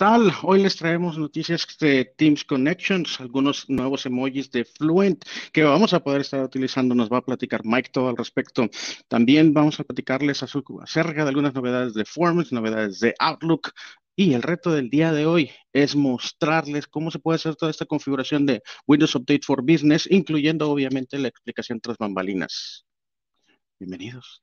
tal? Hoy les traemos noticias de Teams Connections, algunos nuevos emojis de Fluent que vamos a poder estar utilizando. Nos va a platicar Mike todo al respecto. También vamos a platicarles acerca de algunas novedades de Forms, novedades de Outlook. Y el reto del día de hoy es mostrarles cómo se puede hacer toda esta configuración de Windows Update for Business, incluyendo obviamente la explicación tras bambalinas. Bienvenidos.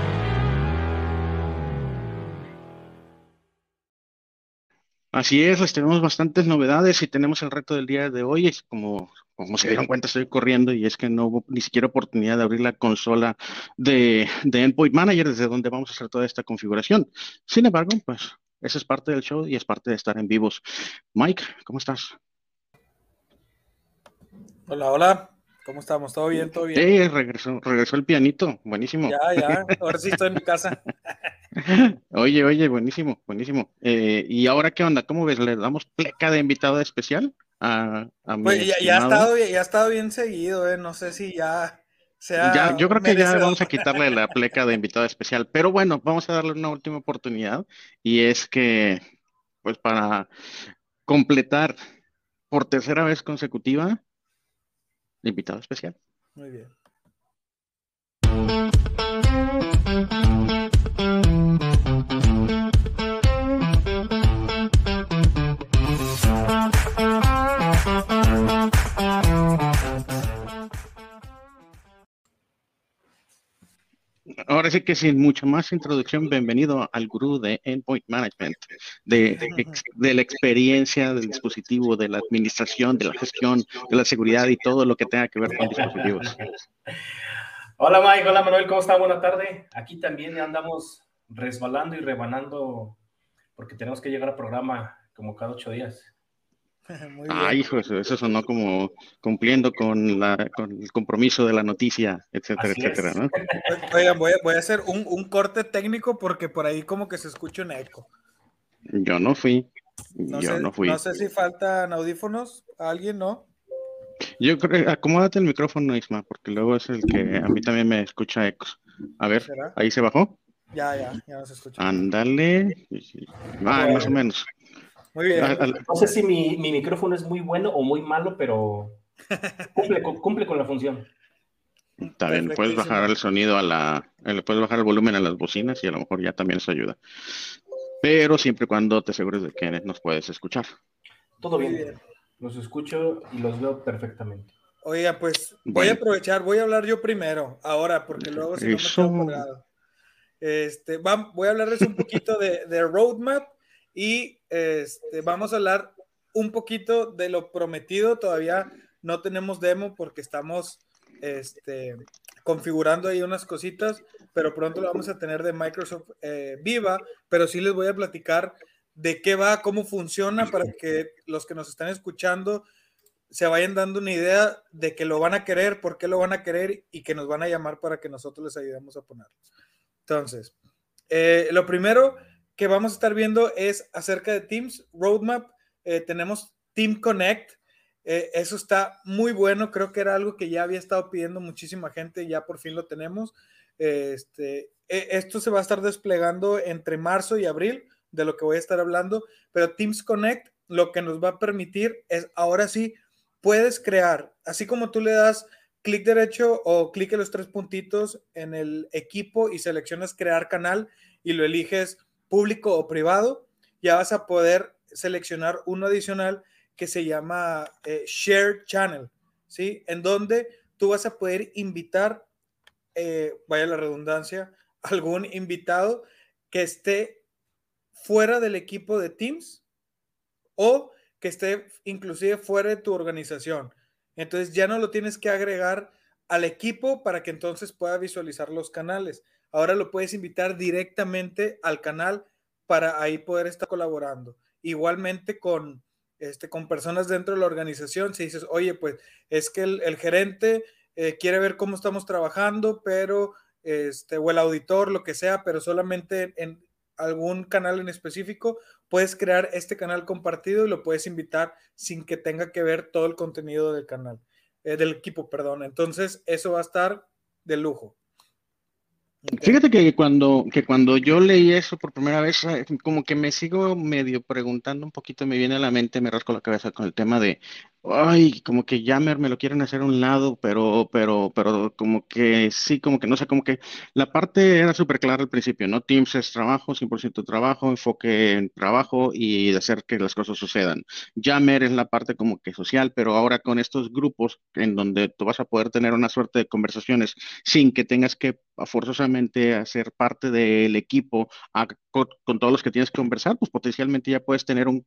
Así es, les tenemos bastantes novedades y tenemos el reto del día de hoy. Es como, como se dieron cuenta, estoy corriendo y es que no hubo ni siquiera oportunidad de abrir la consola de, Endpoint Manager desde donde vamos a hacer toda esta configuración. Sin embargo, pues eso es parte del show y es parte de estar en vivos. Mike, ¿cómo estás? Hola, hola. ¿Cómo estamos? ¿Todo bien? ¿Todo bien? Sí, regresó, regresó el pianito. Buenísimo. Ya, ya. Ahora sí estoy en mi casa. Oye, oye, buenísimo, buenísimo. Eh, ¿Y ahora qué onda? ¿Cómo ves? ¿Le damos pleca de invitado especial a, a mi Pues ya, ya, ha estado, ya ha estado bien seguido, ¿eh? No sé si ya sea. Ya, yo creo que ya vamos a quitarle la pleca de invitado especial, pero bueno, vamos a darle una última oportunidad y es que, pues para completar por tercera vez consecutiva, invitado especial. Muy bien. Ahora sí que sin mucha más introducción, bienvenido al gurú de Endpoint Management, de, de, de la experiencia del dispositivo, de la administración, de la gestión, de la seguridad y todo lo que tenga que ver con dispositivos. Hola Mike, hola Manuel, ¿cómo está? Buena tarde. Aquí también andamos resbalando y rebanando porque tenemos que llegar al programa como cada ocho días. Muy bien. Ay, hijo, eso, eso sonó como cumpliendo con, la, con el compromiso de la noticia, etcétera, Así es. etcétera, ¿no? Oigan, voy a, voy a hacer un, un corte técnico porque por ahí como que se escucha un eco. Yo no fui, No, yo sé, no fui. no sé si faltan audífonos. ¿A alguien no? Yo creo, acomódate el micrófono, Isma, porque luego es el que a mí también me escucha ecos. A ver, ¿Será? ahí se bajó. Ya, ya, ya no se escucha. Ándale. Ah, más o menos. Muy bien. No sé si mi, mi micrófono es muy bueno o muy malo, pero cumple con, cumple con la función. Está bien, puedes bajar el sonido a la, eh, le puedes bajar el volumen a las bocinas y a lo mejor ya también eso ayuda. Pero siempre y cuando te asegures de que nos puedes escuchar. Todo bien. bien. Los escucho y los veo perfectamente. Oiga, pues voy a aprovechar, voy a hablar yo primero, ahora, porque luego si no me quedo colgado. Este, vam- voy a hablarles un poquito de, de roadmap y este, vamos a hablar un poquito de lo prometido. Todavía no tenemos demo porque estamos este, configurando ahí unas cositas, pero pronto lo vamos a tener de Microsoft eh, Viva, pero sí les voy a platicar de qué va, cómo funciona para que los que nos están escuchando se vayan dando una idea de que lo van a querer, por qué lo van a querer y que nos van a llamar para que nosotros les ayudemos a ponerlo. Entonces, eh, lo primero que vamos a estar viendo es acerca de Teams Roadmap. Eh, tenemos Team Connect. Eh, eso está muy bueno. Creo que era algo que ya había estado pidiendo muchísima gente. Ya por fin lo tenemos. Este, eh, esto se va a estar desplegando entre marzo y abril, de lo que voy a estar hablando. Pero Teams Connect lo que nos va a permitir es ahora sí puedes crear, así como tú le das clic derecho o clic en los tres puntitos en el equipo y seleccionas crear canal y lo eliges público o privado, ya vas a poder seleccionar uno adicional que se llama eh, Share Channel, ¿sí? En donde tú vas a poder invitar, eh, vaya la redundancia, algún invitado que esté fuera del equipo de Teams o que esté inclusive fuera de tu organización. Entonces ya no lo tienes que agregar al equipo para que entonces pueda visualizar los canales. Ahora lo puedes invitar directamente al canal para ahí poder estar colaborando. igualmente con, este, con personas dentro de la organización, si dices, oye, pues es que el, gerente eh, quiere ver cómo estamos trabajando, pero, este, o el auditor, lo que sea, pero solamente en algún canal en específico, puedes crear este canal compartido y lo puedes invitar sin que tenga que ver todo el contenido del canal, eh, del equipo, perdón. Entonces, eso va a estar de lujo. Fíjate que cuando, que cuando yo leí eso por primera vez, como que me sigo medio preguntando un poquito, me viene a la mente, me rasco la cabeza con el tema de, ay, como que Yammer me lo quieren hacer a un lado, pero, pero, pero como que sí, como que no sé, como que la parte era súper clara al principio, ¿no? Teams es trabajo, 100% trabajo, enfoque en trabajo y hacer que las cosas sucedan. Yammer es la parte como que social, pero ahora con estos grupos en donde tú vas a poder tener una suerte de conversaciones sin que tengas que forzosamente hacer parte del equipo con todos los que tienes que conversar, pues potencialmente ya puedes tener un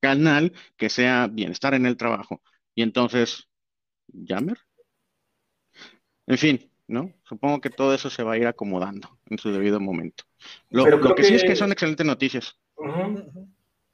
canal que sea bienestar en el trabajo. Y entonces, Yammer. En fin, ¿no? Supongo que todo eso se va a ir acomodando en su debido momento. Lo, que, sí es que son excelentes noticias.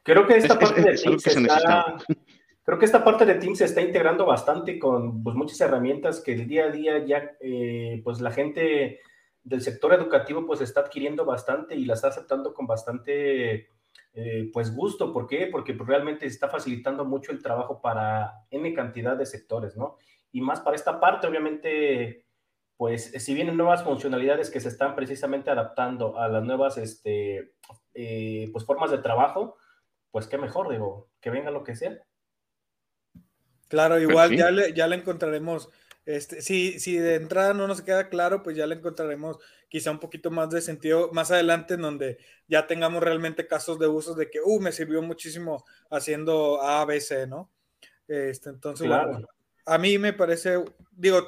Creo que esta parte de Teams está, creo que esta parte de Teams se está integrando bastante con pues, muchas herramientas que el día a día ya eh, pues la gente del sector educativo pues está adquiriendo bastante y la está aceptando con bastante eh, pues gusto. ¿Por qué? Porque pues, realmente está facilitando mucho el trabajo para N cantidad de sectores, ¿no? Y más para esta parte, obviamente, pues si vienen nuevas funcionalidades que se están precisamente adaptando a las nuevas, este, eh, pues formas de trabajo, pues qué mejor, digo, que venga lo que sea. Claro, igual ya, le, ya le encontraremos este, si, si de entrada no nos queda claro, pues ya le encontraremos quizá un poquito más de sentido más adelante en donde ya tengamos realmente casos de usos de que, uh, me sirvió muchísimo haciendo A, B, C, ¿no? Este, entonces, bueno, a mí me parece, digo,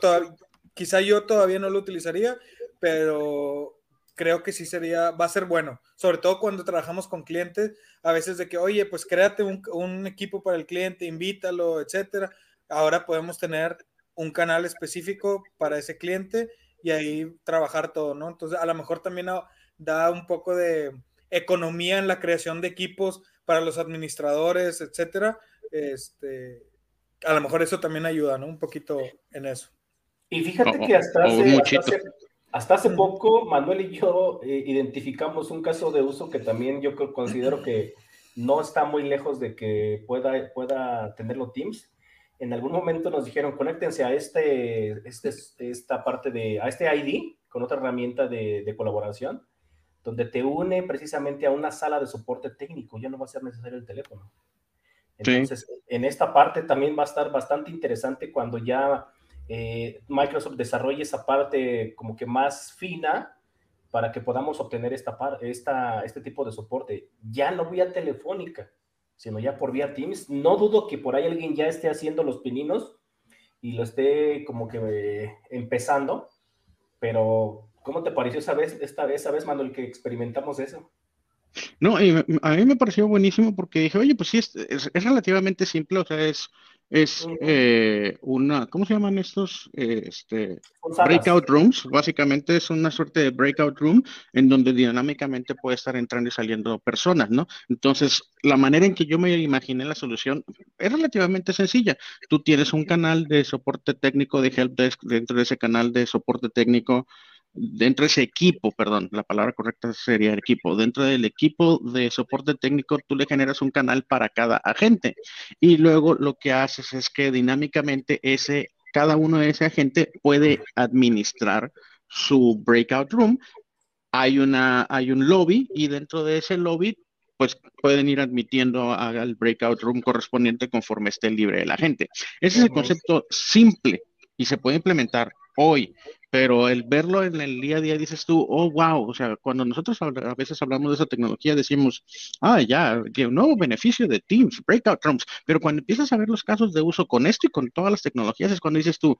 quizá yo todavía no lo utilizaría, pero creo que sí sería, va a ser bueno, sobre todo cuando trabajamos con clientes, a veces de que, oye, pues créate un, un equipo para el cliente, invítalo, etcétera. Ahora podemos tener un canal específico para ese cliente y ahí trabajar todo, ¿no? Entonces, a lo mejor también da un poco de economía en la creación de equipos para los administradores, etcétera. Este, a lo mejor eso también ayuda, ¿no? Un poquito en eso. Y fíjate que hasta hace, hasta hace, poco Manuel y yo eh, identificamos un caso de uso que también yo considero que no está muy lejos de que pueda, pueda tenerlo Teams en algún momento nos dijeron, conéctense a este, este, esta parte de, a este ID con otra herramienta de, colaboración, donde te une precisamente a una sala de soporte técnico, ya no va a ser necesario el teléfono. Entonces, en esta parte también va a estar bastante interesante cuando ya eh, Microsoft desarrolle esa parte como que más fina para que podamos obtener esta, esta, este tipo de soporte. Ya no vía telefónica, sino ya por vía Teams. No dudo que por ahí alguien ya esté haciendo los pininos y lo esté como que eh, empezando, pero ¿cómo te pareció esa vez, esta vez, sabes, Manuel, que experimentamos eso? No, a mí me pareció buenísimo porque dije, oye, pues sí, es, relativamente simple, o sea, es, es eh, una, ¿cómo se llaman estos? Eh, este, breakout rooms. Básicamente es una suerte de breakout room en donde dinámicamente puede estar entrando y saliendo personas, ¿no? Entonces, la manera en que yo me imaginé la solución es relativamente sencilla. Tú tienes un canal de soporte técnico de helpdesk dentro de ese canal de soporte técnico dentro de ese equipo, perdón, la palabra correcta sería equipo, dentro del equipo de soporte técnico tú le generas un canal para cada agente y luego lo que haces es que dinámicamente ese, cada uno de ese agente puede administrar su breakout room. Hay, una, hay un lobby y dentro de ese lobby pues pueden ir admitiendo al breakout room correspondiente conforme esté libre el agente. Ese es el concepto simple y se puede implementar hoy pero el verlo en el día a día dices tú, oh, wow, o sea, cuando nosotros a veces hablamos de esa tecnología decimos, ah, ya, un nuevo beneficio de Teams, Breakout Rooms, pero cuando empiezas a ver los casos de uso con esto y con todas las tecnologías es cuando dices tú,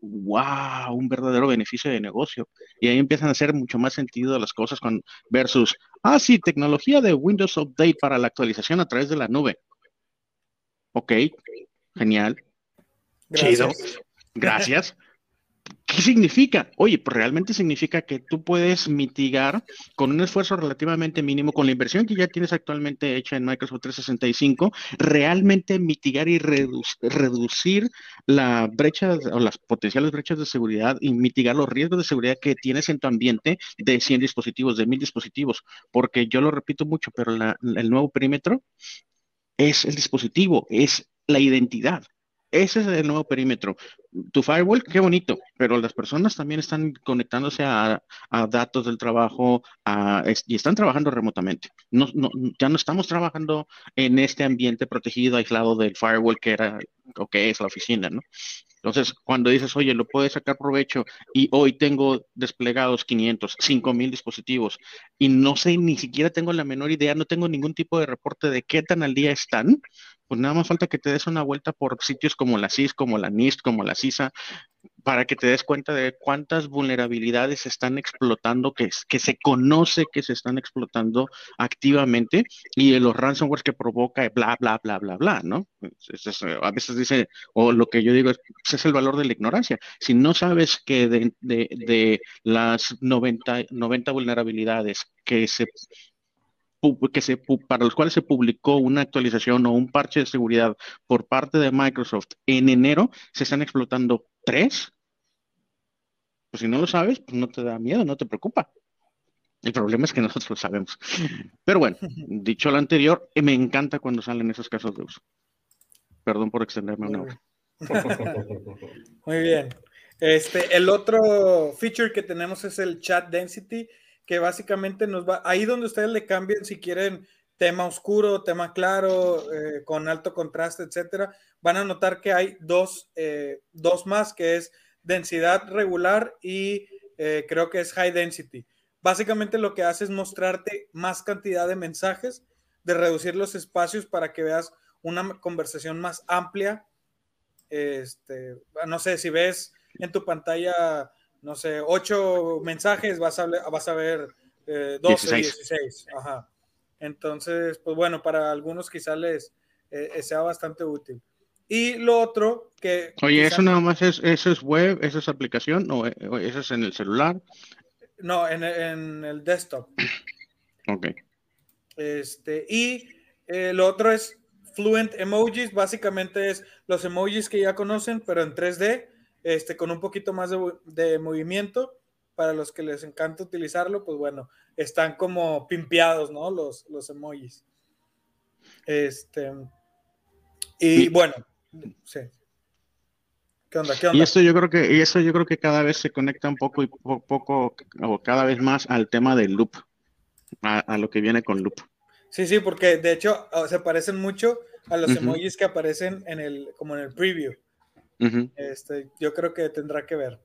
wow, un verdadero beneficio de negocio. Y ahí empiezan a hacer mucho más sentido las cosas con versus, ah, sí, tecnología de Windows Update para la actualización a través de la nube. Ok, genial. Chido. Gracias. Significa? Oye, pues realmente significa que tú puedes mitigar con un esfuerzo relativamente mínimo, con la inversión que ya tienes actualmente hecha en Microsoft 365, realmente mitigar y reducir la brecha o las potenciales brechas de seguridad y mitigar los riesgos de seguridad que tienes en tu ambiente de 100 dispositivos, de 1000 dispositivos, porque yo lo repito mucho, pero el nuevo perímetro es el dispositivo, es la identidad. Ese es el nuevo perímetro. Tu firewall, qué bonito, pero las personas también están conectándose a, datos del trabajo y están trabajando remotamente. Ya no estamos trabajando en este ambiente protegido, aislado del firewall que era o que es la oficina, ¿no? Entonces, cuando dices, oye, lo puedes sacar provecho y hoy tengo desplegados 500, 5000 dispositivos y no sé, ni siquiera tengo la menor idea, no tengo ningún tipo de reporte de qué tan al día están, pues nada más falta que te des una vuelta por sitios como la CIS, como la NIST, como la CISA, para que te des cuenta de cuántas vulnerabilidades se están explotando, que, que se conoce que se están explotando activamente y de los ransomware que provoca, bla, bla, bla, bla, bla, ¿no? a veces dice, o lo que yo digo es, ese es el valor de la ignorancia. Si no sabes que de, de las 90, 90 vulnerabilidades que se que se, para los cuales se publicó una actualización o un parche de seguridad por parte de Microsoft en enero, se están explotando tres. Pues si no lo sabes, pues no te da miedo, no te preocupa. El problema es que nosotros lo sabemos. Pero bueno, dicho lo anterior, me encanta cuando salen esos casos de uso. Perdón por extenderme una hora. Muy bien. Este, el otro feature que tenemos es el chat density que básicamente nos va, ahí donde ustedes le cambien si quieren tema oscuro, tema claro, eh, con alto contraste, etcétera, van a notar que hay dos, eh, dos más, que es densidad regular y eh, creo que es high density. Básicamente lo que hace es mostrarte más cantidad de mensajes, de reducir los espacios para que veas una conversación más amplia. Este, no sé, si ves en tu pantalla no sé, ocho mensajes, vas a, vas a ver eh, 12, 16. Ajá. Entonces, pues bueno, para algunos quizás les eh, sea bastante útil. Y lo otro que... Oye, ¿eso nada más es, eso es web, eso es aplicación o, eso es en el celular? No, en, en el desktop. ok. Este, y eh, lo otro es Fluent Emojis, básicamente es los emojis que ya conocen, pero en 3D este, con un poquito más de, movimiento. Para los que les encanta utilizarlo, pues bueno, están como pimpeados, ¿no? Los, los emojis. Este, y, bueno, sí. ¿Qué onda? ¿Qué onda? Y esto yo creo que, y eso yo creo que cada vez se conecta un poco y poco, o cada vez más al tema del loop, a, lo que viene con loop. Sí, sí, porque de hecho se parecen mucho a los emojis que aparecen en el, como en el preview este, yo creo que tendrá que ver.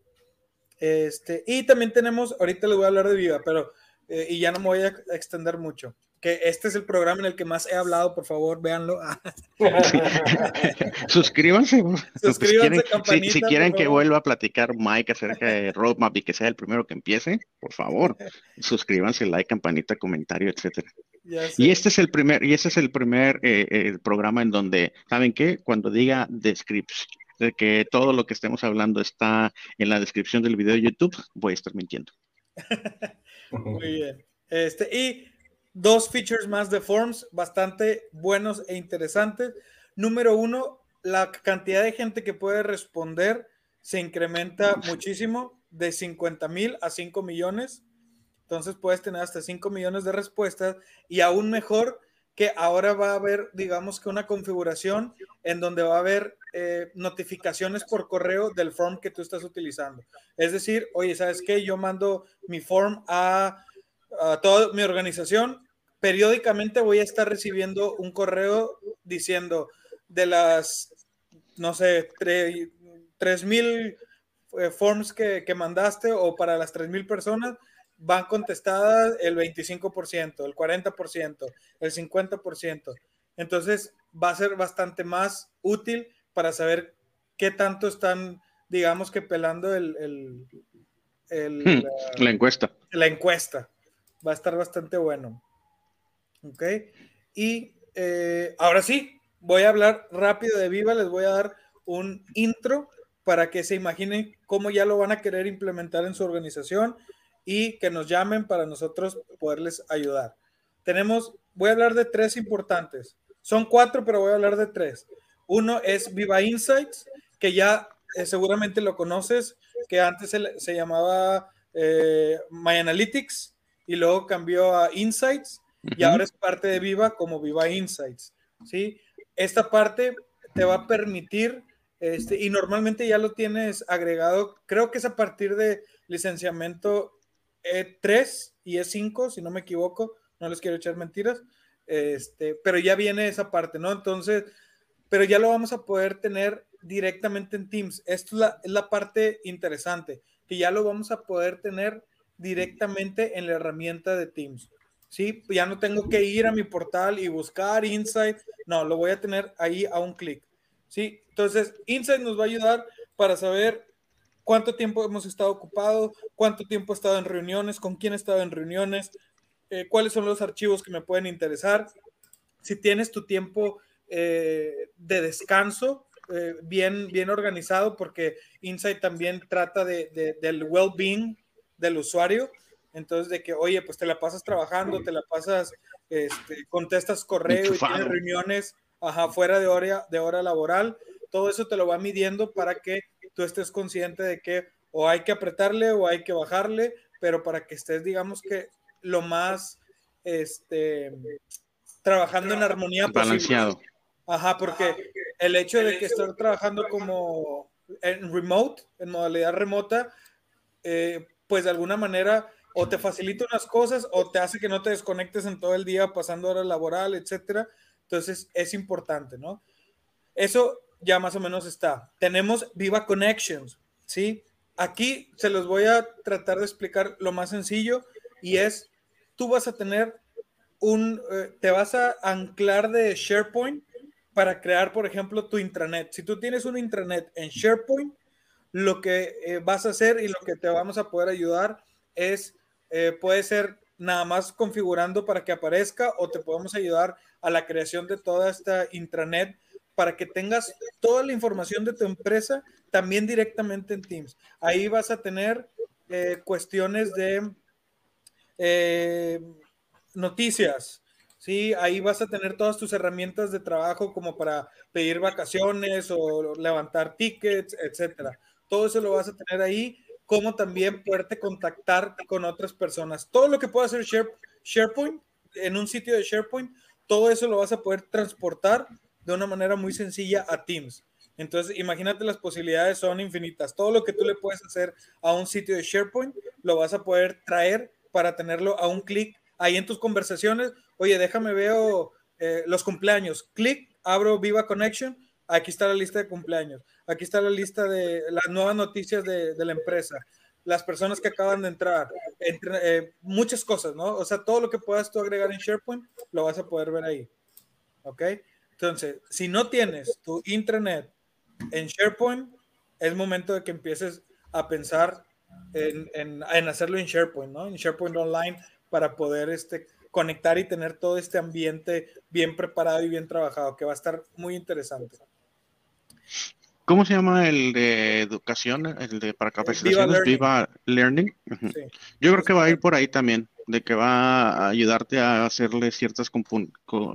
Este, y también tenemos, ahorita les voy a hablar de Viva, pero, eh, y ya no me voy a extender mucho, que este es el programa en el que más he hablado, por favor, véanlo. Suscríbanse. Suscríbanse, si, quieren, que vuelva a platicar Mike acerca de Roadmap y que sea el primero que empiece, por favor, suscríbanse, like, campanita, comentario, etcétera. Y este es el primer, y este es el primer eh, eh, programa en donde, ¿saben qué? Cuando diga description de que todo lo que estemos hablando está en la descripción del video de YouTube, voy a estar mintiendo. Muy bien. Este, y dos features más de Forms bastante buenos e interesantes. Número uno, la cantidad de gente que puede responder se incrementa muchísimo de 50 mil a 5 millones. Entonces puedes tener hasta 5 millones de respuestas y aún mejor que ahora va a haber, digamos que una configuración en donde va a haber eh, notificaciones por correo del form que tú estás utilizando. Es decir, oye, ¿sabes qué? Yo mando mi form a, toda mi organización. Periódicamente voy a estar recibiendo un correo diciendo de las, no sé, 3.000 eh, forms que, que mandaste o para las 3.000 personas, van contestadas el 25%, el 40%, el 50%. Entonces va a ser bastante más útil para saber qué tanto están, digamos que pelando el, hmm, la, encuesta. La encuesta. Va a estar bastante bueno. Ok. Y eh, ahora sí, voy a hablar rápido de Viva, les voy a dar un intro para que se imaginen cómo ya lo van a querer implementar en su organización y que nos llamen para nosotros poderles ayudar. Tenemos, voy a hablar de tres importantes. Son cuatro, pero voy a hablar de tres. Uno es Viva Insights, que ya eh, seguramente lo conoces, que antes se, llamaba eh, My Analytics y luego cambió a Insights y ahora es parte de Viva como Viva Insights. ¿sí? Esta parte te va a permitir, este, y normalmente ya lo tienes agregado, creo que es a partir de licenciamiento E3 y E5, si no me equivoco, no les quiero echar mentiras, este, pero ya viene esa parte, ¿no? Entonces, pero ya lo vamos a poder tener directamente en Teams. Esto es la, es la parte interesante, que ya lo vamos a poder tener directamente en la herramienta de Teams. ¿Sí? Ya no tengo que ir a mi portal y buscar Insight, no, lo voy a tener ahí a un clic, ¿sí? Entonces, Insight nos va a ayudar para saber cuánto tiempo hemos estado ocupado, cuánto tiempo he estado en reuniones, con quién he estado en reuniones, eh, cuáles son los archivos que me pueden interesar, si tienes tu tiempo eh, de descanso eh, bien, bien organizado, porque Insight también trata de, del well-being del usuario, entonces, de que, oye, pues te la pasas trabajando, te la pasas, este, contestas correo y tienes reuniones ajá, fuera de hora, de hora laboral, todo eso te lo va midiendo para que tú estés consciente de que o hay que apretarle o hay que bajarle, pero para que estés, digamos que lo más, este, trabajando en armonía Balanceado. Ajá, porque el hecho de que estar trabajando como en remote, en modalidad remota, eh, pues de alguna manera o te facilita unas cosas o te hace que no te desconectes en todo el día pasando hora laboral, etcétera. Entonces es importante, ¿no? Eso ya más o menos está. Tenemos Viva Connections, ¿sí? Aquí se los voy a tratar de explicar lo más sencillo y es, tú vas a tener un, eh, te vas a anclar de SharePoint para crear, por ejemplo, tu intranet. Si tú tienes un intranet en SharePoint, lo que eh, vas a hacer y lo que te vamos a poder ayudar es eh, puede ser nada más configurando para que aparezca o te podemos ayudar a la creación de toda esta intranet para que tengas toda la información de tu empresa también directamente en Teams. Ahí vas a tener eh, cuestiones de eh, noticias, ¿sí? Ahí vas a tener todas tus herramientas de trabajo como para pedir vacaciones o levantar tickets, etcétera. Todo eso lo vas a tener ahí como también poderte contactar con otras personas. Todo lo que pueda hacer SharePoint en un sitio de SharePoint, todo eso lo vas a poder transportar de una manera muy sencilla a Teams. Entonces, imagínate las posibilidades son infinitas. Todo lo que tú le puedes hacer a un sitio de SharePoint, lo vas a poder traer para tenerlo a un clic ahí en tus conversaciones. Oye, déjame veo eh, los cumpleaños. Clic, abro Viva Connection Aquí está la lista de cumpleaños. Aquí está la lista de las nuevas noticias de, la empresa. Las personas que acaban de entrar. Eh, muchas cosas, ¿no? O sea, todo lo que puedas tú agregar en SharePoint, lo vas a poder ver ahí. ¿Ok? Entonces, si no tienes tu intranet en SharePoint, es momento de que empieces a pensar en, en, hacerlo en SharePoint, ¿no? En SharePoint Online para poder este, conectar y tener todo este ambiente bien preparado y bien trabajado, que va a estar muy interesante. ¿Cómo se llama el de educación, el de para capacitaciones? Viva Learning. Yo creo que va a ir por ahí también, de que va a ayudarte a hacerle ciertas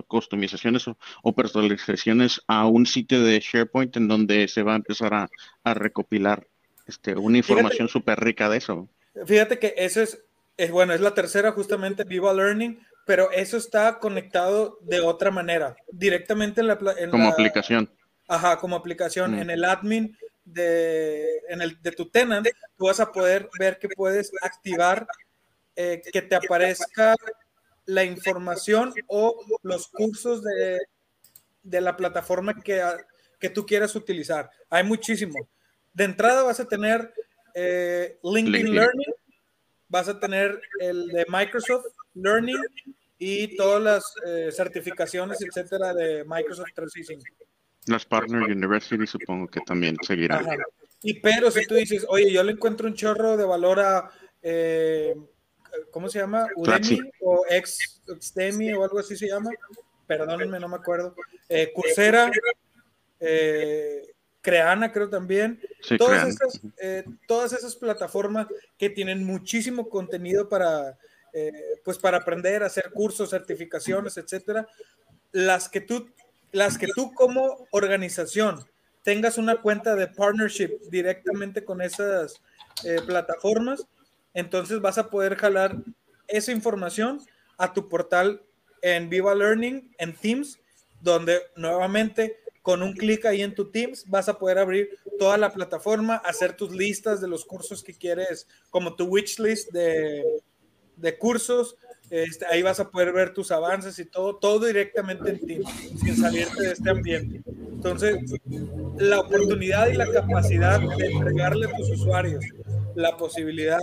customizaciones o, personalizaciones a un sitio de SharePoint en donde se va a empezar a, recopilar este, una información súper rica de eso. Fíjate que eso es, es, bueno, es la tercera justamente, Viva Learning, pero eso está conectado de otra manera, directamente en la... Como aplicación Ajá, como aplicación mm. en el admin de, en el, de tu tenant, tú vas a poder ver que puedes activar eh, que te aparezca la información o los cursos de, de la plataforma que, que, tú quieras utilizar. Hay muchísimo. De entrada vas a tener eh, LinkedIn, Learning, vas a tener el de Microsoft Learning y todas las eh, certificaciones, etcétera, de Microsoft 365. Las Partner University supongo que también seguirán. Y pero si tú dices, oye, yo le encuentro un chorro de valor a, eh, ¿cómo se llama? Udemy o Extemi o algo así se llama. Perdónenme, no me acuerdo. Eh, Coursera, eh, Creana creo también. todas, esas, eh, todas esas plataformas que tienen muchísimo contenido para, eh, pues para aprender, hacer cursos, certificaciones, etcétera. Las que tú, las que tú como organización tengas una cuenta de partnership directamente con esas eh, plataformas, entonces vas a poder jalar esa información a tu portal en Viva Learning, en Teams, donde nuevamente con un clic ahí en tu Teams vas a poder abrir toda la plataforma, hacer tus listas de los cursos que quieres, como tu wish list de, de cursos. Este, ahí vas a poder ver tus avances y todo, todo directamente en Teams, sin salirte de este ambiente. Entonces, la oportunidad y la capacidad de entregarle a tus usuarios la posibilidad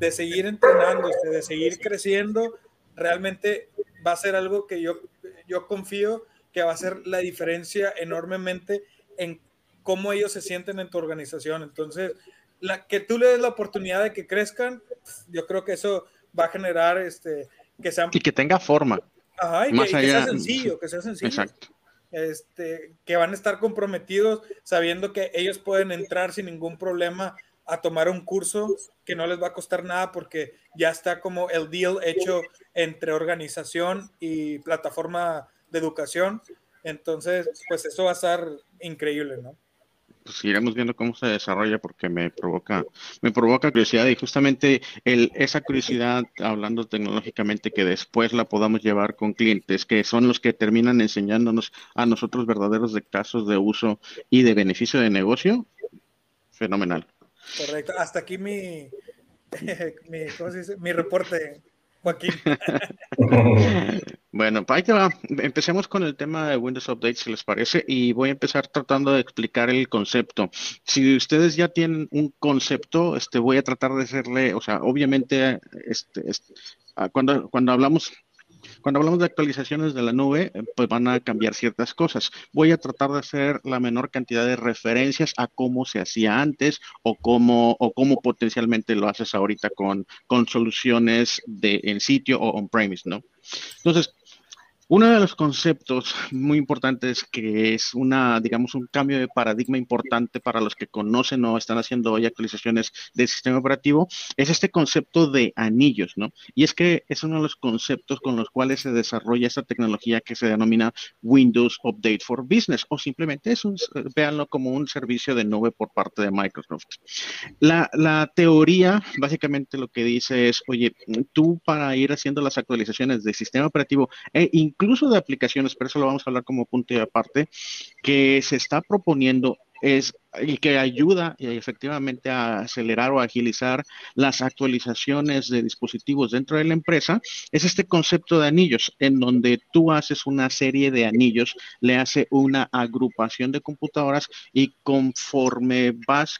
de seguir entrenándose, de seguir creciendo, realmente va a ser algo que yo, yo confío que va a ser la diferencia enormemente en cómo ellos se sienten en tu organización. Entonces, la, que tú le des la oportunidad de que crezcan, yo creo que eso va a generar este, que sean... Y que tenga forma. Ajá, y, que, sea sencillo, que sea sencillo. Exacto. Este, que van a estar comprometidos sabiendo que ellos pueden entrar sin ningún problema a tomar un curso que no les va a costar nada porque ya está como el deal hecho entre organización y plataforma de educación. Entonces, pues eso va a estar increíble, ¿no? Pues iremos viendo cómo se desarrolla porque me provoca, me provoca curiosidad y justamente el, esa curiosidad, hablando tecnológicamente, que después la podamos llevar con clientes, que son los que terminan enseñándonos a nosotros verdaderos de casos de uso y de beneficio de negocio, fenomenal. Correcto. Hasta aquí mi, mi, ¿cómo se dice? mi reporte. Joaquín. bueno, ahí te va. Empecemos con el tema de Windows Update, si les parece, y voy a empezar tratando de explicar el concepto. Si ustedes ya tienen un concepto, este, voy a tratar de hacerle, o sea, obviamente, este, ah, cuando, cuando hablamos cuando hablamos de actualizaciones de la nube, eh, pues van a cambiar ciertas cosas. Voy a tratar de hacer la menor cantidad de referencias a cómo se hacía antes o cómo, o cómo potencialmente lo haces ahorita con, con soluciones de en sitio o on-premise, ¿no? Entonces, uno de los conceptos muy importantes que es una, digamos, un cambio de paradigma importante para los que conocen o están haciendo hoy actualizaciones del sistema operativo es este concepto de anillos, ¿no? Y es que es uno de los conceptos con los cuales se desarrolla esta tecnología que se denomina Windows Update for Business o simplemente es un, véanlo como un servicio de nube por parte de Microsoft. La, la teoría básicamente lo que dice es, oye, tú para ir haciendo las actualizaciones del sistema operativo e incluso de aplicaciones, pero eso lo vamos a hablar como punto de aparte, que se está proponiendo es y que ayuda efectivamente a acelerar o agilizar las actualizaciones de dispositivos dentro de la empresa, es este concepto de anillos, en donde tú haces una serie de anillos, le hace una agrupación de computadoras y conforme vas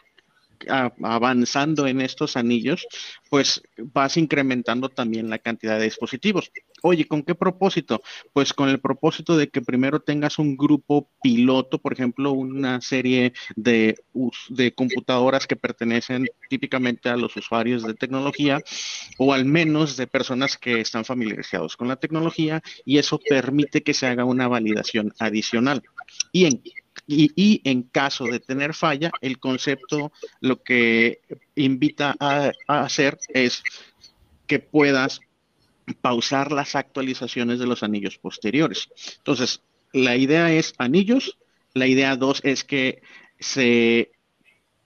avanzando en estos anillos, pues vas incrementando también la cantidad de dispositivos. Oye, ¿con qué propósito? Pues con el propósito de que primero tengas un grupo piloto, por ejemplo, una serie de, de computadoras que pertenecen típicamente a los usuarios de tecnología o al menos de personas que están familiarizados con la tecnología y eso permite que se haga una validación adicional. Y en y, en caso de tener falla, el concepto lo que invita a, hacer es que puedas pausar las actualizaciones de los anillos posteriores. Entonces, la idea es anillos, la idea dos es que se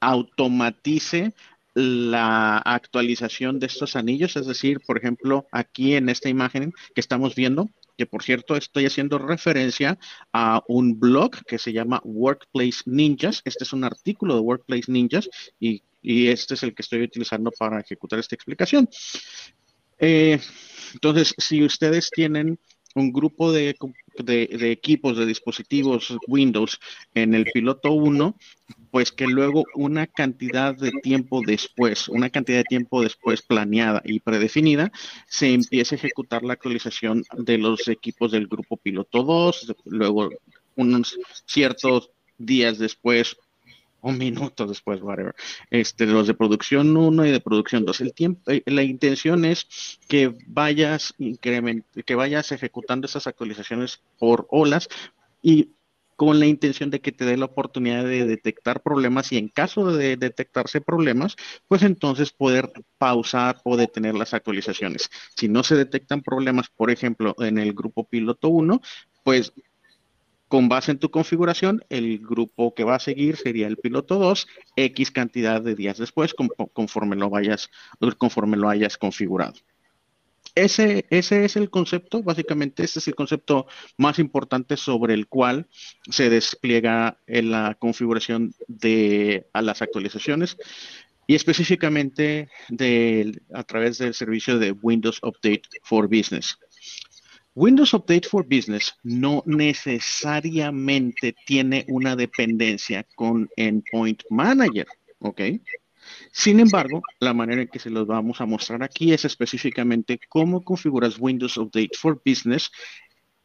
automatice la actualización de estos anillos, es decir, por ejemplo, aquí en esta imagen que estamos viendo, que por cierto estoy haciendo referencia a un blog que se llama Workplace Ninjas. Este es un artículo de Workplace Ninjas y, este es el que estoy utilizando para ejecutar esta explicación. Eh, entonces, si ustedes tienen un grupo de, equipos, de dispositivos Windows en el piloto 1, pues que luego una cantidad de tiempo después, una cantidad de tiempo después planeada y predefinida, se empiece a ejecutar la actualización de los equipos del grupo piloto 2, luego unos ciertos días después un minuto después, whatever, este, los de producción 1 y de producción 2. El tiempo, eh, la intención es que vayas que vayas ejecutando esas actualizaciones por olas y con la intención de que te dé la oportunidad de detectar problemas y en caso de detectarse problemas, pues entonces poder pausar o detener las actualizaciones. Si no se detectan problemas, por ejemplo, en el grupo piloto 1, pues con base en tu configuración, el grupo que va a seguir sería el piloto 2, X cantidad de días después, conforme lo vayas, conforme lo hayas configurado. Ese, ese es el concepto, básicamente ese es el concepto más importante sobre el cual se despliega en la configuración de a las actualizaciones y específicamente a través del servicio de Windows Update for Business. Windows Update for Business no necesariamente tiene una dependencia con Endpoint Manager, ¿ok? Sin embargo, la manera en que se los vamos a mostrar aquí es específicamente cómo configuras Windows Update for Business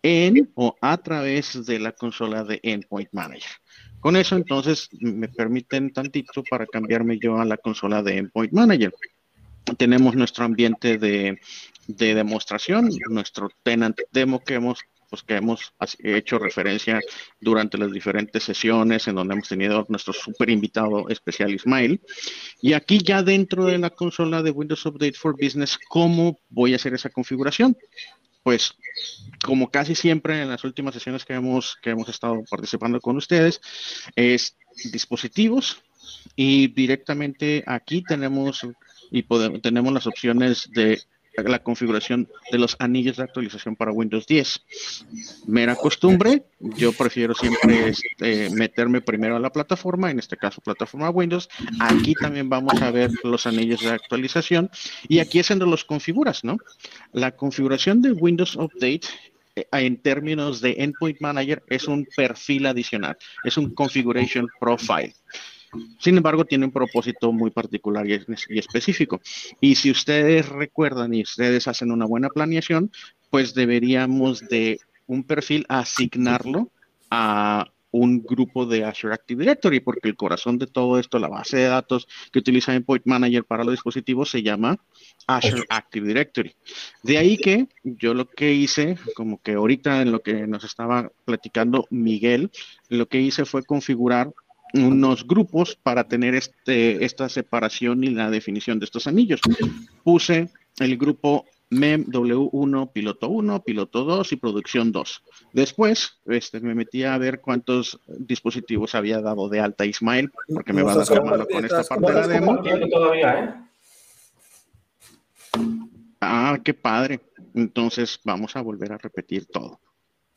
en o a través de la consola de Endpoint Manager. Con eso, entonces, me permiten tantito para cambiarme yo a la consola de Endpoint Manager. Tenemos nuestro ambiente de, de demostración, nuestro tenant demo que hemos pues, que hemos hecho referencia durante las diferentes sesiones en donde hemos tenido nuestro super invitado especial Ismail. Y aquí ya dentro de la consola de Windows Update for Business, ¿cómo voy a hacer esa configuración? Pues como casi siempre en las últimas sesiones que hemos, que hemos estado participando con ustedes, es dispositivos y directamente aquí tenemos y podemos, tenemos las opciones de la configuración de los anillos de actualización para Windows 10. Mera costumbre, yo prefiero siempre este, meterme primero a la plataforma, en este caso plataforma Windows. Aquí también vamos a ver los anillos de actualización y aquí es donde los configuras, ¿no? La configuración de Windows Update eh, en términos de Endpoint Manager es un perfil adicional, es un configuration profile. Sin embargo, tiene un propósito muy particular y, específico. Y si ustedes recuerdan y ustedes hacen una buena planeación, pues deberíamos de un perfil asignarlo a un grupo de Azure Active Directory, porque el corazón de todo esto, la base de datos que utiliza Endpoint Manager para los dispositivos se llama Azure Active Directory. De ahí que yo lo que hice, como que ahorita en lo que nos estaba platicando Miguel, lo que hice fue configurar unos grupos para tener este, esta separación y la definición de estos anillos. Puse el grupo MEM W1, piloto 1, piloto 2 y producción 2. Después este, me metí a ver cuántos dispositivos había dado de alta Ismael, porque me va a dar la mano con esta parte de la demo. ¿eh? Ah, qué padre. Entonces vamos a volver a repetir todo.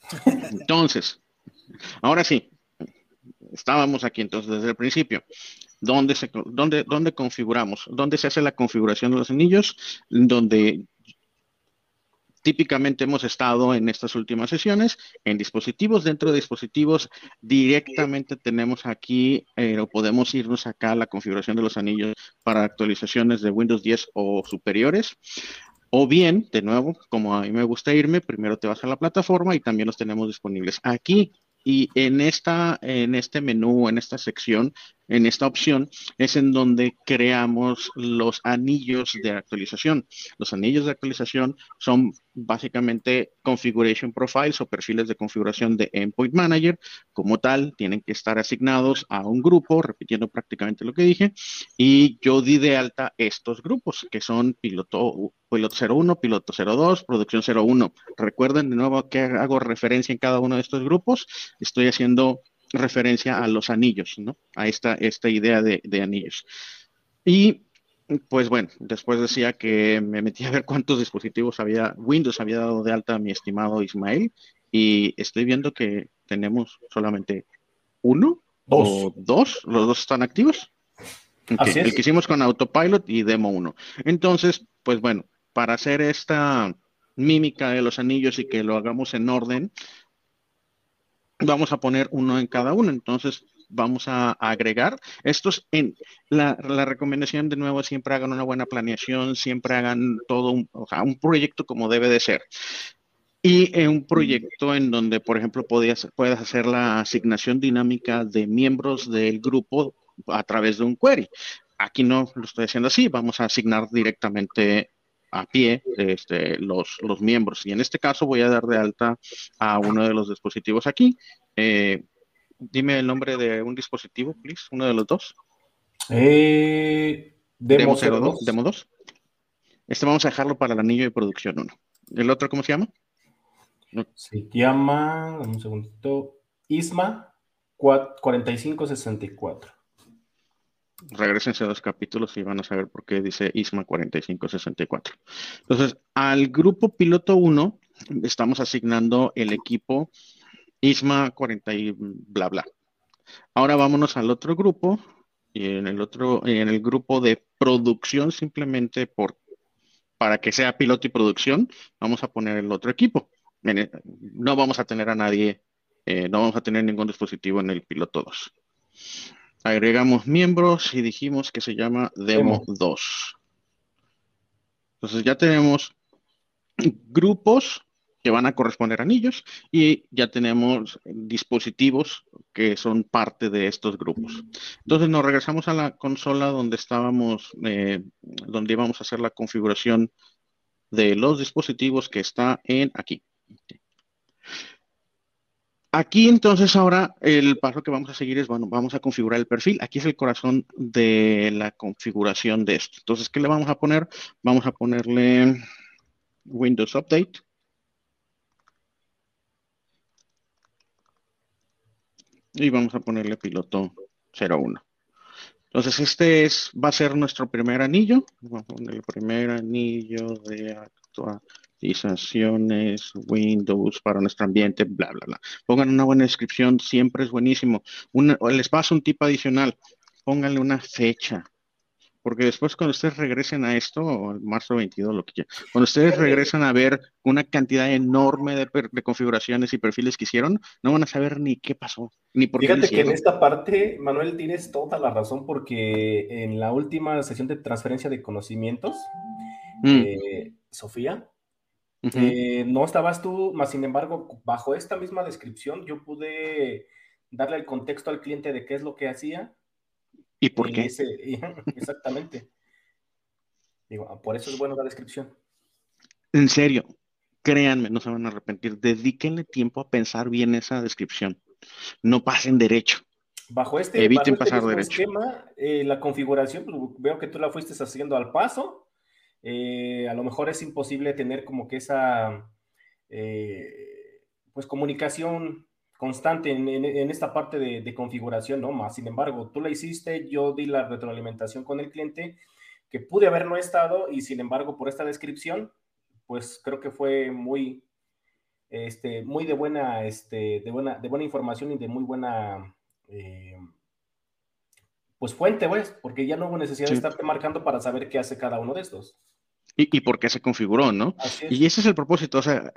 Entonces, ahora sí, estábamos aquí entonces desde el principio. ¿Dónde, dónde, dónde configuramos? ¿Dónde se hace la configuración de los anillos? Donde típicamente hemos estado en estas últimas sesiones en dispositivos. Dentro de dispositivos directamente tenemos aquí eh, o podemos irnos acá a la configuración de los anillos para actualizaciones de Windows 10 o superiores. O bien, de nuevo, como a mí me gusta irme, primero te vas a la plataforma y también los tenemos disponibles aquí y en, esta, en este menú, en esta sección, en esta opción, es en donde creamos los anillos de actualización. Los anillos de actualización son básicamente configuration profiles o perfiles de configuración de Endpoint Manager. Como tal, tienen que estar asignados a un grupo, repitiendo prácticamente lo que dije, y yo di de alta estos grupos, que son piloto, piloto 01, piloto 02, producción 01. Recuerden de nuevo que hago referencia en cada uno de estos grupos. Estoy haciendo referencia a los anillos, ¿no? A esta, esta idea de, de anillos. Y pues bueno, después decía que me metí a ver cuántos dispositivos había, Windows había dado de alta a mi estimado Ismael y estoy viendo que tenemos solamente uno o dos, los dos están activos. El que hicimos con Autopilot y Demo 1. Entonces, pues bueno, para hacer esta mímica de los anillos y que lo hagamos en orden, vamos a poner uno en cada uno. Entonces, vamos a, agregar. Estos en la, recomendación de nuevo, siempre hagan una buena planeación, siempre hagan todo un, proyecto como debe de ser. Y en un proyecto en donde, por ejemplo, podías, puedas hacer la asignación dinámica de miembros del grupo a través de un query. Aquí no lo estoy haciendo así, vamos a asignar directamente a pie este, los, los miembros. Y en este caso voy a dar de alta a uno de los dispositivos aquí. Eh, dime el nombre de un dispositivo, please, uno de los dos. Eh, Demo, 02. Demo 2. Este vamos a dejarlo para el anillo de producción 1. ¿El otro cómo se llama? Se llama, un segundito, ISMA 4564. Regresense a dos capítulos y van a saber por qué dice ISMA 4564. Entonces, al grupo piloto 1 estamos asignando el equipo ISMA 40 y bla bla. Ahora vámonos al otro grupo y en el otro, en el grupo de producción simplemente por para que sea piloto y producción, vamos a poner el otro equipo. No vamos a tener a nadie, eh, no vamos a tener ningún dispositivo en el piloto 2. Agregamos miembros y dijimos que se llama Demo 2. Entonces ya tenemos grupos que van a corresponder a anillos y ya tenemos dispositivos que son parte de estos grupos. Entonces nos regresamos a la consola donde estábamos, eh, donde íbamos a hacer la configuración de los dispositivos que está en aquí. Aquí entonces ahora el paso que vamos a seguir es, bueno, vamos a configurar el perfil. Aquí es el corazón de la configuración de esto. Entonces, ¿qué le vamos a poner? Vamos a ponerle Windows Update. y vamos a ponerle piloto 01. Entonces, este es, va a ser nuestro primer anillo. Vamos a poner el primer anillo de actualizaciones, Windows para nuestro ambiente, bla, bla, bla. Pongan una buena descripción, siempre es buenísimo. les paso un tip adicional. Pónganle una fecha porque después cuando ustedes regresen a esto, o el marzo 22, lo que quieran, cuando ustedes regresan a ver una cantidad enorme de, configuraciones y perfiles que hicieron, no van a saber ni qué pasó, ni por Fíjate que en esta parte, Manuel, tienes toda la razón, porque en la última sesión de transferencia de conocimientos, mm. eh, Sofía, eh, no estabas tú, más sin embargo, bajo esta misma descripción, yo pude darle el contexto al cliente de qué es lo que hacía ¿Y por qué? exactamente. Digo, por eso es bueno la descripción. En serio, créanme, no se van a arrepentir. Dedíquenle tiempo a pensar bien esa descripción. No pasen derecho. Bajo este, Eviten este pasar derecho. esquema, eh, la configuración, pues, veo que tú la fuiste haciendo al paso. Eh, a lo mejor es imposible tener como que esa eh, pues comunicación constante en, esta parte de, configuración, ¿no? Más, sin embargo, tú la hiciste, yo di la retroalimentación con el cliente, que pude haber no estado y sin embargo, por esta descripción, pues creo que fue muy, este, muy de buena, este, de buena, de buena información y de muy buena, eh, pues fuente, pues, porque ya no hubo necesidad de estarte marcando para saber qué hace cada uno de estos. Y, y por qué se configuró, ¿no? Y ese es el propósito, o sea,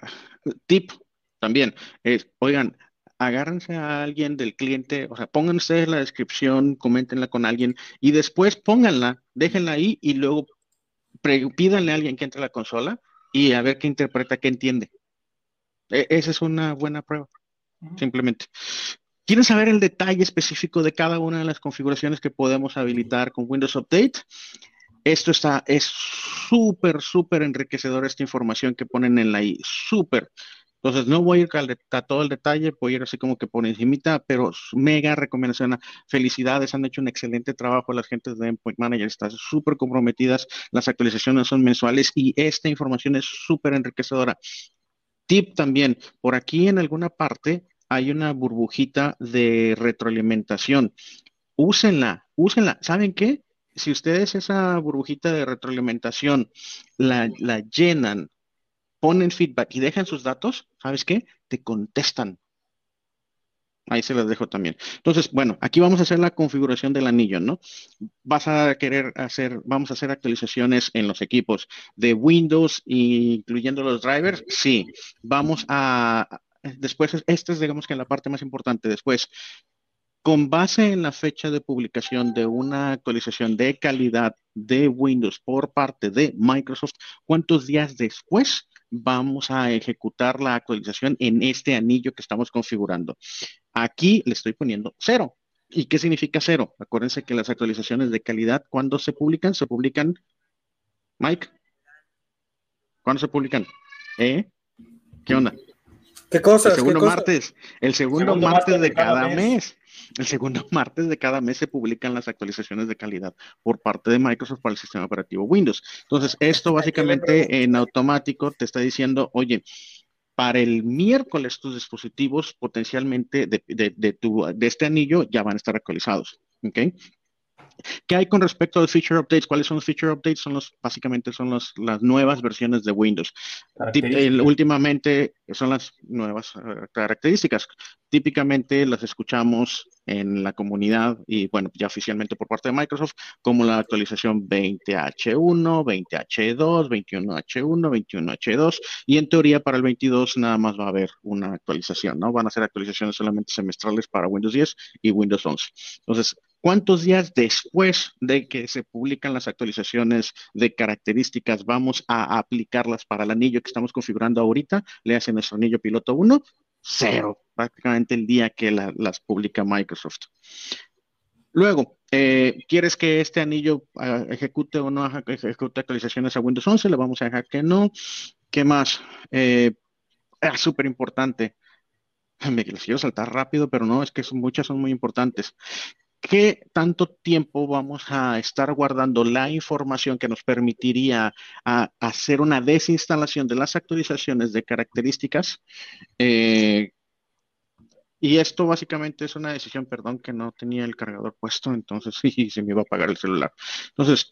tip también, es, oigan, agárrense a alguien del cliente, o sea, pongan ustedes la descripción, coméntenla con alguien y después pónganla, déjenla ahí y luego pídanle a alguien que entre a la consola y a ver qué interpreta, qué entiende. E, esa es una buena prueba, simplemente. ¿Quieren saber el detalle específico de cada una de las configuraciones que podemos habilitar con Windows Update? Esto está, es súper, súper enriquecedor esta información que ponen en la I, súper. Entonces, no voy a ir a, todo el detalle, voy a ir así como que por encimita, pero mega recomendación. Felicidades, han hecho un excelente trabajo las gentes de Endpoint Manager, están súper comprometidas, las actualizaciones son mensuales y esta información es súper enriquecedora. Tip también, por aquí en alguna parte hay una burbujita de retroalimentación. Úsenla, úsenla. ¿Saben qué? Si ustedes esa burbujita de retroalimentación la, la llenan ponen feedback y dejan sus datos, ¿sabes qué? Te contestan. Ahí se las dejo también. Entonces, bueno, aquí vamos a hacer la configuración del anillo, ¿no? Vas a querer hacer, vamos a hacer actualizaciones en los equipos de Windows, incluyendo los drivers. Sí, vamos a, después, esta es, digamos que la parte más importante. Después, con base en la fecha de publicación de una actualización de calidad de Windows por parte de Microsoft, ¿cuántos días después vamos a ejecutar la actualización en este anillo que estamos configurando. Aquí le estoy poniendo cero. ¿Y qué significa cero? Acuérdense que las actualizaciones de calidad, ¿cuándo se publican? Se publican, Mike, ¿cuándo se publican? ¿Eh? ¿Qué onda? ¿Qué cosas? El segundo martes, el segundo, martes, de cada mes. El segundo martes de cada mes se publican las actualizaciones de calidad por parte de Microsoft para el sistema operativo Windows. Entonces, esto básicamente en automático te está diciendo, oye, para el miércoles tus dispositivos potencialmente de, de, tu, de este anillo ya van a estar actualizados. ¿ok? ¿Qué hay con respecto a los feature updates? ¿Cuáles son los feature updates? Son los, básicamente son las nuevas versiones de Windows. últimamente son las nuevas eh, características. Típicamente las escuchamos en la comunidad y bueno, ya oficialmente por parte de Microsoft, como la actualización 20H1, 20H2, 21H1, 21H2 y en teoría para el 22 nada más va a haber una actualización, ¿no? Van a ser actualizaciones solamente semestrales para Windows 10 y Windows 11. Entonces, ¿Cuántos días después de que se publican las actualizaciones de características vamos a aplicarlas para el anillo que estamos configurando ahorita? Le hace nuestro anillo piloto 1, cero, prácticamente el día que las publica Microsoft. Luego, eh, ¿quieres que este anillo ah, ejecute o no ejecute actualizaciones a Windows 11? Le vamos a dejar que no. ¿Qué más? Eh, es súper importante. Me quiero saltar rápido, pero no, es que muchas son muy importantes. ¿Qué tanto tiempo vamos a estar guardando la información que nos permitiría hacer una desinstalación de las actualizaciones de características? Eh, y esto básicamente es una decisión, perdón, que no tenía el cargador puesto, entonces sí, se me iba a apagar el celular. Entonces,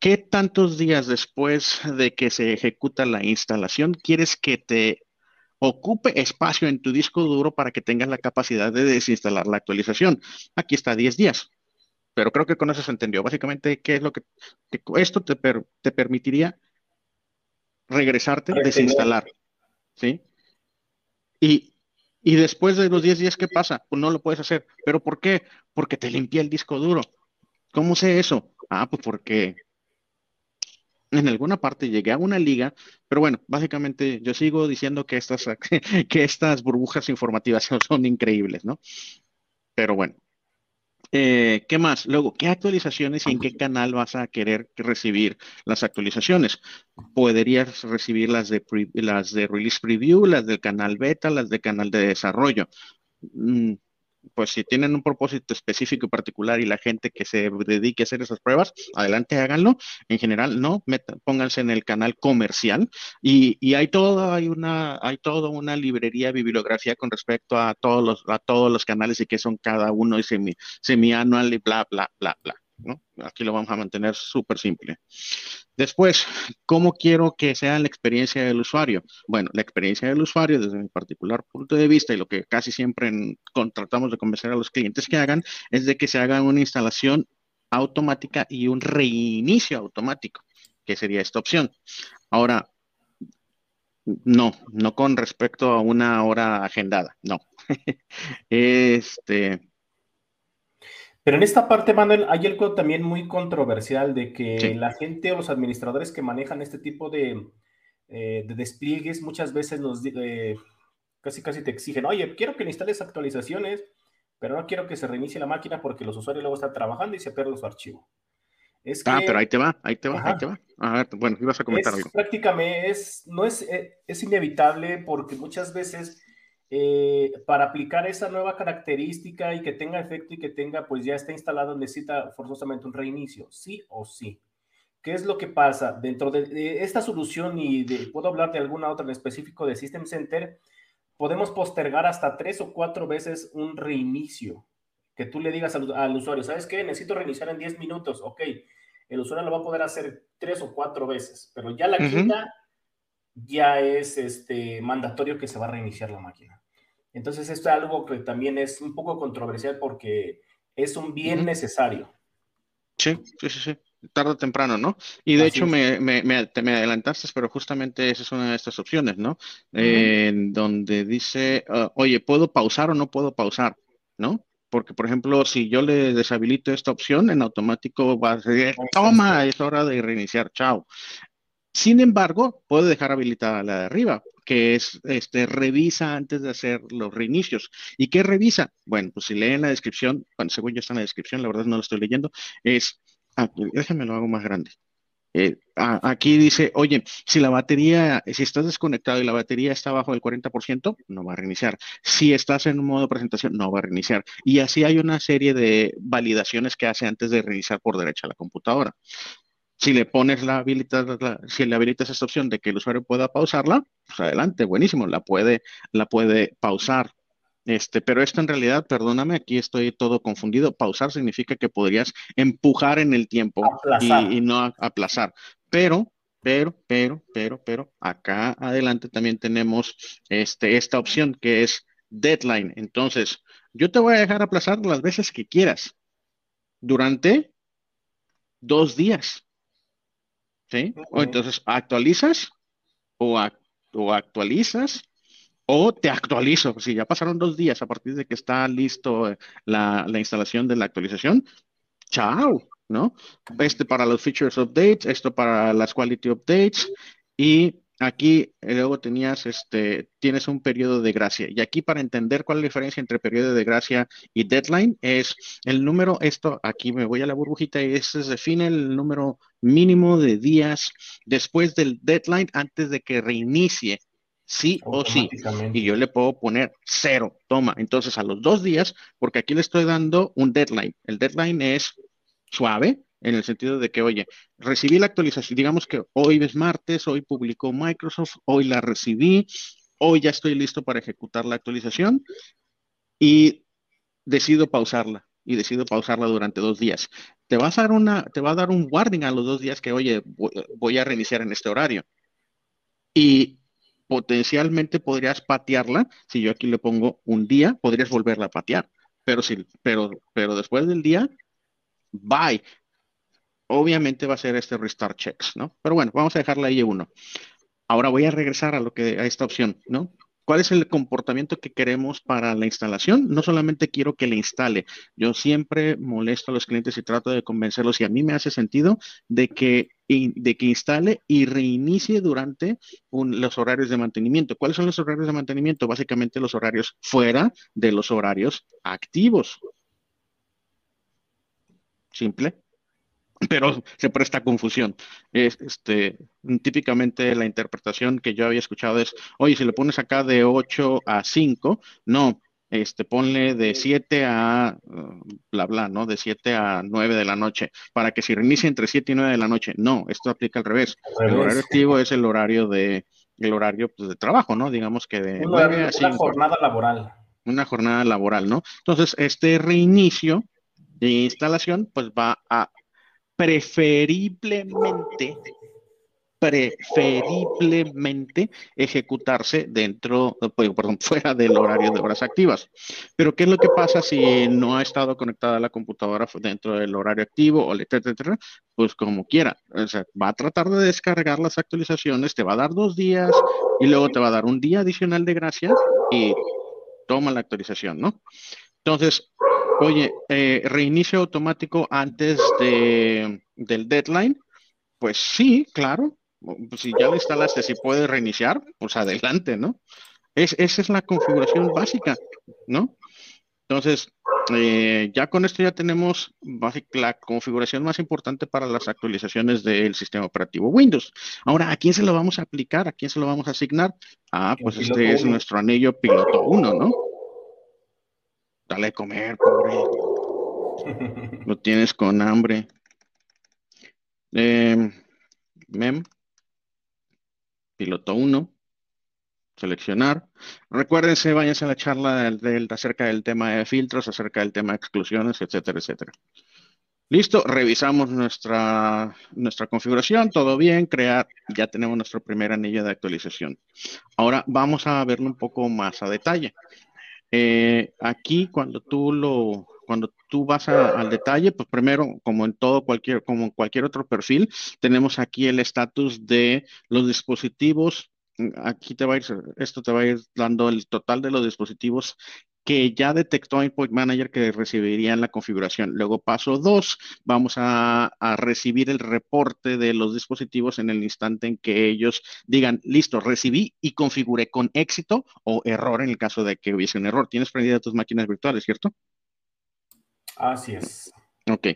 ¿qué tantos días después de que se ejecuta la instalación quieres que te ocupe espacio en tu disco duro para que tengas la capacidad de desinstalar la actualización. Aquí está 10 días. Pero creo que con eso se entendió. Básicamente, ¿qué es lo que, esto te, te permitiría regresarte, desinstalar? ¿Sí? Y, y después de los 10 días, ¿qué pasa? Pues no lo puedes hacer. ¿Pero por qué? Porque te limpia el disco duro. ¿Cómo sé eso? Ah, pues porque en alguna parte llegué a una liga, pero bueno, básicamente yo sigo diciendo que estas, que estas burbujas informativas son increíbles, ¿no? Pero bueno. Eh, ¿Qué más? Luego, ¿qué actualizaciones y en qué canal vas a querer recibir las actualizaciones? Podrías recibir las de, las de Release Preview, las del canal beta, las del canal de desarrollo. Mm, pues si tienen un propósito específico y particular y la gente que se dedique a hacer esas pruebas, adelante háganlo. En general, no, pónganse en el canal comercial y, y, hay todo, hay una, hay toda una librería, bibliografía con respecto a todos los, a todos los canales y qué son cada uno y semi, semianual y bla, bla, bla, bla. Aquí lo vamos a mantener súper simple. Después, ¿cómo quiero que sea la experiencia del usuario? Bueno, la experiencia del usuario, desde mi particular punto de vista y lo que casi siempre tratamos de convencer a los clientes que hagan, es de que se haga una instalación automática y un reinicio automático, que sería esta opción. Ahora, no, no con respecto a una hora agendada, no. este, pero en esta parte, Manuel, hay algo también muy controversial de que la gente o los administradores que manejan este tipo de, eh, despliegues muchas veces nos eh, casi casi te exigen, oye, quiero que instales actualizaciones, pero no quiero que se reinicie la máquina porque los usuarios luego están trabajando y se pierde su archivo. ah, pero ahí te va, ahí te va, ahí te va. A ver, bueno, ibas a comentar algo. Prácticamente es, no es, eh, es inevitable porque muchas veces eh, para aplicar esa nueva característica y que tenga efecto y que tenga, pues ya está instalado, necesita forzosamente un reinicio, sí o sí. ¿Qué es lo que pasa dentro de, esta solución y de, puedo hablar de alguna otra en específico de System Center? Podemos postergar hasta tres o cuatro veces un reinicio. Que tú le digas al, usuario, ¿sabes qué? Necesito reiniciar en 10 minutos. Ok, el usuario lo va a poder hacer tres o cuatro veces, pero ya la quinta ya es este, mandatorio que se va a reiniciar la máquina. Entonces, esto es algo que también es un poco controversial porque es un bien necesario. Sí, sí, sí, sí. Tarde o temprano, ¿no? Y de hecho me, me, me, te me adelantaste, pero justamente esa es una de estas opciones, ¿no? Donde dice, ah, oye, ¿puedo pausar o no puedo pausar? ¿No? Porque, por ejemplo, si yo le deshabilito esta opción, en automático va a decir, toma, es hora de reiniciar, chao. Sin embargo, puedo dejar habilitada la de arriba, que es, este, revisa antes de hacer los reinicios. ¿Y qué revisa? Bueno, pues si leen la descripción, bueno, según yo está en la descripción, la verdad no lo estoy leyendo, es, ah, déjenme lo hago más grande. Eh, aquí dice, oye, si la batería, si estás desconectado y la batería está bajo el 40%, no va a reiniciar. Si estás en un modo presentación, no va a reiniciar. Y así hay una serie de validaciones que hace antes de reiniciar por derecha la computadora. Si le pones la habilitas, si le habilitas esta opción de que el usuario pueda pausarla, pues adelante, buenísimo, la puede, la puede pausar. Este, pero esto en realidad, perdóname, aquí estoy todo confundido. Pausar significa que podrías empujar en el tiempo y, no aplazar. Pero, pero, pero, pero, pero, acá adelante también tenemos este, esta opción que es deadline. Entonces, yo te voy a dejar aplazar las veces que quieras durante dos días. ¿Sí? O entonces actualizas o, o actualizas o te actualizo. Si ya pasaron dos días a partir de que está listo eh, la, instalación de la actualización, chao, ¿no? Este para los features updates, esto para las quality updates y aquí eh, luego tenías este tienes un periodo de gracia y aquí para entender cuál es la diferencia entre periodo de gracia y deadline es el número esto aquí me voy a la burbujita y se define el número mínimo de días después del deadline antes de que reinicie sí o sí. Y yo le puedo poner cero, toma. Entonces a los dos días, porque aquí le estoy dando un deadline. El deadline es suave, en el sentido de que, oye, recibí la actualización, digamos que hoy es martes, hoy publicó Microsoft, hoy la recibí, hoy ya estoy listo para ejecutar la actualización y decido pausarla y decido pausarla durante dos días. Te, vas a dar una, te va a dar un warning a los dos días que, oye, voy a reiniciar en este horario. Y potencialmente podrías patearla. Si yo aquí le pongo un día, podrías volverla a patear. Pero, si, pero, pero después del día, bye. Obviamente va a ser este restart checks, ¿no? Pero bueno, vamos a dejarla ahí uno. Ahora voy a regresar a lo que a esta opción, ¿no? ¿Cuál es el comportamiento que queremos para la instalación? No solamente quiero que le instale, yo siempre molesto a los clientes y trato de convencerlos y a mí me hace sentido de que, de que instale y reinicie durante los horarios de mantenimiento. ¿Cuáles son los horarios de mantenimiento? Básicamente los horarios fuera de los horarios activos. Simple pero se presta confusión. este, típicamente la interpretación que yo había escuchado es, oye, si le pones acá de 8 a 5, no, este, ponle de 7 a uh, bla, bla, ¿no? De 7 a 9 de la noche, para que se reinicie entre 7 y 9 de la noche. No, esto aplica al revés. El horario activo es el horario de, el horario pues, de trabajo, ¿no? Digamos que de una, Una jornada laboral. Una jornada laboral, ¿no? Entonces, este reinicio de instalación, pues va a preferiblemente, preferiblemente ejecutarse dentro, pues, perdón, fuera del horario de horas activas. Pero ¿qué es lo que pasa si no ha estado conectada la computadora dentro del horario activo o etcétera? Pues como quiera, o sea, va a tratar de descargar las actualizaciones, te va a dar dos días y luego te va a dar un día adicional de gracia y toma la actualización, ¿no? Entonces, Oye, eh, reinicio automático antes de, del deadline. Pues sí, claro. Si ya lo instalaste, si puedes reiniciar, pues adelante, ¿no? Es, esa es la configuración básica, ¿no? Entonces, eh, ya con esto ya tenemos la configuración más importante para las actualizaciones del sistema operativo Windows. Ahora, ¿a quién se lo vamos a aplicar? ¿A quién se lo vamos a asignar? Ah, pues este es nuestro anillo piloto 1, ¿no? Dale a comer, pobre. Lo tienes con hambre. Em, mem. Piloto 1. Seleccionar. Recuérdense, váyanse a la charla del, acerca del tema de filtros, acerca del tema de exclusiones, etcétera, etcétera. Listo, revisamos nuestra, nuestra configuración, todo bien, crear, ya tenemos nuestro primer anillo de actualización. Ahora vamos a verlo un poco más a detalle. Eh, aquí cuando tú lo, cuando tú vas al detalle, pues primero, como en todo cualquier, como en cualquier otro perfil, tenemos aquí el estatus de los dispositivos. Aquí te va a ir, esto te va a ir dando el total de los dispositivos que ya detectó Endpoint Manager que recibiría en la configuración. Luego, paso dos, vamos a, recibir el reporte de los dispositivos en el instante en que ellos digan, listo, recibí y configuré con éxito o error en el caso de que hubiese un error. Tienes prendida tus máquinas virtuales, ¿cierto? Así es. Ok.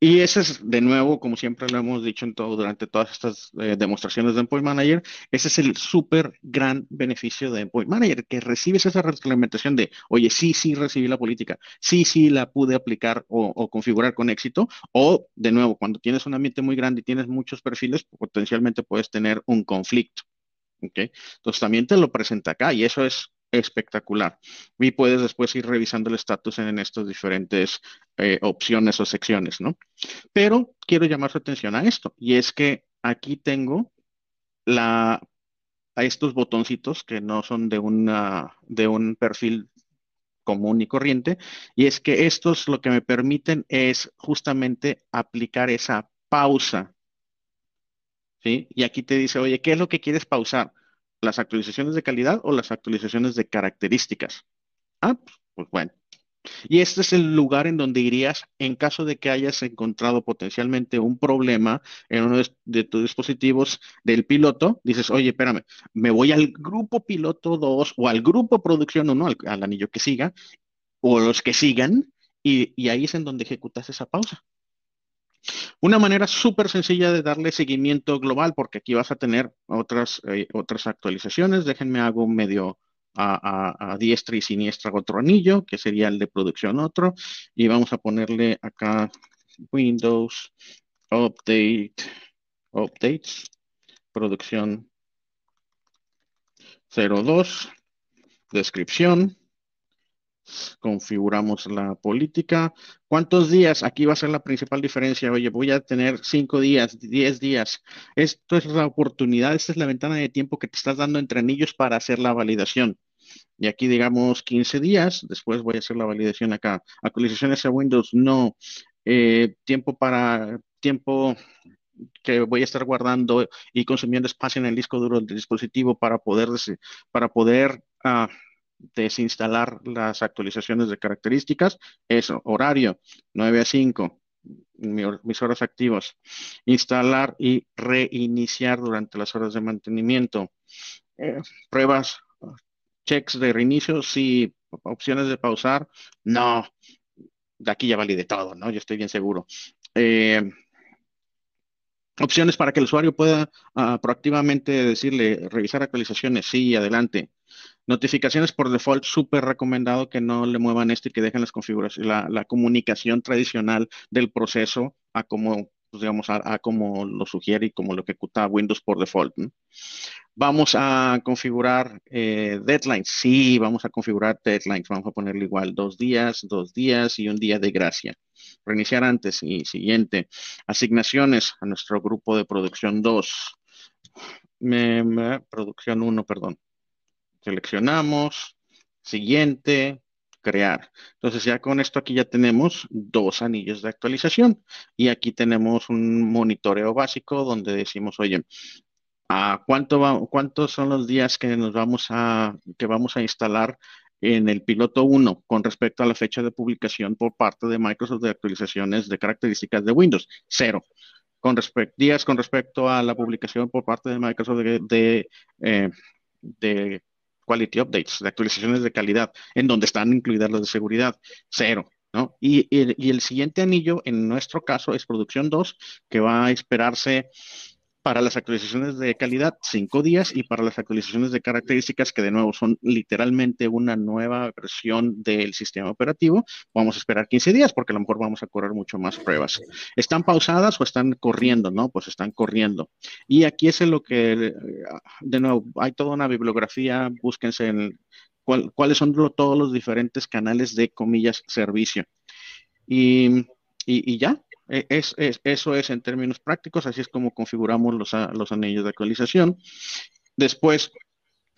Y ese es, de nuevo, como siempre lo hemos dicho en todo, durante todas estas eh, demostraciones de Endpoint Manager, ese es el súper gran beneficio de Endpoint Manager, que recibes esa retroalimentación de, oye, sí, sí recibí la política, sí, sí la pude aplicar o, configurar con éxito, o de nuevo, cuando tienes un ambiente muy grande y tienes muchos perfiles, potencialmente puedes tener un conflicto. ¿okay? Entonces también te lo presenta acá y eso es espectacular. Y puedes después ir revisando el estatus en, estas diferentes eh, opciones o secciones, ¿no? Pero quiero llamar su atención a esto, y es que aquí tengo la, a estos botoncitos que no son de, una, de un perfil común y corriente, y es que estos lo que me permiten es justamente aplicar esa pausa. ¿Sí? Y aquí te dice, oye, ¿qué es lo que quieres pausar? Las actualizaciones de calidad o las actualizaciones de características. Ah, pues bueno. Y este es el lugar en donde irías en caso de que hayas encontrado potencialmente un problema en uno de, tus dispositivos del piloto. Dices, oye, espérame, me voy al grupo piloto 2 o al grupo producción 1, al, anillo que siga, o los que sigan, y, y ahí es en donde ejecutas esa pausa. Una manera súper sencilla de darle seguimiento global, porque aquí vas a tener otras, eh, otras actualizaciones. Déjenme hago medio a, diestra y siniestra otro anillo, que sería el de producción otro. Y vamos a ponerle acá Windows Update, Updates, producción 02, descripción configuramos la política. ¿Cuántos días? Aquí va a ser la principal diferencia. Oye, voy a tener cinco días, diez días. Esto es la oportunidad, esta es la ventana de tiempo que te estás dando entre anillos para hacer la validación. Y aquí digamos 15 días, después voy a hacer la validación acá. Actualizaciones a Windows, no. Eh, tiempo para, tiempo que voy a estar guardando y consumiendo espacio en el disco duro del dispositivo para poder, para poder uh, desinstalar las actualizaciones de características. Eso, horario 9 a 5, mis horas activas. Instalar y reiniciar durante las horas de mantenimiento. Eh, pruebas, checks de reinicio, sí. Opciones de pausar, no. De aquí ya valide todo, ¿no? Yo estoy bien seguro. Eh, opciones para que el usuario pueda ah, proactivamente decirle, revisar actualizaciones, sí, adelante. Notificaciones por default, súper recomendado que no le muevan esto y que dejen las configuraciones, la, comunicación tradicional del proceso a como, pues, digamos, a, como lo sugiere y como lo ejecuta Windows por default. Vamos a configurar eh, deadlines. Sí, vamos a configurar deadlines. Vamos a ponerle igual dos días, dos días y un día de gracia. Reiniciar antes y siguiente. Asignaciones a nuestro grupo de producción 2. producción 1, perdón Seleccionamos, siguiente, crear. Entonces ya con esto aquí ya tenemos dos anillos de actualización y aquí tenemos un monitoreo básico donde decimos, oye, ¿a cuánto ¿cuántos son los días que nos vamos a, que vamos a instalar en el piloto 1 con respecto a la fecha de publicación por parte de Microsoft de actualizaciones de características de Windows? Cero. Con días con respecto a la publicación por parte de Microsoft de, de eh, quality updates, de actualizaciones de calidad, en donde están incluidas las de seguridad, cero. ¿no? Y, y, el siguiente anillo, en nuestro caso, es producción 2, que va a esperarse para las actualizaciones de calidad, cinco días, y para las actualizaciones de características, que de nuevo son literalmente una nueva versión del sistema operativo, vamos a esperar 15 días, porque a lo mejor vamos a correr mucho más pruebas. ¿Están pausadas o están corriendo? No, pues están corriendo. Y aquí es lo que, de nuevo, hay toda una bibliografía, búsquense en cuáles son todos los diferentes canales de comillas servicio. y, y ya, e, es, eso es en términos prácticos, así es como configuramos los, los anillos de actualización. Después,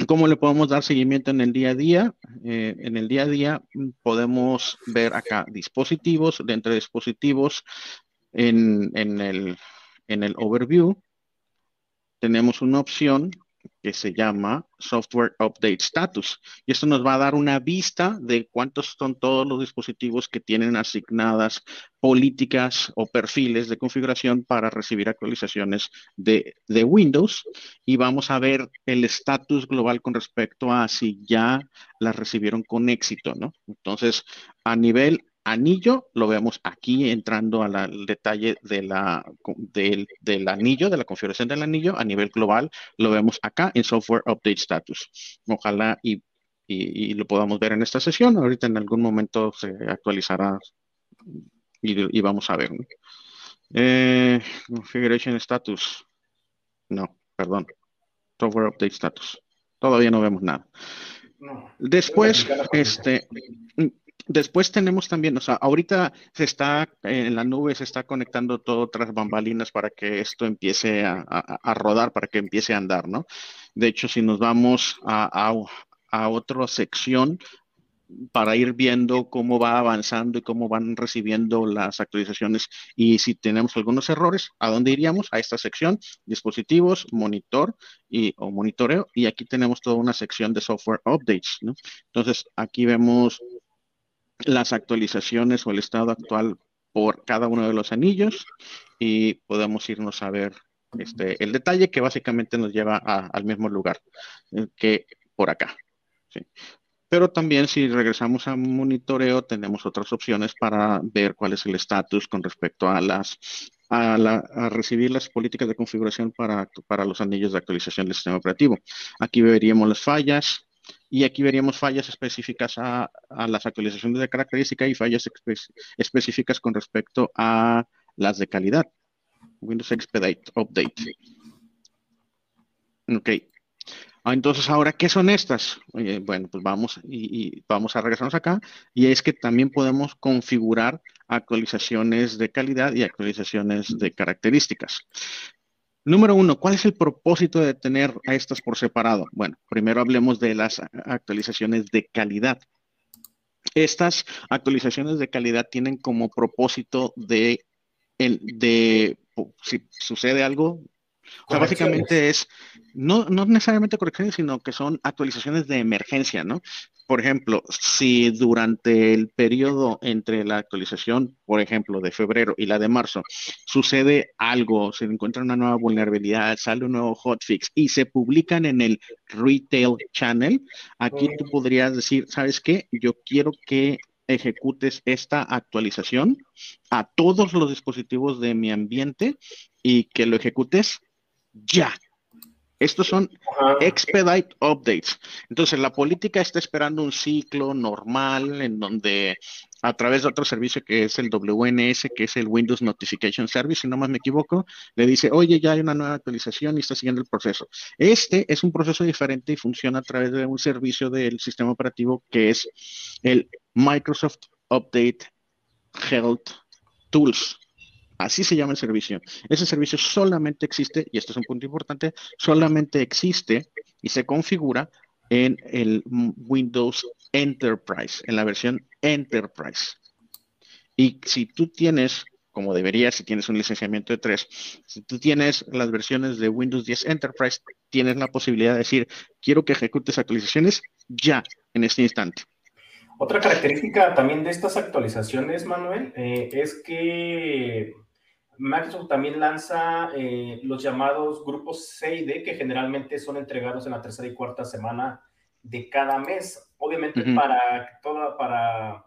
¿cómo le podemos dar seguimiento en el día a día? Eh, en el día a día mm, podemos ver acá dispositivos, de entre dispositivos en, el, en el overview tenemos una opción que se llama Software Update Status. Y esto nos va a dar una vista de cuántos son todos los dispositivos que tienen asignadas políticas o perfiles de configuración para recibir actualizaciones de, Windows. Y vamos a ver el estatus global con respecto a si ya las recibieron con éxito, ¿no? Entonces, a nivel anillo lo vemos aquí entrando al detalle de la, del, anillo, de la configuración del anillo a nivel global, lo vemos acá en Software Update Status. Ojalá y, lo podamos ver en esta sesión. Ahorita en algún momento se actualizará y, vamos a ver. Eh, configuration Status. No, perdón. Software Update Status. Todavía no vemos nada. Después, este, Después tenemos también, o sea, ahorita se está en la nube, se está conectando todo otras bambalinas para que esto empiece a, rodar, para que empiece a andar, ¿no? De hecho, si nos vamos a, a otra sección para ir viendo cómo va avanzando y cómo van recibiendo las actualizaciones y si tenemos algunos errores, ¿a dónde iríamos? A esta sección, dispositivos, monitor y, o monitoreo, y aquí tenemos toda una sección de software updates, ¿no? Entonces, aquí vemos las actualizaciones o el estado actual por cada uno de los anillos y podemos irnos a ver este, el detalle que básicamente nos lleva al mismo lugar eh, que por acá. Pero también si regresamos a monitoreo tenemos otras opciones para ver cuál es el estatus con respecto a las a, recibir las políticas de configuración para, para los anillos de actualización del sistema operativo. Aquí veríamos las fallas, y aquí veríamos fallas específicas a, las actualizaciones de característica y fallas específicas con respecto a las de calidad. Windows Expedite Update. Ok. Ah, entonces, ahora, ¿qué son estas? bueno, pues vamos y, vamos a regresarnos acá. Y es que también podemos configurar actualizaciones de calidad y actualizaciones de características. Número uno, ¿cuál es el propósito de tener a estas por separado? Bueno, primero hablemos de las actualizaciones de calidad. Estas actualizaciones de calidad tienen como propósito de, de si sucede algo, o sea, básicamente es, no, no necesariamente correcciones, sino que son actualizaciones de emergencia, ¿no? Por ejemplo, si durante el periodo entre la actualización, por ejemplo, de febrero y la de marzo, sucede algo, se encuentra una nueva vulnerabilidad, sale un nuevo hotfix y se publican en el retail channel, aquí tú podrías decir, ¿sabes qué? Yo quiero que ejecutes esta actualización a todos los dispositivos de mi ambiente y que lo ejecutes ya. Estos son expedite updates. Entonces, la política está esperando un ciclo normal en donde a través de otro servicio que es el WNS, que es el Windows Notification Service, si no más me equivoco, le dice, oye, ya hay una nueva actualización y está siguiendo el proceso. Este es un proceso diferente y funciona a través de un servicio del sistema operativo que es el Microsoft Update Health Tools. Así se llama el servicio. Ese servicio solamente existe, y esto es un punto importante, solamente existe y se configura en el Windows Enterprise, en la versión Enterprise. Y si tú tienes, como deberías, si tienes un licenciamiento de tres, si tú tienes las versiones de Windows 10 Enterprise, tienes la posibilidad de decir, quiero que ejecutes actualizaciones ya, en este instante. Otra característica también de estas actualizaciones, Manuel, eh, es que Microsoft también lanza eh, los llamados grupos C y D, que generalmente son entregados en la tercera y cuarta semana de cada mes. Obviamente para, toda, para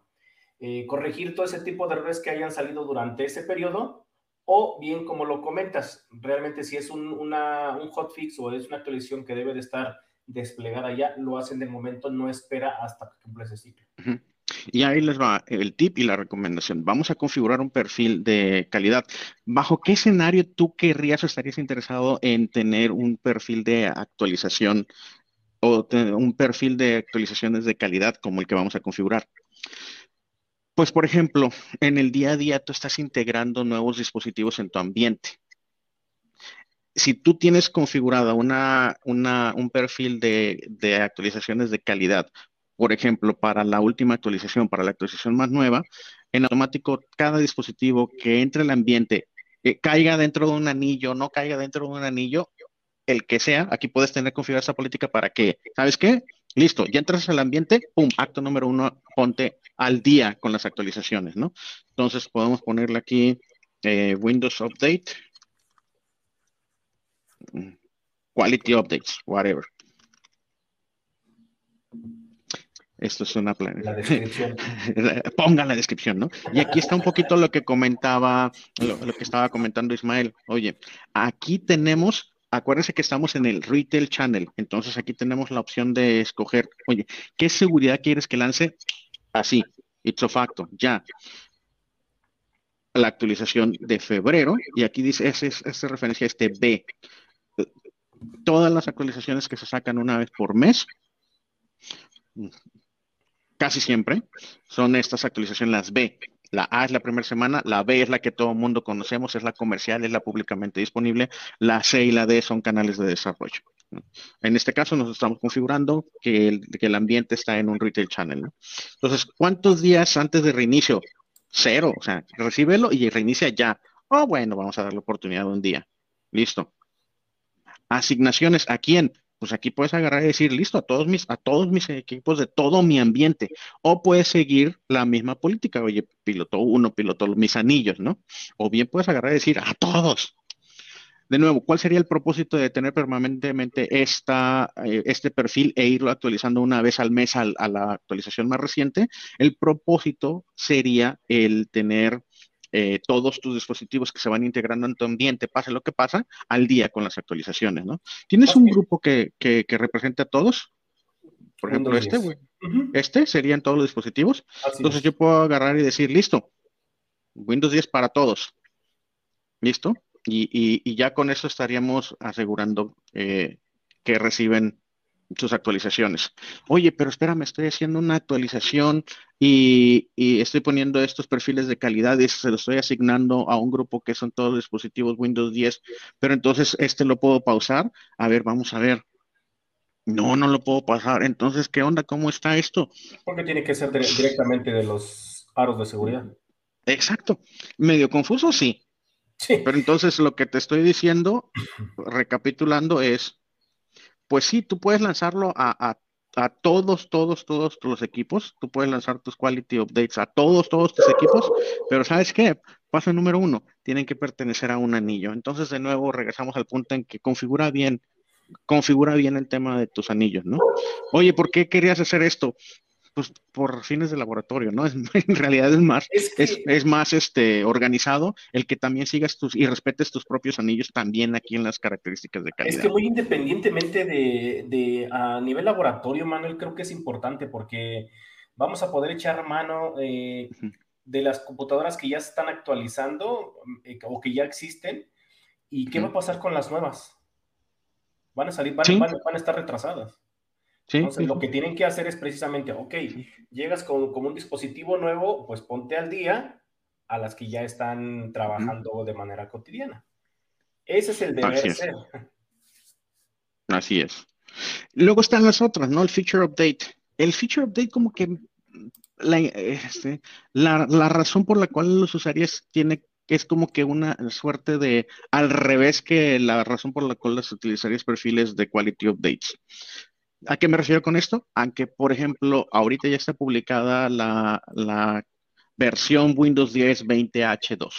eh, corregir todo ese tipo de errores que hayan salido durante ese periodo, o bien como lo comentas, realmente si es un, una, un hotfix o es una actualización que debe de estar desplegada ya, lo hacen de momento, no espera hasta que cumpla ese ciclo. Y ahí les va el tip y la recomendación. Vamos a configurar un perfil de calidad. ¿Bajo qué escenario tú querrías o estarías interesado en tener un perfil de actualización o un perfil de actualizaciones de calidad como el que vamos a configurar? Pues, por ejemplo, en el día a día tú estás integrando nuevos dispositivos en tu ambiente. Si tú tienes configurada una, un perfil de, de actualizaciones de calidad por ejemplo, para la última actualización, para la actualización más nueva, en automático cada dispositivo que entre al ambiente, caiga dentro de un anillo, no caiga dentro de un anillo, el que sea, aquí puedes tener configurada esa política para que, ¿sabes qué? Listo, ya entras al ambiente, pum, acto número uno, ponte al día con las actualizaciones, ¿no? Entonces podemos ponerle aquí eh, Windows Update, Quality Updates, whatever. Esto es una plan. La descripción. Pongan la descripción, ¿no? Y aquí está un poquito lo que comentaba, lo, que estaba comentando Ismael. Oye, aquí tenemos, acuérdense que estamos en el retail channel, entonces aquí tenemos la opción de escoger, oye, ¿qué seguridad quieres que lance? Así, ipso facto, ya la actualización de febrero, y aquí dice, esa es, referencia a este B. Todas las actualizaciones que se sacan una vez por mes, casi siempre, son estas actualizaciones, las B. La A es la primera semana, la B es la que todo el mundo conocemos, es la comercial, es la públicamente disponible, la C y la D son canales de desarrollo. En este caso nos estamos configurando que el, que el ambiente está en un retail channel. Entonces, ¿cuántos días antes de reinicio? Cero, o sea, recíbelo y reinicia ya. Oh, bueno, vamos a dar la oportunidad un día. Listo. Asignaciones, ¿a quién? Pues aquí puedes agarrar y decir, listo, a todos mis, a todos mis equipos de todo mi ambiente. O puedes seguir la misma política, oye, piloto uno, piloto mis anillos, ¿no? O bien puedes agarrar y decir, a todos. De nuevo, ¿cuál sería el propósito de tener permanentemente esta, eh, este perfil e irlo actualizando una vez al mes a la actualización más reciente? El propósito sería el tener eh, todos tus dispositivos que se van integrando en tu ambiente, pase lo que pasa, al día con las actualizaciones, ¿no? ¿Tienes un grupo que, que, represente a todos? Por ejemplo, este, Este serían todos los dispositivos. Entonces yo puedo agarrar y decir, listo, Windows 10 para todos. ¿Listo? y, ya con eso estaríamos asegurando eh, que reciben sus actualizaciones. Oye, pero espérame, estoy haciendo una actualización y, estoy poniendo estos perfiles de calidad y se lo estoy asignando a un grupo que son todos los dispositivos Windows 10, pero entonces este lo puedo pausar. A ver, vamos a ver. No, no lo puedo pasar. Entonces, ¿qué onda? ¿Cómo está esto? Porque tiene que ser directamente de los aros de seguridad. Exacto. Medio confuso, sí. Pero entonces lo que te estoy diciendo, recapitulando, es, pues sí, tú puedes lanzarlo a, todos, todos, todos los equipos. Tú puedes lanzar tus quality updates a todos, todos tus equipos, pero ¿sabes qué? Paso número uno, tienen que pertenecer a un anillo. Entonces, de nuevo, regresamos al punto en que configura bien, configura bien el tema de tus anillos, ¿no? Oye, ¿por qué querías hacer esto? Pues por fines de laboratorio, ¿no? en realidad es más, es, más este, organizado el que también sigas tus y respetes tus propios anillos también aquí en las características de calidad. Es que muy independientemente de, de a nivel laboratorio, Manuel, creo que es importante porque vamos a poder echar mano eh, de las computadoras que ya se están actualizando eh, o que ya existen y qué va a pasar con las nuevas. Van a salir, van, van a estar retrasadas. Entonces, lo que tienen que hacer es precisamente, ok, llegas con, un dispositivo nuevo, pues ponte al día a las que ya están trabajando de manera cotidiana. Ese es el deber Así ser. Así es. Luego están las otras, ¿no? El feature update. El feature update como que la, este, la, la razón por la cual los usuarios tiene es como que una suerte de al revés que la razón por la cual las utilizarías perfiles de quality updates. ¿A qué me refiero con esto? Aunque, por ejemplo, ahorita ya está publicada la, versión Windows 10 20H2,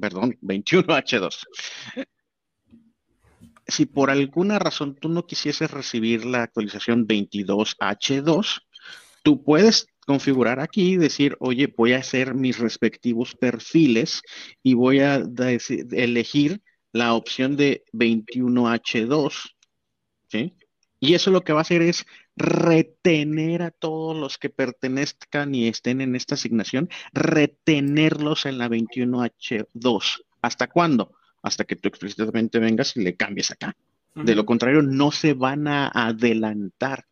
perdón, 21H2. Si por alguna razón tú no quisieses recibir la actualización 22H2, tú puedes configurar aquí y decir, oye, voy a hacer mis respectivos perfiles y voy a elegir la opción de 21H2, ¿sí? Y eso lo que va a hacer es retener a todos los que pertenezcan y estén en esta asignación, retenerlos en la 21H2. ¿Hasta cuándo? Hasta que tú explícitamente vengas y le cambies acá. De lo contrario, no se van a adelantar.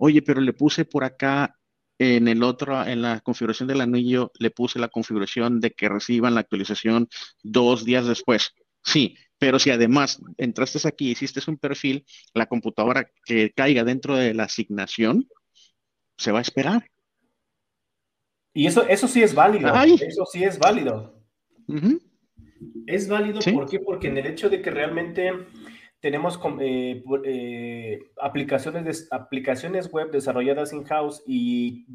Oye, pero le puse por acá en el otro, en la configuración del anillo, le puse la configuración de que reciban la actualización dos días después. Sí, pero si además entraste aquí, hiciste un perfil, la computadora que caiga dentro de la asignación, se va a esperar. Y eso, eso sí es válido. Eso sí es válido. Es válido, ¿por qué? Porque en el hecho de que realmente tenemos eh, eh, aplicaciones, aplicaciones web desarrolladas in-house y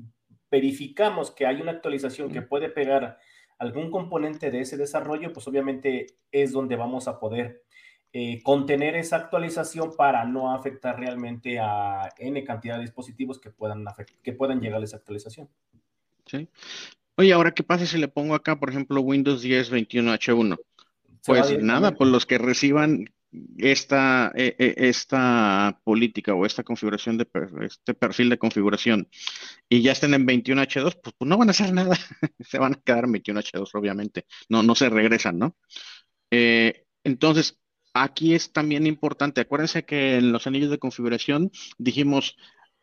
verificamos que hay una actualización que puede pegar algún componente de ese desarrollo, pues obviamente es donde vamos a poder eh, contener esa actualización para no afectar realmente a N cantidad de dispositivos que puedan, que puedan llegar a esa actualización. Sí. Oye, ahora, ¿qué pasa si le pongo acá, por ejemplo, Windows 10 21H1? Pues nada, pues los que reciban esta, e, e, esta política o esta configuración de este perfil de configuración y ya estén en 21H2, pues, pues, no van a hacer nada, se van a quedar en 21H2 obviamente, no, no se regresan, ¿no? Eh, entonces, aquí es también importante, acuérdense que en los anillos de configuración dijimos,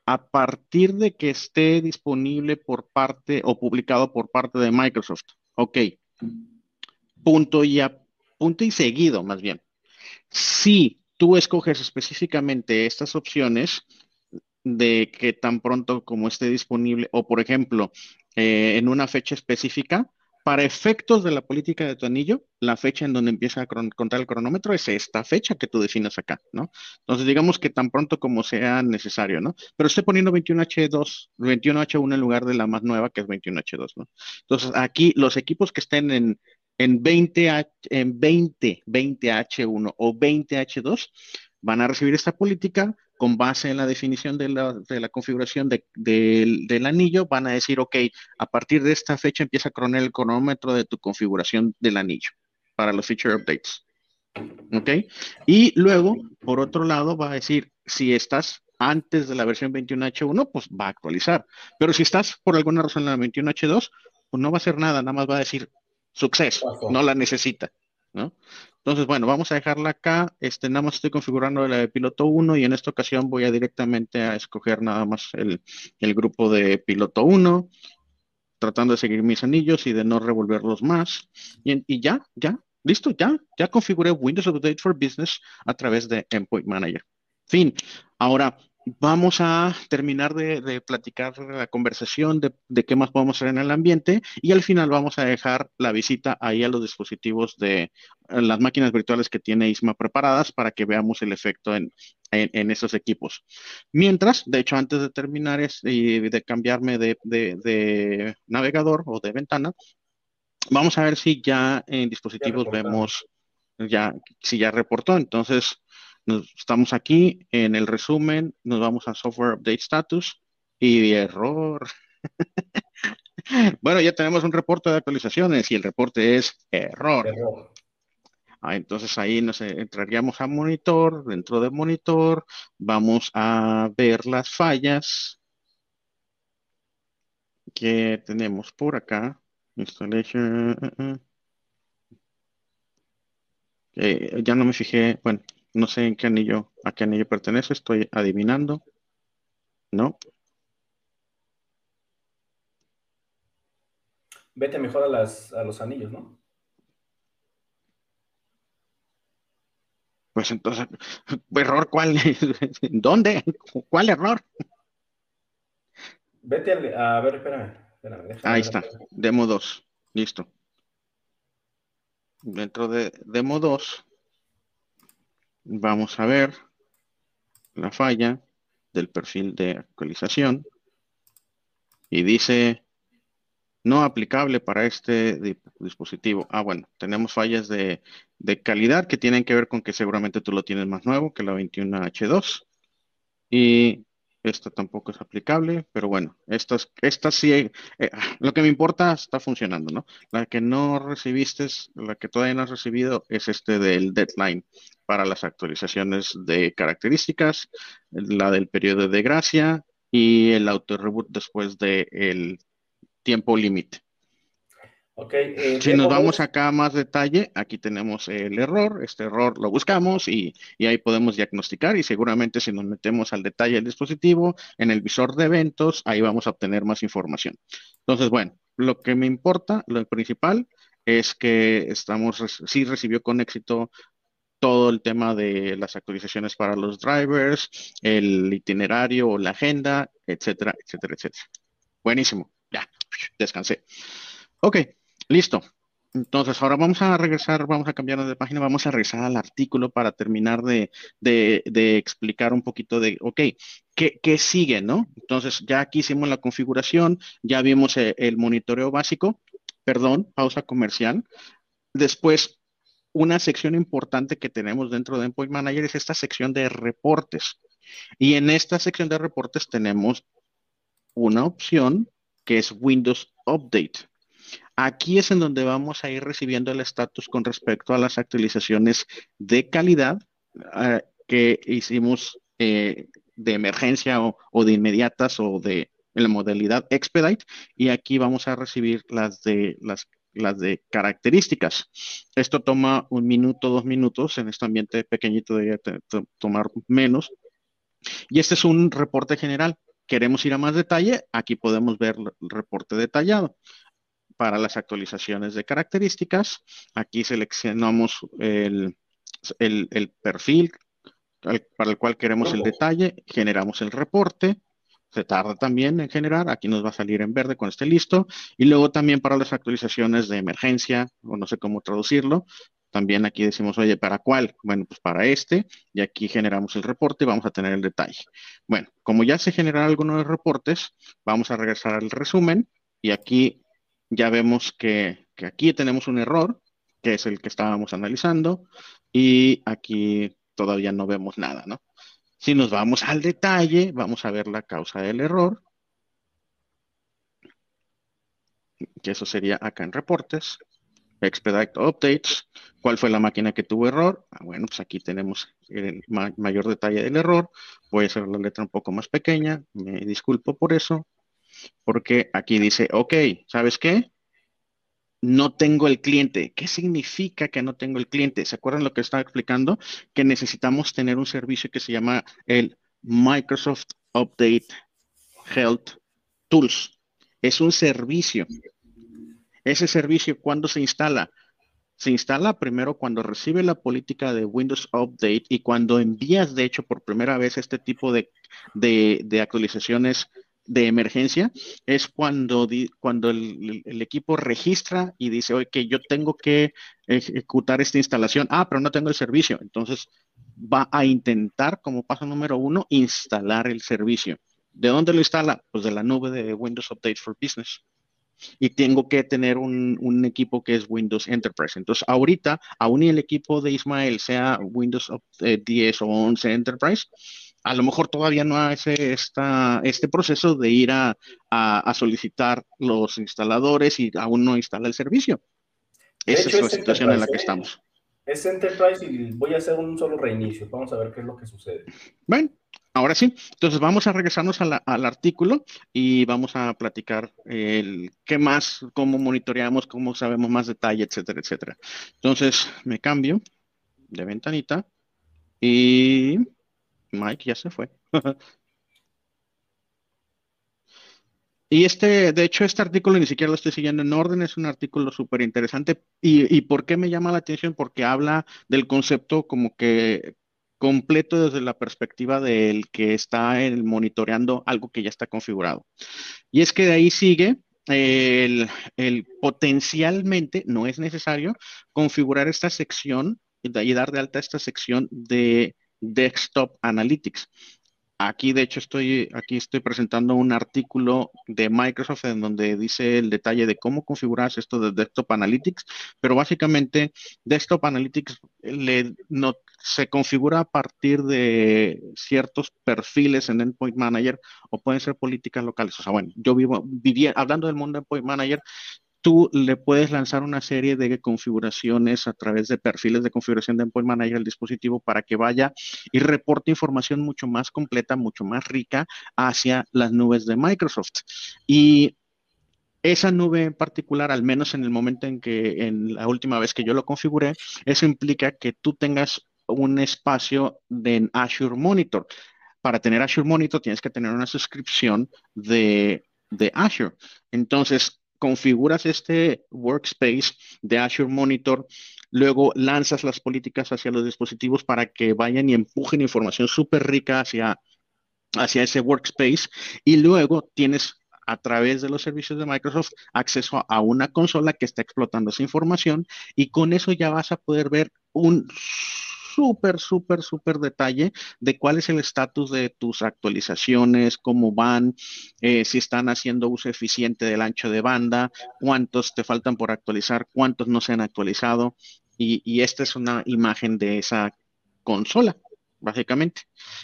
a partir de que esté disponible por parte o publicado por parte de Microsoft, ok, punto y, punto y seguido más bien si tú escoges específicamente estas opciones de que tan pronto como esté disponible, o por ejemplo, eh, en una fecha específica, para efectos de la política de tu anillo, la fecha en donde empieza a contar el cronómetro es esta fecha que tú definas acá, ¿no? Entonces, digamos que tan pronto como sea necesario, ¿no? Pero estoy poniendo 21H2, 21H1 en lugar de la más nueva que es 21H2, ¿no? Entonces, aquí los equipos que estén en, en 20, en 20, 20H1 o 20H2 van a recibir esta política con base en la definición de la, configuración del anillo, van a decir, ok, a partir de esta fecha empieza a cronar el cronómetro de tu configuración del anillo para los feature updates. ¿Ok? Y luego, por otro lado, va a decir, si estás antes de la versión 21H1, pues va a actualizar. Pero si estás por alguna razón en la 21H2, pues no va a hacer nada, nada más va a decir, suceso, no la necesita, ¿no? Entonces, bueno, vamos a dejarla acá. Este, nada más estoy configurando la de piloto 1 y en esta ocasión voy a directamente a escoger nada más el, grupo de piloto 1, tratando de seguir mis anillos y de no revolverlos más. Y, y ya, ya, listo, ya, ya configuré Windows Update for Business a través de Endpoint Manager. Fin. Ahora, vamos a terminar de, platicar la conversación de, qué más podemos hacer en el ambiente y al final vamos a dejar la visita ahí a los dispositivos de eh, las máquinas virtuales que tiene ISMA preparadas para que veamos el efecto en, esos equipos. Mientras, de hecho, antes de terminar y de cambiarme de, navegador o de ventana, vamos a ver si ya en dispositivos vemos ya si ya reportó. Entonces, estamos aquí en el resumen, nos vamos a Software Update Status y error. bueno, ya tenemos un reporte de actualizaciones y el reporte es error. Ah, entonces ahí nos entraríamos a monitor, dentro de monitor vamos a ver las fallas que tenemos por acá. Installation. Uh, uh, uh. ya no me fijé, bueno, no sé en qué anillo, a qué anillo pertenece, estoy adivinando. No. Vete mejor a, las, a los anillos, ¿no? Pues entonces, ¿error cuál? ¿Dónde? ¿Cuál error? Vete a, ver, espérame. espérame Ahí está, demo 2, listo. Dentro de demo 2 vamos a ver la falla del perfil de actualización y dice no aplicable para este dispositivo. Ah, bueno, tenemos fallas de, de, calidad que tienen que ver con que seguramente tú lo tienes más nuevo que la 21H2 y esta tampoco es aplicable, pero bueno, esta, esta sí, eh, lo que me importa está funcionando, ¿no? La que no recibiste, la que todavía no has recibido es este del deadline para las actualizaciones de características, la del periodo de gracia y el auto reboot después del tiempo límite. Eh, si nos vamos acá a más detalle, aquí tenemos el error, este error lo buscamos y, ahí podemos diagnosticar y seguramente si nos metemos al detalle del dispositivo, en el visor de eventos, ahí vamos a obtener más información. Entonces, bueno, lo que me importa, lo principal, es que estamos, sí recibió con éxito todo el tema de las actualizaciones para los drivers, el itinerario la agenda, etcétera, etcétera, etcétera. Buenísimo, ya, descansé. Ok, Listo. Entonces, ahora vamos a regresar, vamos a cambiar de página, vamos a regresar al artículo para terminar de, explicar un poquito de, ok, ¿qué, sigue, no? Entonces, ya aquí hicimos la configuración, ya vimos el, eh, el monitoreo básico, perdón, pausa comercial. Después, una sección importante que tenemos dentro de Endpoint Manager es esta sección de reportes. Y en esta sección de reportes tenemos una opción que es Windows Update. Aquí es en donde vamos a ir recibiendo el estatus con respecto a las actualizaciones de calidad eh, que hicimos eh, de emergencia o, de inmediatas o de la modalidad expedite y aquí vamos a recibir las de las las de características. Esto toma un minuto, dos minutos, en este ambiente pequeñito debería tomar menos. Y este es un reporte general. Queremos ir a más detalle, aquí podemos ver el reporte detallado. Para las actualizaciones de características, aquí seleccionamos el, perfil para el cual queremos el detalle, generamos el reporte, se tarda también en generar, aquí nos va a salir en verde cuando esté listo, y luego también para las actualizaciones de emergencia, o no sé cómo traducirlo, también aquí decimos, oye, ¿para cuál? Bueno, pues para este, y aquí generamos el reporte y vamos a tener el detalle. Bueno, como ya se generaron algunos reportes, vamos a regresar al resumen, y aquí ya vemos que, que aquí tenemos un error, que es el que estábamos analizando, y aquí todavía no vemos nada, ¿no? Si nos vamos al detalle, vamos a ver la causa del error, que eso sería acá en reportes, expedite updates, cuál fue la máquina que tuvo error, ah, bueno, pues aquí tenemos el mayor detalle del error, voy a hacer la letra un poco más pequeña, me disculpo por eso, porque aquí dice, ok, ¿sabes qué? No tengo el cliente. ¿Qué significa que no tengo el cliente? ¿Se acuerdan lo que estaba explicando? Que necesitamos tener un servicio que se llama el Microsoft Update Health Tools. Es un servicio. Ese servicio, ¿cuándo se instala? Se instala primero cuando recibe la política de Windows Update y cuando envías, de hecho, por primera vez este tipo de, de actualizaciones de emergencia es cuando, cuando el, equipo registra y dice, oye, que yo tengo que ejecutar esta instalación. Ah, pero no tengo el servicio. Entonces va a intentar, como paso número uno, instalar el servicio. ¿De dónde lo instala? Pues de la nube de Windows Update for Business. Y tengo que tener un, equipo que es Windows Enterprise. Entonces, ahorita, aún el equipo de Ismael sea Windows 10 eh, o 11 Enterprise, a lo mejor todavía no hace esta, este proceso de ir a, solicitar los instaladores y aún no instala el servicio. Esa es la situación en la que ¿eh? estamos. Es Enterprise y voy a hacer un solo reinicio. Vamos a ver qué es lo que sucede. Bueno, ahora sí. Entonces vamos a regresarnos al artículo y vamos a platicar el qué más, cómo monitoreamos, cómo sabemos más detalle, etcétera, etcétera. Entonces me cambio de ventanita y Mike ya se fue. Y este, de hecho, este artículo ni siquiera lo estoy siguiendo en orden, es un artículo súper interesante. ¿Y, ¿Y por qué me llama la atención? Porque habla del concepto como que completo desde la perspectiva del que está monitoreando algo que ya está configurado. Y es que de ahí sigue el, el potencialmente, no es necesario, configurar esta sección y dar de alta esta sección de Desktop Analytics. Aquí, de hecho, estoy, aquí estoy presentando un artículo de Microsoft en donde dice el detalle de cómo configurar esto de Desktop Analytics, pero básicamente Desktop Analytics le, no, se configura a partir de ciertos perfiles en Endpoint Manager o pueden ser políticas locales. O sea, bueno, yo vivo, vivía, hablando del mundo de Endpoint Manager, tú le puedes lanzar una serie de configuraciones a través de perfiles de configuración de Endpoint Manager al dispositivo para que vaya y reporte información mucho más completa, mucho más rica hacia las nubes de Microsoft. Y esa nube en particular, al menos en el momento en que, en la última vez que yo lo configuré, eso implica que tú tengas un espacio de Azure Monitor. Para tener Azure Monitor tienes que tener una suscripción de, de Azure. Entonces, configuras este workspace de Azure Monitor, luego lanzas las políticas hacia los dispositivos para que vayan y empujen información súper rica hacia, hacia ese workspace y luego tienes a través de los servicios de Microsoft acceso a una consola que está explotando esa información y con eso ya vas a poder ver un súper, súper, súper detalle de cuál es el estatus de tus actualizaciones, cómo van, eh, si están haciendo uso eficiente del ancho de banda, cuántos te faltan por actualizar, cuántos no se han actualizado. y, esta es una imagen de esa consola, básicamente.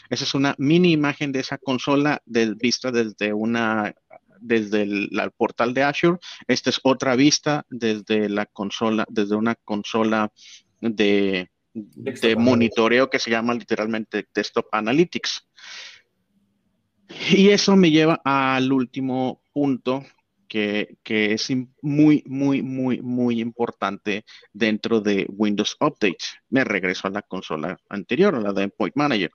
Esa es una mini imagen de esa consola vista desde una desde el, portal de Azure. Esta es otra vista desde la consola, desde una consola de, de monitoreo que se llama literalmente Desktop Analytics. Y eso me lleva al último punto que, es muy, muy, muy, muy importante dentro de Windows Update. Me regreso a la consola anterior, a la de Endpoint Manager.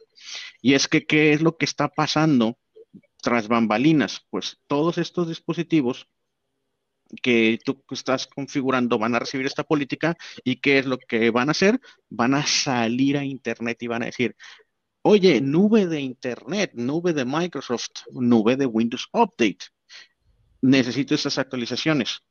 Y es que, ¿qué es lo que está pasando tras bambalinas? Pues todos estos dispositivos que tú estás configurando van a recibir esta política y qué es lo que van a hacer? Van a salir a Internet y van a decir, oye, nube de Internet, nube de Microsoft, nube de Windows Update necesito estas actualizaciones.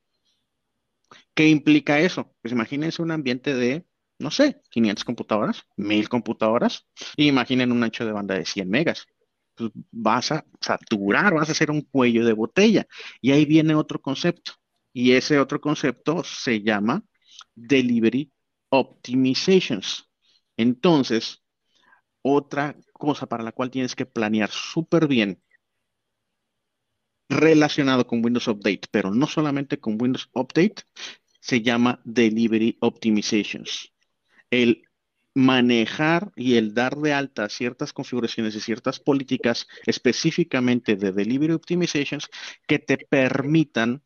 ¿Qué implica eso? Pues imagínense un ambiente de, no sé, 500 computadoras, 1000 computadoras, y imaginen un ancho de banda de 100 megas. Pues vas a saturar, vas a hacer un cuello de botella. Y ahí viene otro concepto. Y ese otro concepto se llama Delivery Optimizations. Entonces, otra cosa para la cual tienes que planear súper bien relacionado con Windows Update, pero no solamente con Windows Update, se llama Delivery Optimizations. El manejar y el dar de alta ciertas configuraciones y ciertas políticas específicamente de Delivery Optimizations que te permitan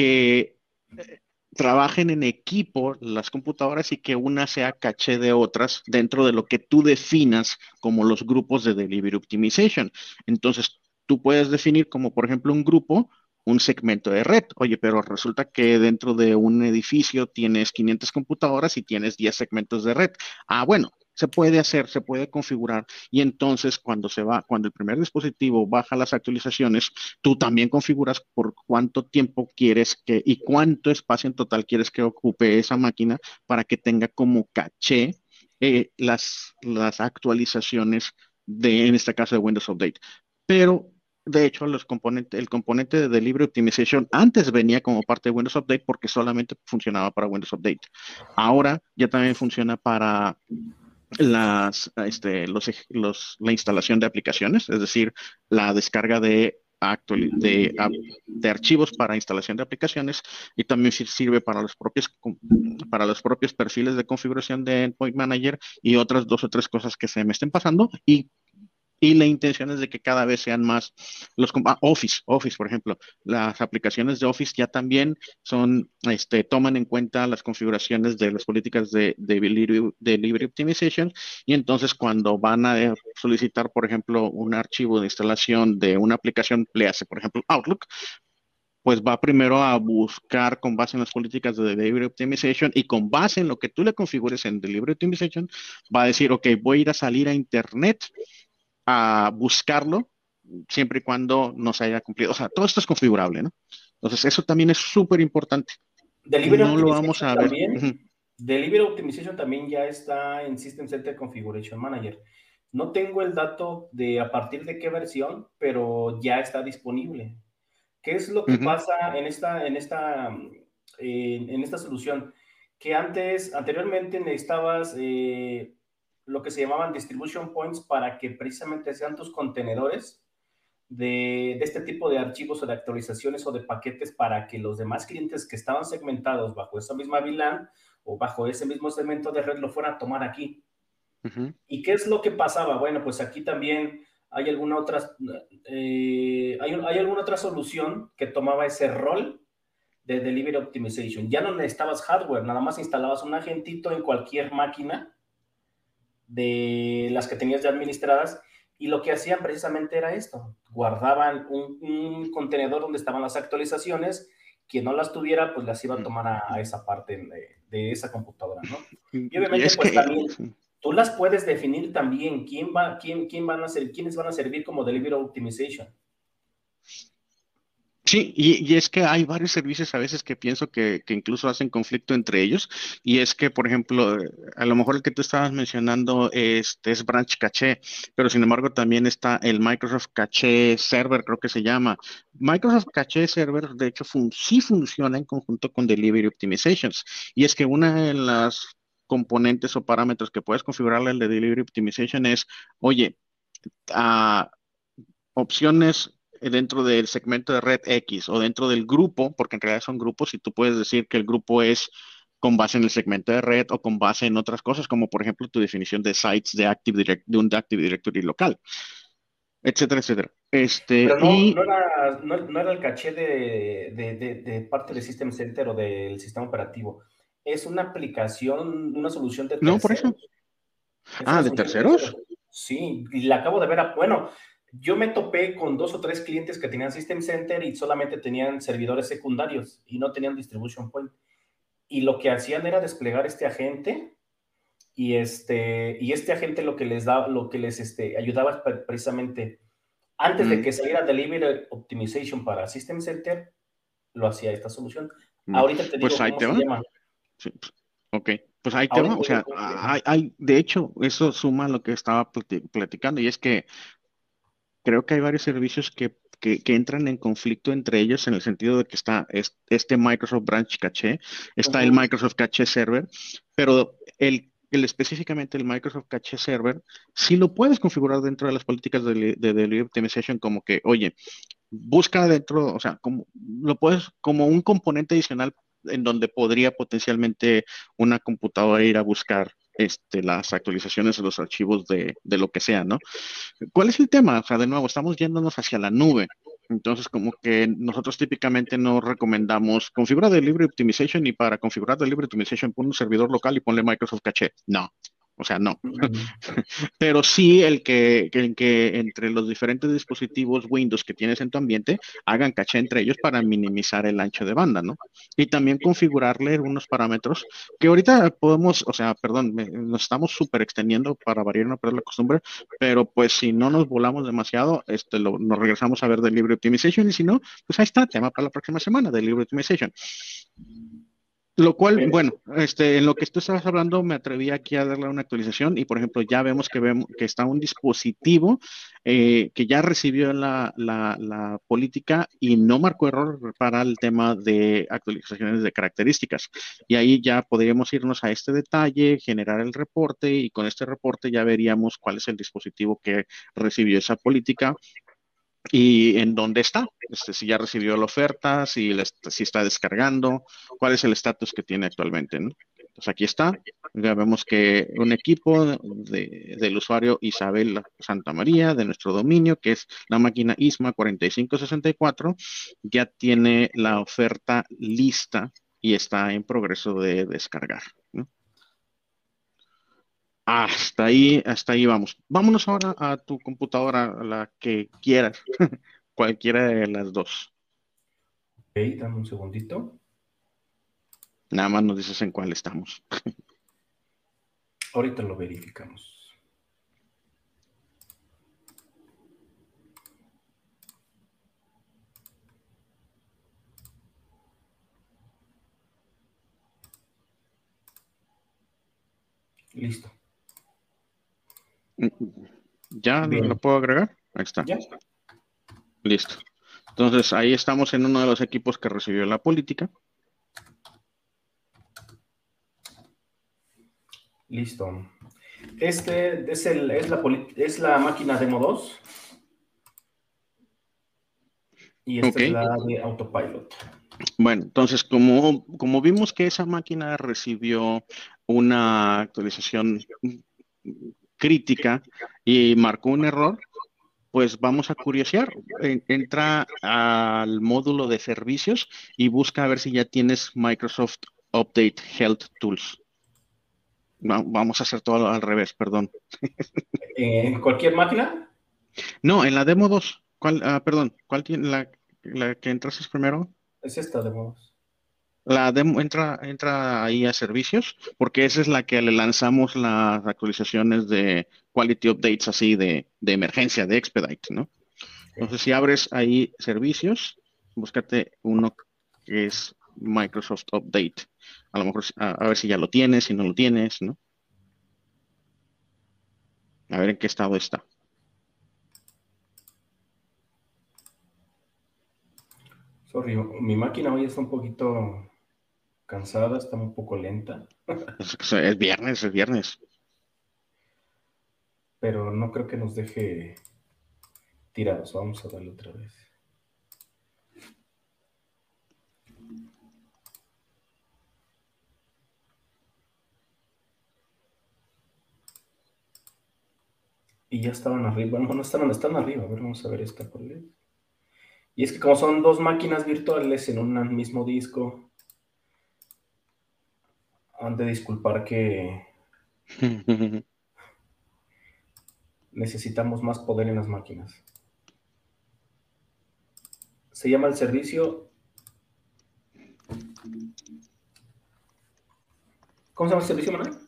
que eh, trabajen en equipo las computadoras y que una sea caché de otras dentro de lo que tú definas como los grupos de Delivery Optimization. Entonces, tú puedes definir como, por ejemplo, un grupo, un segmento de red. Oye, pero resulta que dentro de un edificio tienes 500 computadoras y tienes 10 segmentos de red. Ah, bueno, se puede hacer, se puede configurar y entonces cuando se va, cuando el primer dispositivo baja las actualizaciones, tú también configuras por cuánto tiempo quieres que y cuánto espacio en total quieres que ocupe esa máquina para que tenga como caché eh, las, las actualizaciones de, en este caso, de Windows Update. Pero de hecho, los el componente de Delivery Optimization antes venía como parte de Windows Update porque solamente funcionaba para Windows Update. Ahora ya también funciona para las, este, los, la instalación de aplicaciones, es decir, la descarga de, de, de, archivos para instalación de aplicaciones y también sirve para los propios para los propios perfiles de configuración de Endpoint Manager y otras dos o tres cosas que se me estén pasando y y la intención es de que cada vez sean más los ah, Office, Office, por ejemplo, las aplicaciones de Office ya también son, este, toman en cuenta las configuraciones de las políticas de, de, Libre Optimization y entonces cuando van a eh, solicitar, por ejemplo, un archivo de instalación de una aplicación, le hace, por ejemplo, Outlook, pues va primero a buscar con base en las políticas de Delivery Optimization y con base en lo que tú le configures en Delivery Optimization, va a decir, ok, voy a ir a salir a Internet a buscarlo siempre y cuando no se haya cumplido. O sea, todo esto es configurable, ¿no? Entonces, eso también es súper importante. Delivery no lo vamos a ver. Delivery Optimization también ya está en System Center Configuration Manager. No tengo el dato de a partir de qué versión, pero ya está disponible. ¿Qué es lo que pasa en esta, en esta, en esta solución? Que antes, anteriormente necesitabas eh, lo que se llamaban distribution points para que precisamente sean tus contenedores de, este tipo de archivos o de actualizaciones o de paquetes para que los demás clientes que estaban segmentados bajo esa misma VLAN o bajo ese mismo segmento de red lo fueran a tomar aquí. ¿Y qué es lo que pasaba? Bueno, pues aquí también hay alguna otra, eh, hay, hay, alguna otra solución que tomaba ese rol de Delivery Optimization. Ya no necesitabas hardware, nada más instalabas un agentito en cualquier máquina de las que tenías ya administradas y lo que hacían precisamente era esto, guardaban un, contenedor donde estaban las actualizaciones, quien no las tuviera pues las iba a tomar a, esa parte de, esa computadora, ¿no? Y obviamente pues también tú las puedes definir también, quién va, quién, quién van a ser, quiénes van a servir como delivery optimization. Sí, y, es que hay varios servicios a veces que pienso que, incluso hacen conflicto entre ellos. Y es que, por ejemplo, a lo mejor el que tú estabas mencionando este es Branch Caché, pero sin embargo también está el Microsoft Caché Server, creo que se llama. Microsoft Caché Server, de hecho, sí funciona en conjunto con Delivery Optimizations. Y es que una de las componentes o parámetros que puedes configurarle al de Delivery Optimization es, oye, a opciones dentro del segmento de red X o dentro del grupo, porque en realidad son grupos y tú puedes decir que el grupo es con base en el segmento de red o con base en otras cosas, como por ejemplo tu definición de sites de, Active de un Active Directory local, etcétera, etcétera. Este, Pero no, era, el caché de, parte del System Center o del sistema operativo. Es una aplicación, una solución de terceros. No, por eso. ah, ¿de terceros? Sí, y la acabo de ver. A, bueno, yo me topé con dos o tres clientes que tenían System Center y solamente tenían servidores secundarios y no tenían distribution point. Y lo que hacían era desplegar este agente y este, y este agente lo que les daba, lo que les este, ayudaba precisamente antes de que saliera Delivery Optimization para System Center, lo hacía esta solución. Ahorita te pues digo cómo se llama. Sí. Ok, pues ahí te va. O sea, hay, hay, de hecho, eso suma lo que estaba platicando y es que creo que hay varios servicios que, entran en conflicto entre ellos en el sentido de que está este Microsoft Branch Caché, está el Microsoft Caché Server, pero el, específicamente el Microsoft Caché Server, si lo puedes configurar dentro de las políticas de, de Delivery Optimization como que, oye, busca dentro, o sea, como lo puedes como un componente adicional en donde podría potencialmente una computadora ir a buscar este, las actualizaciones de los archivos de, de, lo que sea, ¿no? ¿Cuál es el tema? O sea, de nuevo, estamos yéndonos hacia la nube. Entonces, como que nosotros típicamente no recomendamos configurar Delivery Optimization y para configurar Delivery Optimization pon un servidor local y ponle Microsoft Cache. No, o sea, no. Pero sí el que, que entre los diferentes dispositivos Windows que tienes en tu ambiente hagan caché entre ellos para minimizar el ancho de banda, ¿no? Y también configurarle unos parámetros que ahorita podemos, o sea, perdón, nos estamos súper extendiendo para variar una perder la costumbre, pero pues si no nos volamos demasiado, este, nos regresamos a ver del Libre Optimization y si no, pues ahí está, tema para la próxima semana del Libre Optimization. Lo cual, bueno, este, en lo que tú estabas hablando, me atreví aquí a darle una actualización y, por ejemplo, ya vemos que, vemos que está un dispositivo eh, que ya recibió la, política y no marcó error para el tema de actualizaciones de características. Y ahí ya podríamos irnos a este detalle, generar el reporte y con este reporte ya veríamos cuál es el dispositivo que recibió esa política y en dónde está, este, si ya recibió la oferta, si, está descargando, cuál es el estatus que tiene actualmente. Entonces aquí está, ya vemos que un equipo del usuario Isabel Santa María de nuestro dominio, que es la máquina ISMA 4564, ya tiene la oferta lista y está en progreso de descargar. Hasta ahí, hasta ahí vamos. Vámonos ahora a tu computadora, la que quieras, cualquiera de las dos. Ok, dame un segundito. Nada más nos dices en cuál estamos. Ahorita lo verificamos. Listo. ¿Ya lo puedo agregar? Ahí está. Listo. Entonces, ahí estamos en uno de los equipos que recibió la política. Listo. Este es, el, es, la, es la máquina Demo 2. Y esta es la de Autopilot. Bueno, entonces, como, como vimos que esa máquina recibió una actualización crítica y marcó un error, pues vamos a curiosear. Entra al módulo de servicios y busca a ver si ya tienes Microsoft Update Health Tools. Vamos a hacer todo al revés, perdón. ¿En cualquier máquina? No, en la demo 2. ¿Cuál, ah, perdón, ¿cuál tiene la, la que entras primero? Es esta demo 2. La demo entra, entra ahí a servicios, porque esa es la que le lanzamos las actualizaciones de quality updates así de, emergencia, de expedite, ¿no? Entonces, si abres ahí servicios búscate uno que es Microsoft Update. A lo mejor, a, ver si ya lo tienes, si no lo tienes, ¿no? A ver en qué estado está. Sorry, mi máquina hoy está un poquito cansada, está un poco lenta. Es, viernes, es viernes. Pero no creo que nos deje tirados. Vamos a darle otra vez. Y ya estaban arriba. No, no están, están arriba. A ver, vamos a ver esta por Y es que como son dos máquinas virtuales en un mismo disco, han de disculpar que necesitamos más poder en las máquinas. Se llama el servicio. ¿Cómo se llama el servicio, Manuel?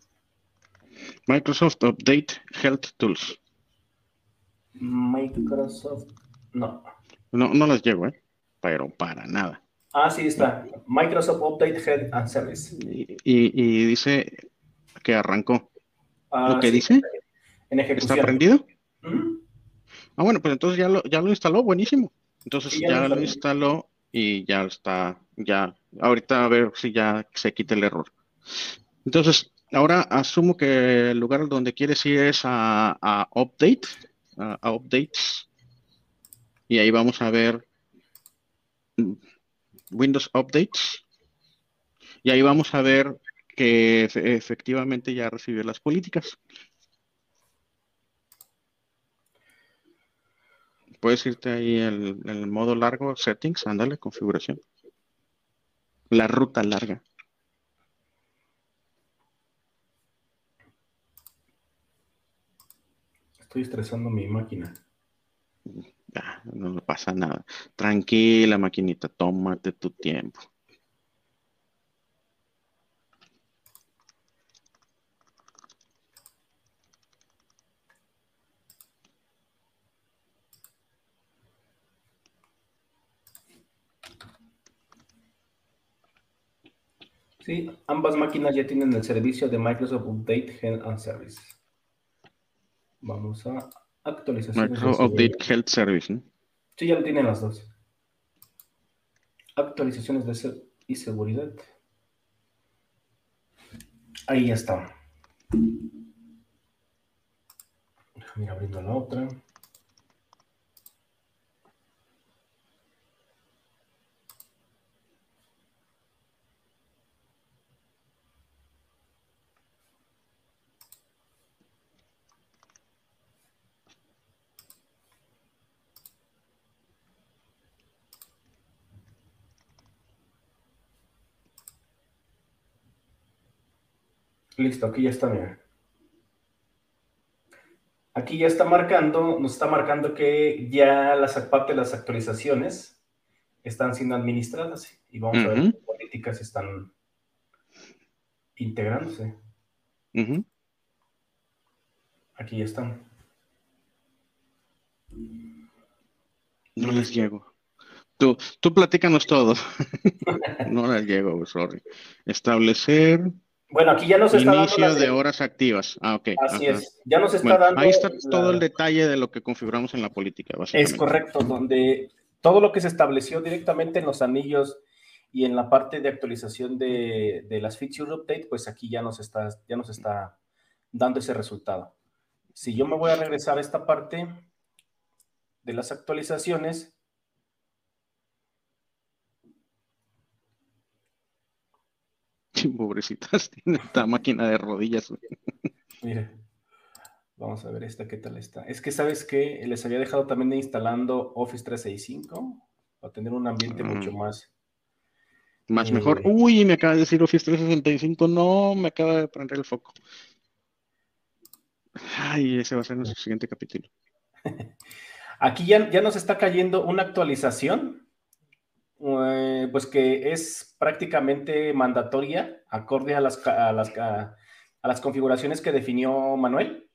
Microsoft Update Health Tools. Microsoft. No. No, no las llevo, ¿eh? Pero para nada. Ah, sí, está. Microsoft Update Health and Service. Y, dice que arrancó. Ah, ¿Lo que dice? En ejecución. ¿Está prendido? Ah, bueno, pues entonces ya lo, ya lo instaló, buenísimo. Entonces ya, lo instaló y ya está, ya, ahorita a ver si ya se quita el error. Entonces, ahora asumo que el lugar donde quieres ir es a, a Update a, updates y ahí vamos a ver Windows Updates y ahí vamos a ver que efectivamente ya recibió las políticas. Puedes irte ahí el modo largo, settings, ándale, configuración. La ruta larga. Estoy estresando mi máquina. No pasa nada. Tranquila, maquinita, tómate tu tiempo. Sí, ambas máquinas ya tienen el servicio de Microsoft Update and Service. Vamos a actualizaciones. Microsoft Update Health Service, ¿no? Sí, ya lo tienen las dos. Actualizaciones de ser y seguridad. Ahí ya está. Déjame ir abriendo la otra. Listo, aquí ya está, mira. Aquí ya está marcando, nos está marcando que ya las parte de las actualizaciones están siendo administradas y vamos a ver qué políticas están integrándose. Aquí ya están. No les llego. Tú, tú platícanos todo. no les llego, sorry. Establecer bueno, aquí ya nos está Inicio de horas activas. Ah, ok. Así es. Ya nos está dando. Ahí está todo el detalle de lo que configuramos en la política, básicamente. Es correcto, donde todo lo que se estableció directamente en los anillos y en la parte de actualización de, las feature update, pues aquí ya nos está, ya nos está dando ese resultado. Si yo me voy a regresar a esta parte de las actualizaciones, Pobrecitas, tiene esta máquina de rodillas. Mire, vamos a ver esta qué tal está. Es que, ¿sabes que Les había dejado también instalando Office 365 para tener un ambiente mucho mm. más. Más eh, mejor. Uy, me acaba de decir Office 365. No, me acaba de prender el foco. Ay, ese va a ser nuestro siguiente capítulo. Aquí ya, ya nos está cayendo una actualización eh, pues que es prácticamente mandatoria, acorde a las, a las, a, las configuraciones que definió Manuel.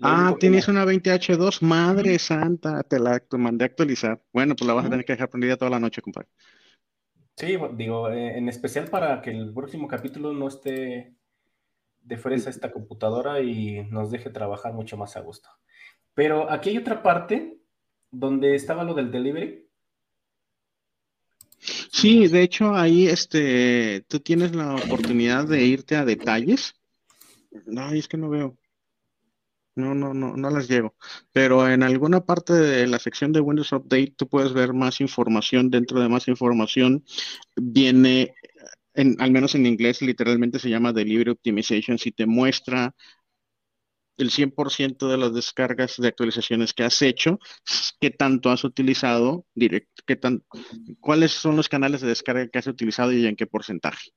Ah, tienes una 20H2, madre santa, te la mandé a actualizar. Bueno, pues la vas a tener que dejar prendida toda la noche, compadre. Sí, digo, eh, en especial para que el próximo capítulo no esté de fresa esta computadora y nos deje trabajar mucho más a gusto. Pero aquí hay otra parte donde estaba lo del delivery. Sí, de hecho ahí este, tú tienes la oportunidad de irte a detalles. No, es que no veo. No, no, no, no las llego. Pero en alguna parte de la sección de Windows Update tú puedes ver más información. Dentro de más información viene, en, al menos en inglés, literalmente se llama Delivery Optimization. Si te muestra el 100% de las descargas de actualizaciones que has hecho, qué tanto has utilizado, qué tan, cuáles son los canales de descarga que has utilizado y en qué porcentaje.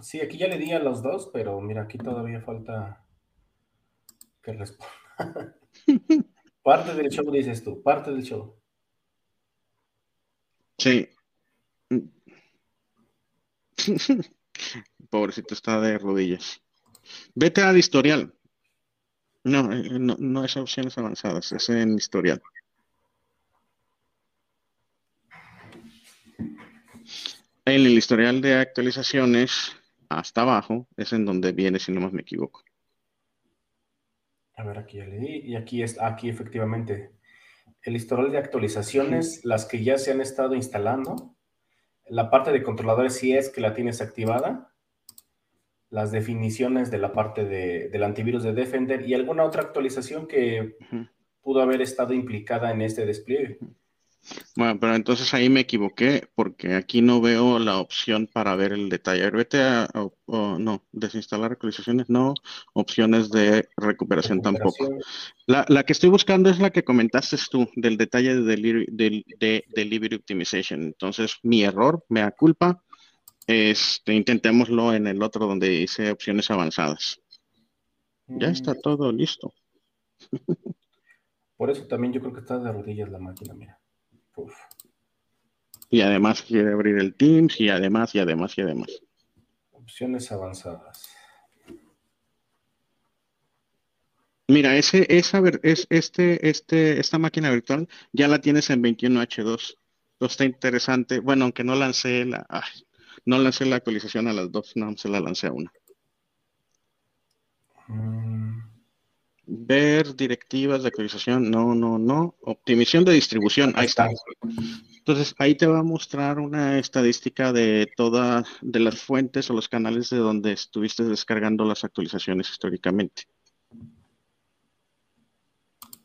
Sí, aquí ya le di a los dos, pero mira, aquí todavía falta que responda. parte del show, dices tú, parte del show. Sí. Pobrecito está de rodillas. Vete al historial. No, eh, no, no es opciones avanzadas, es en historial. En el historial de actualizaciones, hasta abajo, es en donde viene, si no más me equivoco. A ver, aquí ya leí. Y aquí es, aquí efectivamente, el historial de actualizaciones, las que ya se han estado instalando. La parte de controladores si es que la tienes activada. Las definiciones de la parte de, del antivirus de Defender y alguna otra actualización que pudo haber estado implicada en este despliegue. Bueno, pero entonces ahí me equivoqué porque aquí no veo la opción para ver el detalle. Vete a, no, desinstalar actualizaciones, no, opciones de recuperación, tampoco. La, que estoy buscando es la que comentaste tú, del detalle de delivery, de, delivery optimization. Entonces, mi error, me da culpa. Este, intentémoslo en el otro donde dice opciones avanzadas. Ya mm. está todo listo. Por eso también yo creo que está de rodillas la máquina, mira. Y además quiere abrir el Teams y además, y además, y además. Opciones avanzadas. Mira, ese, esa, es, este, este, esta máquina virtual ya la tienes en 21H2. está interesante. Bueno, aunque no lancé la, no lancé la actualización a las dos, no, se la lancé a una. Mm. Ver directivas de actualización, no, no, no. Optimización de distribución, ahí está. Entonces, ahí te va a mostrar una estadística de todas de las fuentes o los canales de donde estuviste descargando las actualizaciones históricamente.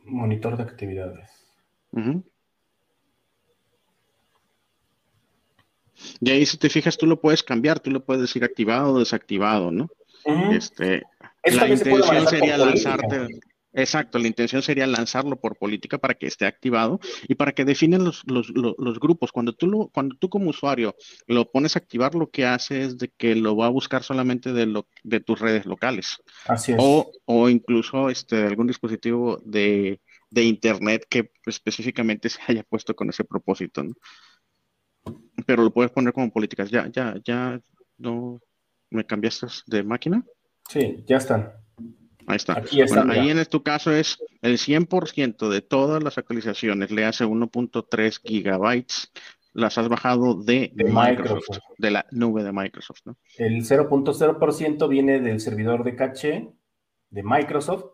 Monitor de actividades. Y ahí si te fijas, tú lo puedes cambiar, tú lo puedes decir activado o desactivado, ¿no? Este, la intención sería lanzarte. Exacto, la intención sería lanzarlo por política para que esté activado y para que definen los, grupos. Cuando tú, lo, cuando tú como usuario lo pones a activar, lo que hace es de que lo va a buscar solamente de, lo, de tus redes locales. Así es. O, o incluso este, algún dispositivo de, de Internet que específicamente se haya puesto con ese propósito. ¿no? Pero lo puedes poner como políticas. Ya, ya, ya, no me cambiaste de máquina. Sí, ya están. Ahí está. ahí en tu caso es el 100% de todas las actualizaciones, le hace 1.3 gigabytes, las has bajado de, Microsoft, de la nube de Microsoft, ¿no? El 0.0% viene del servidor de caché de Microsoft.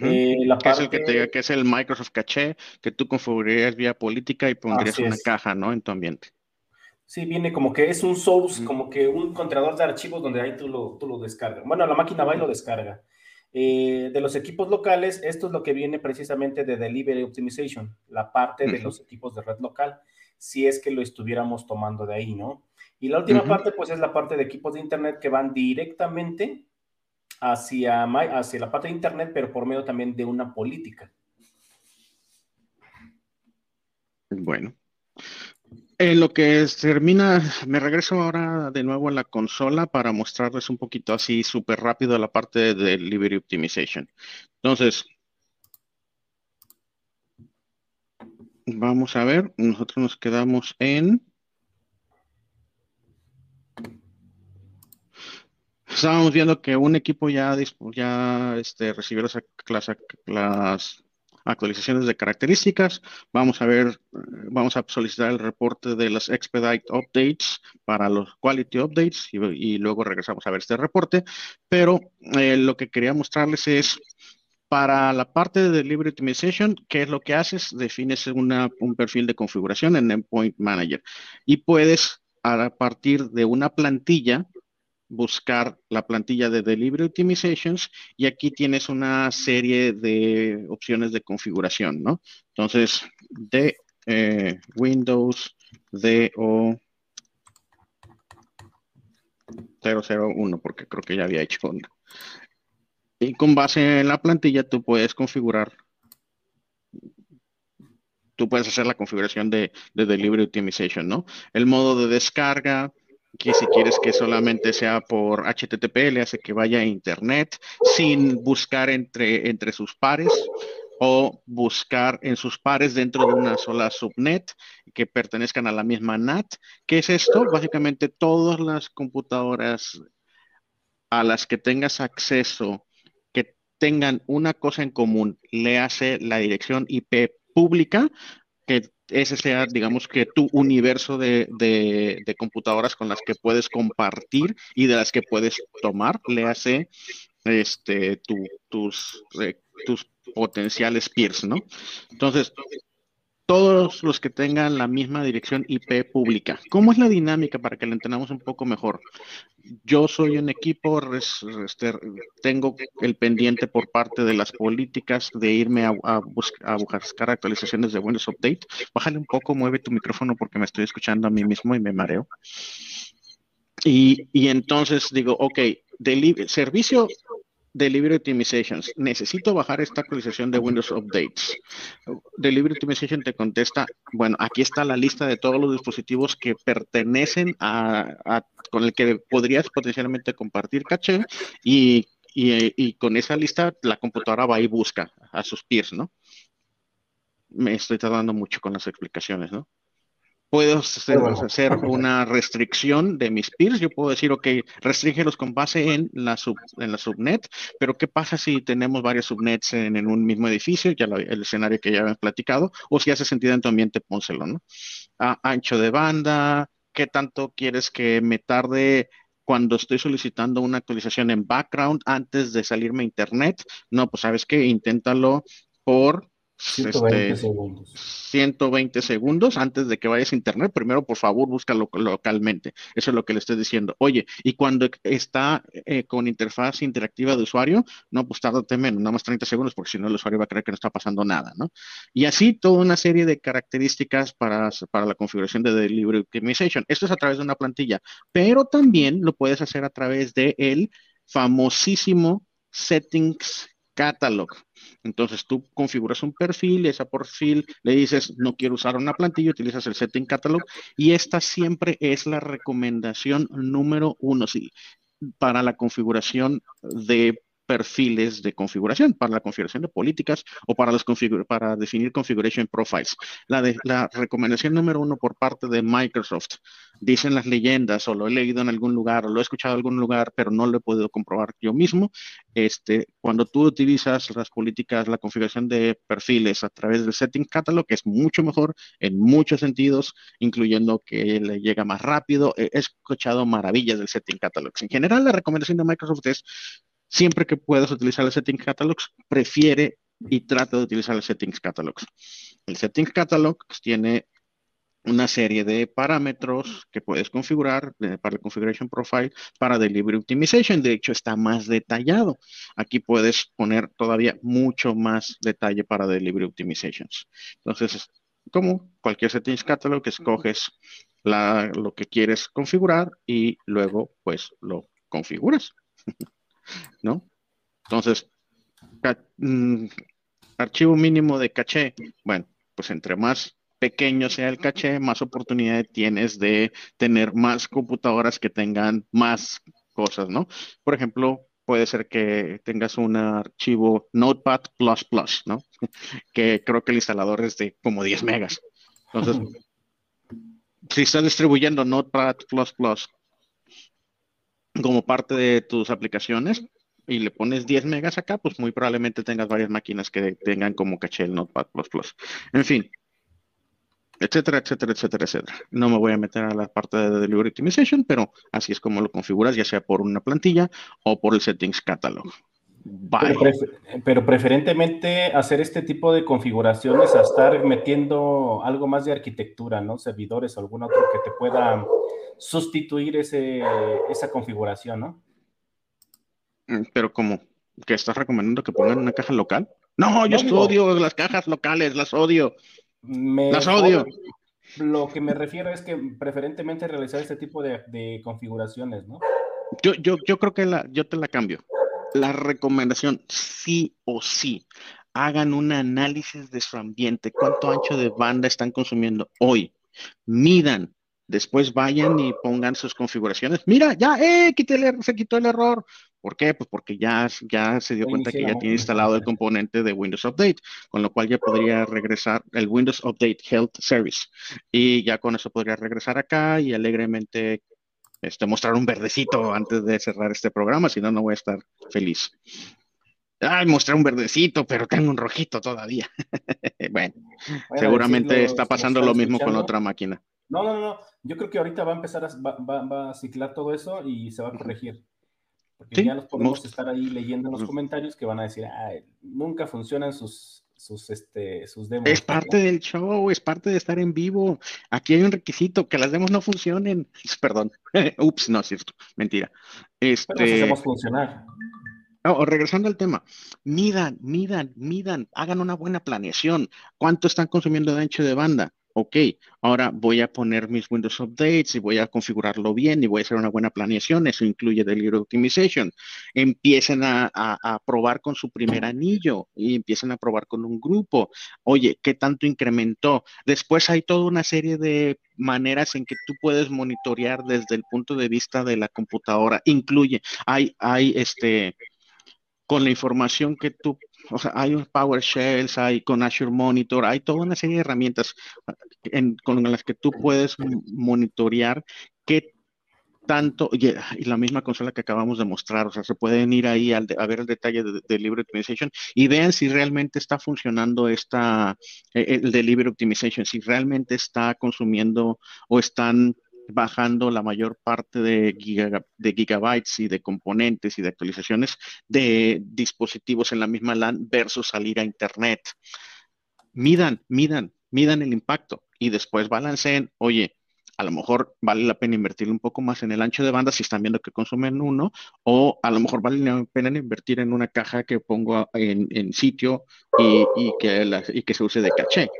Eh, que es el que te que es el Microsoft Caché, que tú configurarías vía política y pondrías una caja, ¿no? En tu ambiente. Sí, viene como que es un source, como que un contenedor de archivos donde ahí tú lo, tú lo descargas. Bueno, la máquina va y lo descarga. Eh, de los equipos locales, esto es lo que viene precisamente de Delivery Optimization, la parte de los equipos de red local, si es que lo estuviéramos tomando de ahí, ¿no? Y la última parte, pues es la parte de equipos de Internet que van directamente hacia, hacia la parte de Internet, pero por medio también de una política. Bueno, en lo que termina, me regreso ahora de nuevo a la consola para mostrarles un poquito así súper rápido la parte de Delivery Optimization. Entonces, vamos a ver, nosotros nos quedamos en... estábamos viendo que un equipo ya, ya este, recibió las, las, actualizaciones de características. Vamos a ver, vamos a solicitar el reporte de las expedite updates para los quality updates y, luego regresamos a ver este reporte. Pero eh, lo que quería mostrarles es para la parte de Delivery Optimization, ¿qué es lo que haces? Defines un perfil de configuración en Endpoint Manager y puedes a partir de una plantilla buscar la plantilla de Delivery Optimizations y aquí tienes una serie de opciones de configuración, ¿no? Entonces, de eh, Windows DO 001, porque creo que ya había hecho una. Y con base en la plantilla tú puedes configurar, tú puedes hacer la configuración de, de Delivery Optimization, ¿no? El modo de descarga, que si quieres que solamente sea por HTTP, le hace que vaya a Internet sin buscar entre, entre sus pares o buscar en sus pares dentro de una sola subnet que pertenezcan a la misma NAT. ¿Qué es esto? Básicamente todas las computadoras a las que tengas acceso que tengan una cosa en común, le hace la dirección IP pública, que ese sea, digamos que tu universo de, computadoras con las que puedes compartir y de las que puedes tomar, le hace este, tus, eh, tus potenciales peers, ¿no? Entonces, todos los que tengan la misma dirección IP pública. ¿Cómo es la dinámica para que la entendamos un poco mejor? Yo soy un equipo, este, tengo el pendiente por parte de las políticas de irme a, buscar, actualizaciones de Windows Update. Bájale un poco, mueve tu micrófono porque me estoy escuchando a mí mismo y me mareo. Y, y entonces digo, ok, servicio Delivery Optimizations. Necesito bajar esta actualización de Windows Updates. Delivery Optimization te contesta, bueno, aquí está la lista de todos los dispositivos que pertenecen a, con el que podrías potencialmente compartir caché y, y, con esa lista la computadora va y busca a sus peers, ¿no? Me estoy tardando mucho con las explicaciones, ¿no? Puedo hacer, una restricción de mis peers. Yo puedo decir, ok, restrígelos con base en la, en la subnet, pero ¿qué pasa si tenemos varias subnets en, un mismo edificio? Ya el escenario que ya habían platicado, o si hace sentido en tu ambiente, pónselo, ¿no? ancho de banda, ¿qué tanto quieres que me tarde cuando estoy solicitando una actualización en background antes de salirme a internet? No, pues sabes que inténtalo por 120 este, segundos. 120 segundos antes de que vayas a internet. Primero, por favor, búscalo localmente. Eso es lo que le estoy diciendo. Oye, y cuando está eh, con interfaz interactiva de usuario, no, pues tárdate menos, nada más 30 segundos, porque si no el usuario va a creer que no está pasando nada, ¿no? Y así toda una serie de características para, para la configuración de Delivery Optimization. Esto es a través de una plantilla, pero también lo puedes hacer a través de el famosísimo Settings Catalog. Entonces tú configuras un perfil, ese perfil le dices, no quiero usar una plantilla, utilizas el setting catalog y esta siempre es la recomendación número uno sí, para la configuración de perfiles de configuración, para la configuración de políticas o para, los para definir configuration profiles. La, de, la recomendación número uno por parte de Microsoft, dicen las leyendas o lo he leído en algún lugar o lo he escuchado en algún lugar, pero no lo he podido comprobar yo mismo, este, cuando tú utilizas las políticas, la configuración de perfiles a través del Setting Catalog, es mucho mejor en muchos sentidos, incluyendo que le llega más rápido. He escuchado maravillas del Setting Catalog. En general, la recomendación de Microsoft es siempre que puedas utilizar el Settings Catalogs, prefiere y trata de utilizar el Settings Catalogs. El Settings Catalog tiene una serie de parámetros que puedes configurar para el Configuration Profile para Delivery Optimization. De hecho, está más detallado. Aquí puedes poner todavía mucho más detalle para Delivery Optimizations. Entonces, como cualquier Settings Catalog, escoges lo que quieres configurar y luego, pues, lo configuras. ¿no? Entonces, mm, archivo mínimo de caché, bueno, pues entre más pequeño sea el caché, más oportunidad tienes de tener más computadoras que tengan más cosas, ¿no? Por ejemplo, puede ser que tengas un archivo Notepad++, ¿no? que creo que el instalador es de como 10 megas. Entonces, si estás distribuyendo Notepad++, como parte de tus aplicaciones y le pones 10 megas acá, pues muy probablemente tengas varias máquinas que tengan como caché el Notepad++. En fin, etcétera, etcétera, etcétera, etcétera. No me voy a meter a la parte de Delivery Optimization, pero así es como lo configuras, ya sea por una plantilla o por el Settings Catalog. Pero, preferentemente hacer este tipo de configuraciones a estar metiendo algo más de arquitectura, ¿no? Servidores o algún otro que te pueda sustituir ese, esa configuración, ¿no? Mm, pero como que estás recomendando que pongan una caja local. No, yo odio las cajas locales, las odio. las odio. Lo que me refiero es que preferentemente realizar este tipo de, configuraciones, ¿no? Yo, yo, yo creo que la, yo te la cambio la recomendación, sí o sí, hagan un análisis de su ambiente, cuánto ancho de banda están consumiendo hoy, midan, después vayan y pongan sus configuraciones. Mira, ya, eh, se quitó el error. ¿Por qué? Pues porque ya, ya se dio cuenta que ya tiene instalado el componente de Windows Update, con lo cual ya podría regresar el Windows Update Health Service. Y ya con eso podría regresar acá y alegremente este, mostrar un verdecito antes de cerrar este programa, si no, no voy a estar feliz. Ay, mostrar un verdecito, pero tengo un rojito todavía. bueno, seguramente está pasando lo mismo con otra máquina. No, no, no. Yo creo que ahorita va a empezar a, va, a ciclar todo eso y se va a corregir. Porque ya los podemos estar ahí leyendo en los comentarios que van a decir, Ay, nunca funcionan sus sus, este, sus demos. Es parte del show, es parte de estar en vivo. Aquí hay un requisito, que las demos no funcionen. Perdón. Ups, no es cierto. Mentira. Este... Pero hacemos funcionar. regresando al tema, midan, midan, midan, hagan una buena planeación. ¿Cuánto están consumiendo de ancho de banda? Ok, ahora voy a poner mis Windows Updates y voy a configurarlo bien y voy a hacer una buena planeación. Eso incluye Delivery Optimization. Empiecen a, probar con su primer anillo y empiecen a probar con un grupo. Oye, ¿qué tanto incrementó? Después hay toda una serie de maneras en que tú puedes monitorear desde el punto de vista de la computadora. Incluye, hay, hay este, con la información que tú o sea, hay PowerShells, hay con Azure Monitor, hay toda una serie de herramientas con las que tú puedes monitorear qué tanto, y, la misma consola que acabamos de mostrar, o sea, se pueden ir ahí a ver el detalle de, Delivery Optimization y vean si realmente está funcionando esta, e, el Delivery Optimization, si realmente está consumiendo o están bajando la mayor parte de, de, gigabytes y de componentes y de actualizaciones de dispositivos en la misma LAN versus salir a Internet. Midan, midan, midan el impacto y después balanceen, oye, a lo mejor vale la pena invertir un poco más en el ancho de banda si están viendo que consumen uno, o a lo mejor vale la pena invertir en una caja que pongo en, sitio y, que y que se use de caché.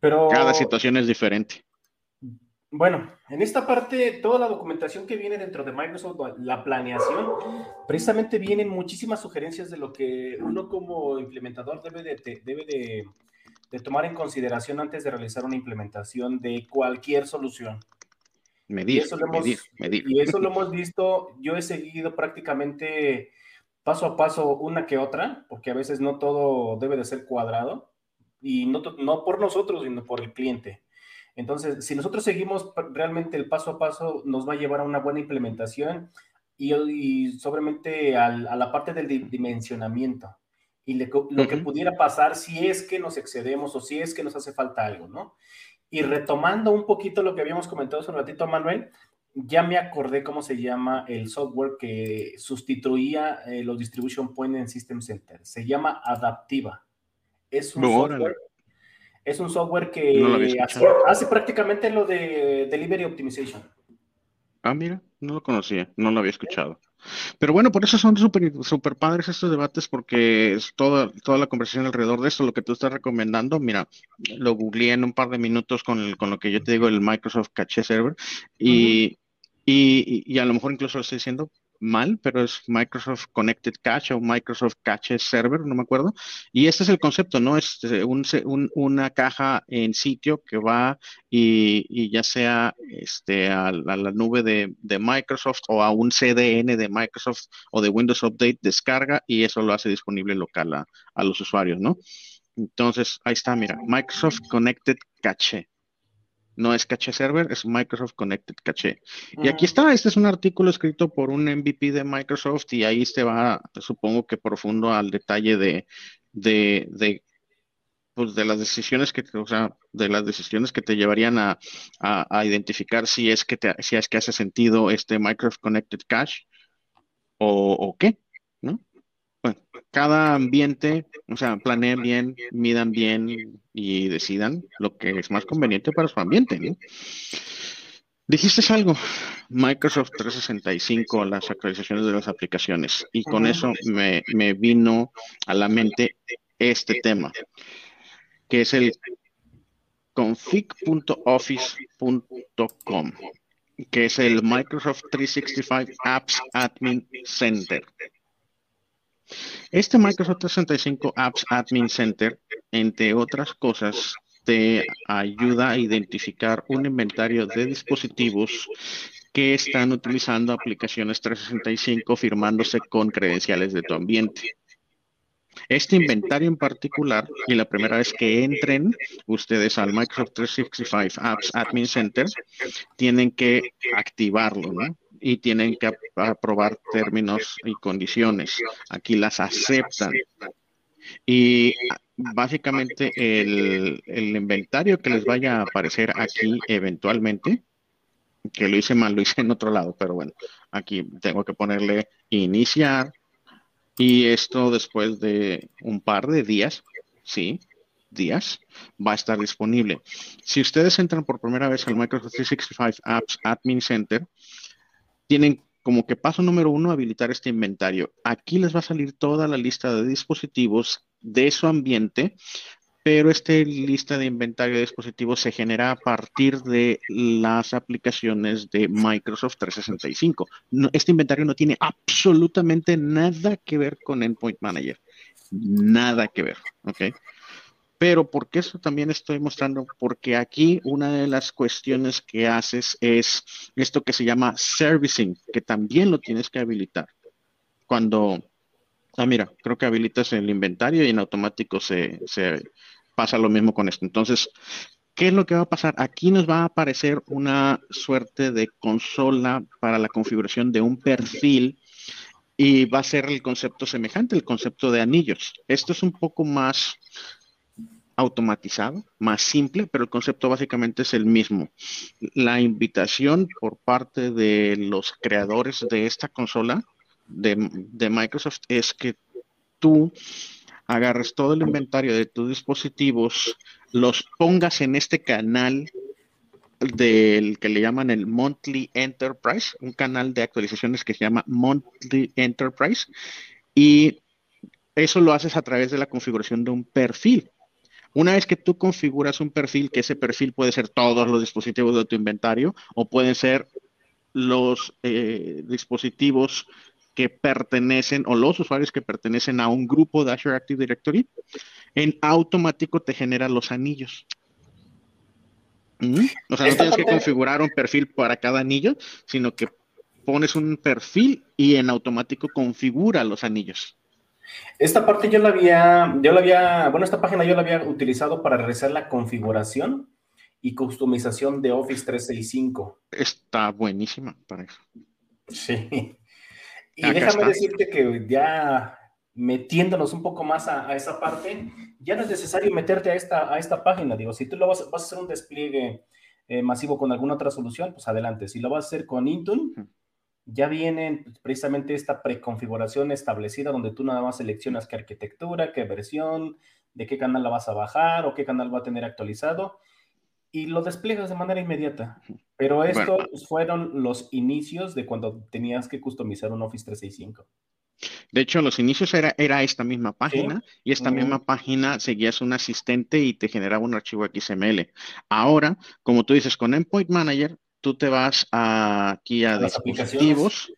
Pero... Cada situación es diferente. Bueno, en esta parte, toda la documentación que viene dentro de Microsoft, la planeación, precisamente vienen muchísimas sugerencias de lo que uno como implementador debe de, debe de, tomar en consideración antes de realizar una implementación de cualquier solución. Medir, y eso lo hemos, Y eso lo hemos visto, yo he seguido prácticamente paso a paso una que otra, porque a veces no todo debe de ser cuadrado, y no, no por nosotros, sino por el cliente. Entonces, si nosotros seguimos realmente el paso a paso, nos va a llevar a una buena implementación y, y sobremente a la parte del dimensionamiento y lo que pudiera pasar si es que nos excedemos o si es que nos hace falta algo, ¿no? Y retomando un poquito lo que habíamos comentado hace un ratito, Manuel, ya me acordé cómo se llama el software que sustituía eh, los Distribution Point en System Center. Se llama Adaptiva. Es un software es un software que hace, prácticamente lo de Delivery Optimization. Ah, mira, no lo conocía, no lo había escuchado. Pero bueno, por eso son súper super padres estos debates, porque es toda, toda la conversación alrededor de esto, lo que tú estás recomendando. Mira, lo googleé en un par de minutos con, con lo que yo te digo, el Microsoft Cache Server, y, y, y, a lo mejor incluso lo estoy diciendo, mal, pero es Microsoft Connected Cache o Microsoft Cache Server, no me acuerdo. Y este es el concepto, ¿no? Es eh, una caja en sitio que va y, ya sea este, a, la nube de, Microsoft o a un CDN de Microsoft o de Windows Update, descarga y eso lo hace disponible local a, a los usuarios, ¿no? Entonces, ahí está, mira, Microsoft Connected Cache. No es caché server, es Microsoft Connected Caché. Y aquí está, este es un artículo escrito por un MVP de Microsoft y ahí se va, supongo que profundo al detalle de, de, de pues de las decisiones que, o sea, de las decisiones que te llevarían a, a, identificar si es que te, si es que hace sentido este Microsoft Connected Cache o, o qué, cada ambiente, o sea, planeen bien, midan bien y decidan lo que es más conveniente para su ambiente, ¿no? Dijiste algo, Microsoft 365, las actualizaciones de las aplicaciones, y con eso me, me vino a la mente este tema que es el config.office.com, que es el Microsoft 365 Apps Admin Center. Este Microsoft 365 Apps Admin Center, entre otras cosas, te ayuda a identificar un inventario de dispositivos que están utilizando aplicaciones 365 firmándose con credenciales de tu ambiente. Este inventario en particular, y la primera vez que entren ustedes al Microsoft 365 Apps Admin Center, tienen que activarlo, ¿no? Y tienen que aprobar términos y condiciones. Aquí las aceptan. Y básicamente el, el inventario que les vaya a aparecer aquí eventualmente, que lo hice mal, lo hice en otro lado, pero bueno, aquí tengo que ponerle iniciar, y esto después de un par de días, sí, días, va a estar disponible. Si ustedes entran por primera vez al Microsoft 365 Apps Admin Center, tienen como que paso número uno habilitar este inventario. Aquí les va a salir toda la lista de dispositivos de su ambiente pero esta lista de inventario de dispositivos se genera a partir de las aplicaciones de Microsoft 365. este inventario no tiene absolutamente nada que ver con Endpoint Manager. Nada que ver, ¿ok? Pero ¿por qué eso también estoy mostrando? Porque aquí una de las cuestiones que haces es esto que se llama servicing, que también lo tienes que habilitar. Cuando Ah, mira, creo que habilitas el inventario y en automático se, pasa lo mismo con esto. Entonces, ¿qué es lo que va a pasar? Aquí nos va a aparecer una suerte de consola para la configuración de un perfil y va a ser el concepto semejante, el concepto de anillos. Esto es un poco más automatizado, más simple, pero el concepto básicamente es el mismo. La invitación por parte de los creadores de esta consola de, Microsoft es que tú agarres todo el inventario de tus dispositivos, los pongas en este canal del que le llaman el Monthly Enterprise, un canal de actualizaciones que se llama Monthly Enterprise, y eso lo haces a través de la configuración de un perfil. Una vez que tú configuras un perfil, que ese perfil puede ser todos los dispositivos de tu inventario o pueden ser los eh, dispositivos que pertenecen o los usuarios que pertenecen a un grupo de Azure Active Directory, en automático te genera los anillos. ¿Mm? O sea, no tienes que configurar un perfil para cada anillo, sino que pones un perfil y en automático configura los anillos. Esta parte yo la había, yo la había, bueno, esta página yo la había utilizado para realizar la configuración y customización de Office 365. Está buenísima para eso. Sí. Y déjame decirte que ya metiéndonos un poco más a, esa parte, ya no es necesario meterte a esta, a esta página. Digo, si tú lo vas, vas a hacer un despliegue eh, masivo con alguna otra solución, pues adelante. Si lo vas a hacer con Intune, ya viene precisamente esta preconfiguración establecida donde tú nada más seleccionas qué arquitectura, qué versión, de qué canal la vas a bajar o qué canal va a tener actualizado y lo despliegas de manera inmediata. Pero estos fueron los inicios de cuando tenías que customizar un Office 365. De hecho, los inicios era, era esta misma página y esta misma página seguías un asistente y te generaba un archivo XML. Ahora, como tú dices, con Endpoint Manager, tú te vas aquí a, dispositivos.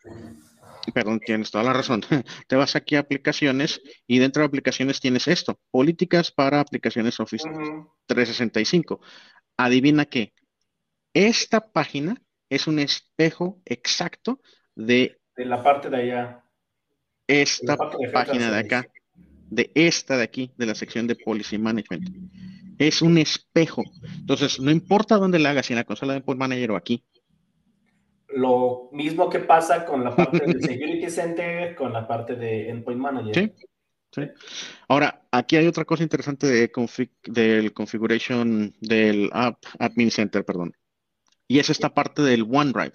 Perdón, tienes toda la razón. te vas aquí a aplicaciones y dentro de aplicaciones tienes esto, políticas para aplicaciones Office 365 adivina qué, esta página es un espejo exacto de... De la parte de allá. Esta página de acá, de esta de aquí, de la sección de Policy Management. Es un espejo. Entonces, no importa dónde la hagas, si en la consola de Endpoint Manager o aquí. Lo mismo que pasa con la parte del Security Center, con la parte de Endpoint Manager. Sí. Sí. Ahora, aquí hay otra cosa interesante de del configuration del App Admin Center, perdón. Y es esta parte del OneDrive.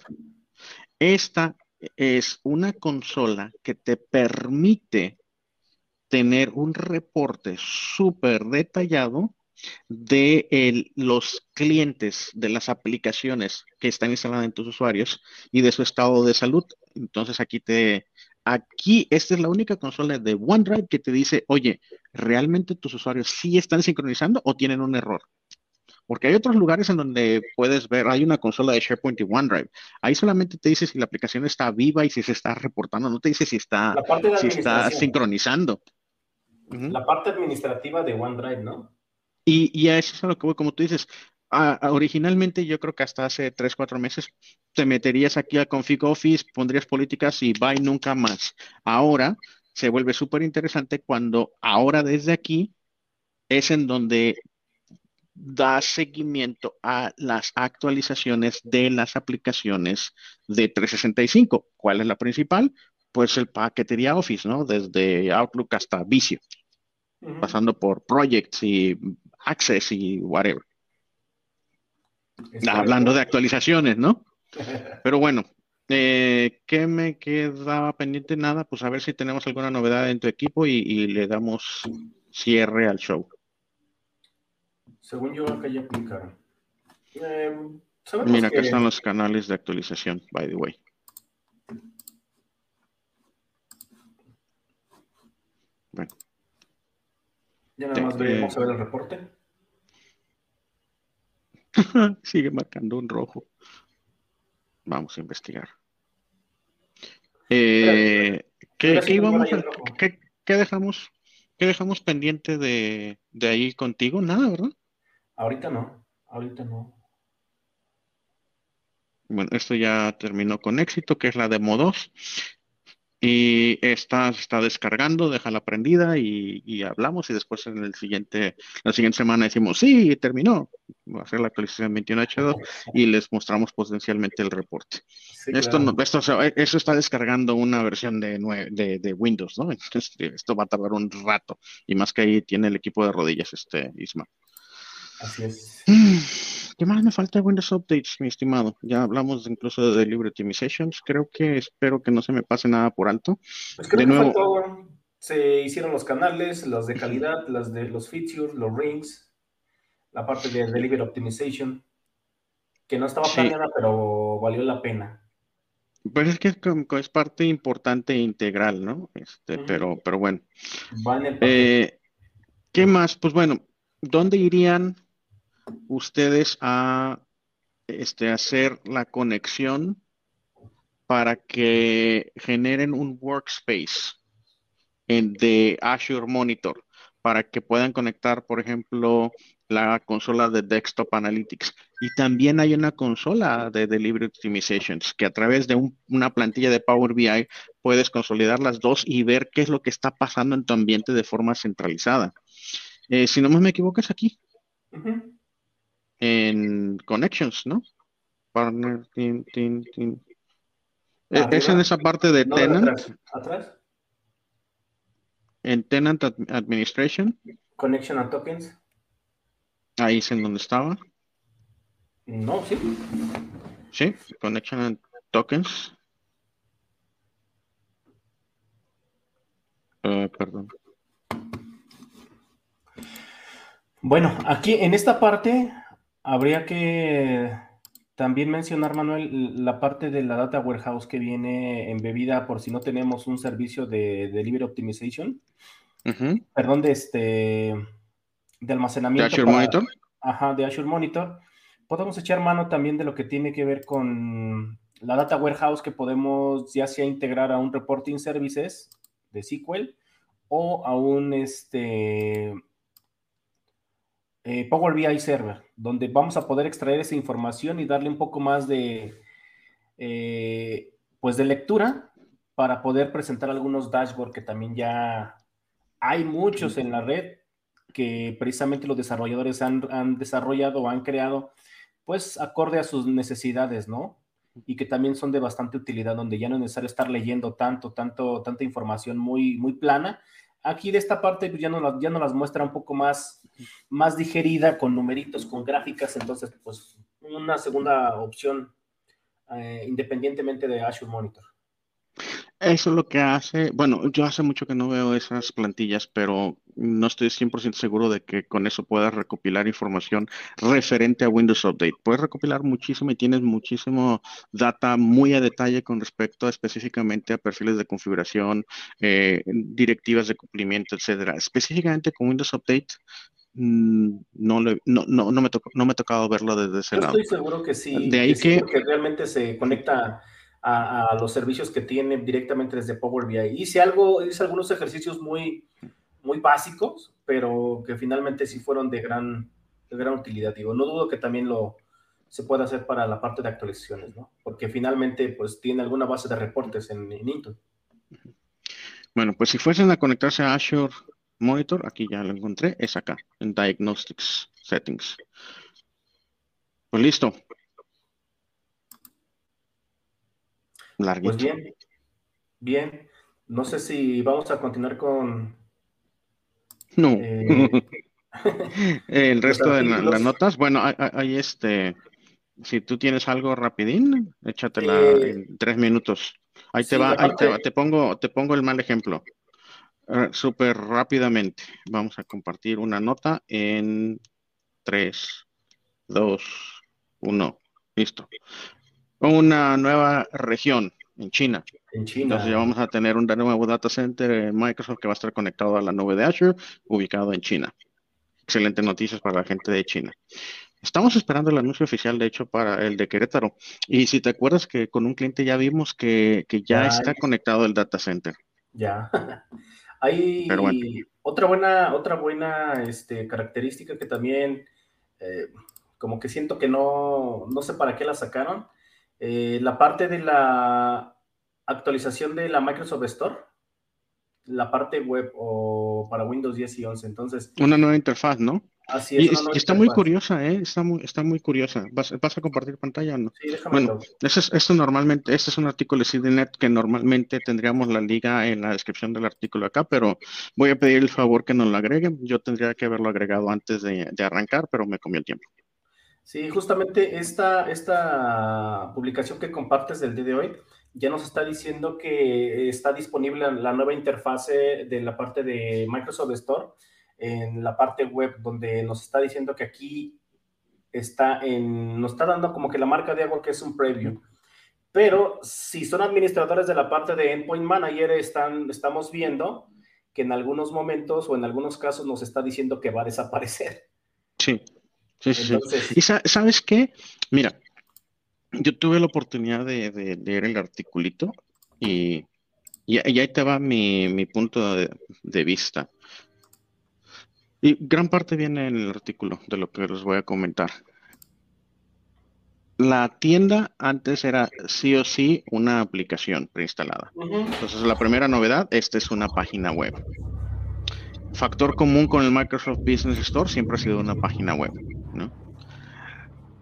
Esta es una consola que te permite tener un reporte súper detallado de los clientes de las aplicaciones que están instaladas en tus usuarios y de su estado de salud. Entonces aquí te, aquí esta es la única consola de OneDrive que te dice, oye, ¿realmente tus usuarios sí están sincronizando o tienen un error? Porque hay otros lugares en donde puedes ver, hay una consola de SharePoint y OneDrive. Ahí solamente te dice si la aplicación está viva y si se está reportando, no te dice si está, si está sincronizando. La parte administrativa de OneDrive, ¿no? Y, y a eso es a lo que voy, como tú dices, originalmente yo creo que hasta hace 3, 4 meses te meterías aquí a Config Office, pondrías políticas y bye nunca más. Ahora se vuelve súper interesante cuando ahora desde aquí es en donde da seguimiento a las actualizaciones de las aplicaciones de 365. ¿Cuál es la principal? Pues el paquetería Office, ¿no? Desde Outlook hasta Visio, pasando por Projects y Access y whatever. Hablando de actualizaciones, ¿no? Pero bueno, eh, ¿qué me quedaba pendiente? Nada, pues a ver si tenemos alguna novedad en tu equipo y, le damos cierre al show. Según yo, acá ya aplicaron. Em, Mira, acá están los canales de actualización, by the way. Bueno. Ya nada más veremos a ver el reporte. Sigue marcando un rojo. Vamos a investigar. Eh, ¿qué, dejamos, ¿Qué dejamos pendiente de, de ahí contigo? Nada, ¿verdad? Ahorita no, ahorita no. Bueno, esto ya terminó con éxito, que es la demo 2 y está, está descargando, déjala prendida y, hablamos y después en el siguiente, la siguiente semana decimos, sí, terminó, va a ser la actualización 21H2 y les mostramos potencialmente el reporte. esto, no, esto eso está descargando una versión de, de, de, Windows, ¿no? Entonces, esto va a tardar un rato y más que ahí tiene el equipo de rodillas este Isma. Así es. ¿Qué más me falta de Windows Updates, mi estimado? Ya hablamos incluso de Delivery Optimizations. Creo que espero que no se me pase nada por alto. Pues de nuevo, se hicieron los canales, los de calidad, las de los features, los rings, la parte de Delivery Optimization, que no estaba planeada, pero valió la pena. Pues es que es, parte importante e integral, ¿no? Este, pero, pero bueno. Eh, ¿Qué más? Pues bueno, ¿dónde irían ustedes a este, hacer la conexión para que generen un workspace en, de Azure Monitor para que puedan conectar, por ejemplo, la consola de Desktop Analytics. Y también hay una consola de Delivery Optimizations que a través de una plantilla de Power BI puedes consolidar las dos y ver qué es lo que está pasando en tu ambiente de forma centralizada. Eh, si no me equivoco, es aquí en Connections, ¿no? Partner, team, team, team. E, es en esa parte de Tenant. Atrás, En Tenant Administration. Connection and Tokens. Ahí es en donde estaba. No, sí. Sí, Connection and Tokens. Uh, perdón. Bueno, aquí en esta parte Habría que también mencionar, Manuel, la parte de la data warehouse que viene embebida por si no tenemos un servicio de delivery optimization. Perdón, de este de almacenamiento. De Azure Monitor. Ajá, de Azure Monitor. Podemos echar mano también de lo que tiene que ver con la data warehouse que podemos ya sea integrar a un reporting services de SQL o a un este eh, Power BI Server, donde vamos a poder extraer esa información y darle un poco más de, eh, pues de lectura para poder presentar algunos dashboards que también ya hay muchos en la red que precisamente los desarrolladores han, han desarrollado o han creado, pues acorde a sus necesidades, ¿no? Y que también son de bastante utilidad, donde ya no es necesario estar leyendo tanto, tanto, tanta información muy, muy plana. Aquí de esta parte pues, ya nos, ya nos las muestra un poco más, más digerida, con numeritos, con gráficas, entonces pues una segunda opción eh, independientemente de Azure Monitor. Eso es lo que hace, bueno, yo hace mucho que no veo esas plantillas, pero no estoy 100% seguro de que con eso puedas recopilar información referente a Windows Update. Puedes recopilar muchísimo y tienes muchísimo data muy a detalle con respecto específicamente a perfiles de configuración, eh, directivas de cumplimiento, etcétera. Específicamente con Windows Update, mm, no, no, no, me no me ha tocado verlo desde ese lado. Estoy seguro que sí. De ahí que, que realmente se conecta a, los servicios que tiene directamente desde Power BI. Hice algo, hice algunos ejercicios muy, muy básicos, pero que finalmente sí fueron de gran, de gran utilidad. Digo, no dudo que también lo se pueda hacer para la parte de actualizaciones, ¿no? Porque finalmente, pues, tiene alguna base de reportes en, en Intel. Bueno, pues si fuesen a conectarse a Azure Monitor, aquí ya lo encontré, es acá, en Diagnostics Settings. Pues listo, Pues bien, bien. No sé si vamos a continuar con. No. Eh, el resto de las notas. Bueno, hay, este. Si tú tienes algo rapidín, échatela eh, en tres minutos. Ahí te va, ahí te, pongo, te pongo el mal ejemplo. Uh, Súper rápidamente. Vamos a compartir una nota en tres, dos, uno. Listo una nueva región en China. En China. Entonces ya vamos a tener un nuevo data center en Microsoft que va a estar conectado a la nube de Azure, ubicado en China. Excelentes noticias para la gente de China. Estamos esperando el anuncio oficial, de hecho, para el de Querétaro. Y si te acuerdas que con un cliente ya vimos que, ya está conectado el data center. Ya. Hay otra buena, otra buena este, característica que también, eh, como que siento que no, no sé para qué la sacaron, eh, la parte de la actualización de la Microsoft Store, la parte web o para Windows 10 y 11. Entonces, una nueva interfaz, ¿no? Así es. Y, está muy curiosa, ¿eh? Está muy, está muy curiosa. ¿Vas, a compartir pantalla o no? Sí, déjame bueno, esto normalmente, este es un artículo de CDNet que normalmente tendríamos la liga en la descripción del artículo acá, pero voy a pedir el favor que nos lo agreguen. Yo tendría que haberlo agregado antes de, de arrancar, pero me comió el tiempo. Sí, justamente esta, esta publicación que compartes del día de hoy ya nos está diciendo que está disponible la nueva interfase de la parte de Microsoft Store en la parte web, donde nos está diciendo que aquí está en, nos está dando como que la marca de agua que es un preview. Pero si son administradores de la parte de Endpoint Manager, están, estamos viendo que en algunos momentos o en algunos casos nos está diciendo que va a desaparecer. Sí. Sí, sí, ¿Y sabes qué? Mira, yo tuve la oportunidad de, de, leer el articulito y, y, ahí te va mi, punto de, vista. Y gran parte viene en el artículo de lo que les voy a comentar. La tienda antes era sí o sí una aplicación preinstalada. Entonces, la primera novedad, esta es una página web. Factor común con el Microsoft Business Store siempre ha sido una página web.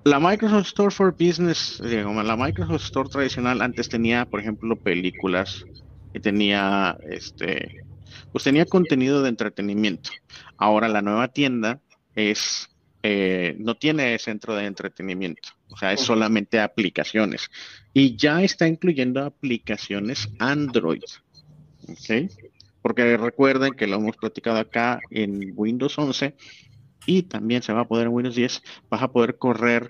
La Microsoft Store for Business, digamos, la Microsoft Store tradicional antes tenía, por ejemplo, películas y tenía, este, pues tenía contenido de entretenimiento. Ahora la nueva tienda es, eh, no tiene centro de entretenimiento, o sea, es solamente aplicaciones y ya está incluyendo aplicaciones Android, ¿ok? Porque recuerden que lo hemos platicado acá en Windows 11 y también se va a poder en Windows 10, vas a poder correr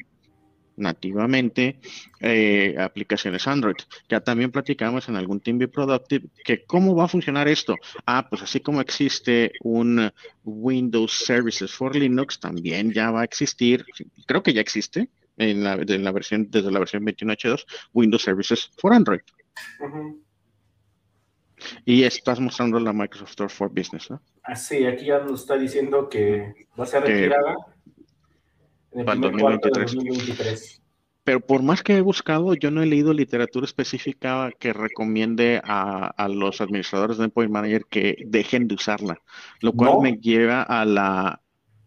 nativamente eh, aplicaciones Android. Ya también platicamos en algún Team Productive que cómo va a funcionar esto. Ah, pues así como existe un Windows Services for Linux, también ya va a existir, creo que ya existe en la, versión, desde la versión 21H2, Windows Services for Android. Y estás mostrando la Microsoft Store for Business, ¿no? Ah, sí, aquí ya nos está diciendo que va a ser retirada en el 2023. pero por más que he buscado, yo no he leído literatura específica que recomiende a, los administradores de Endpoint Manager que dejen de usarla, lo cual me lleva a la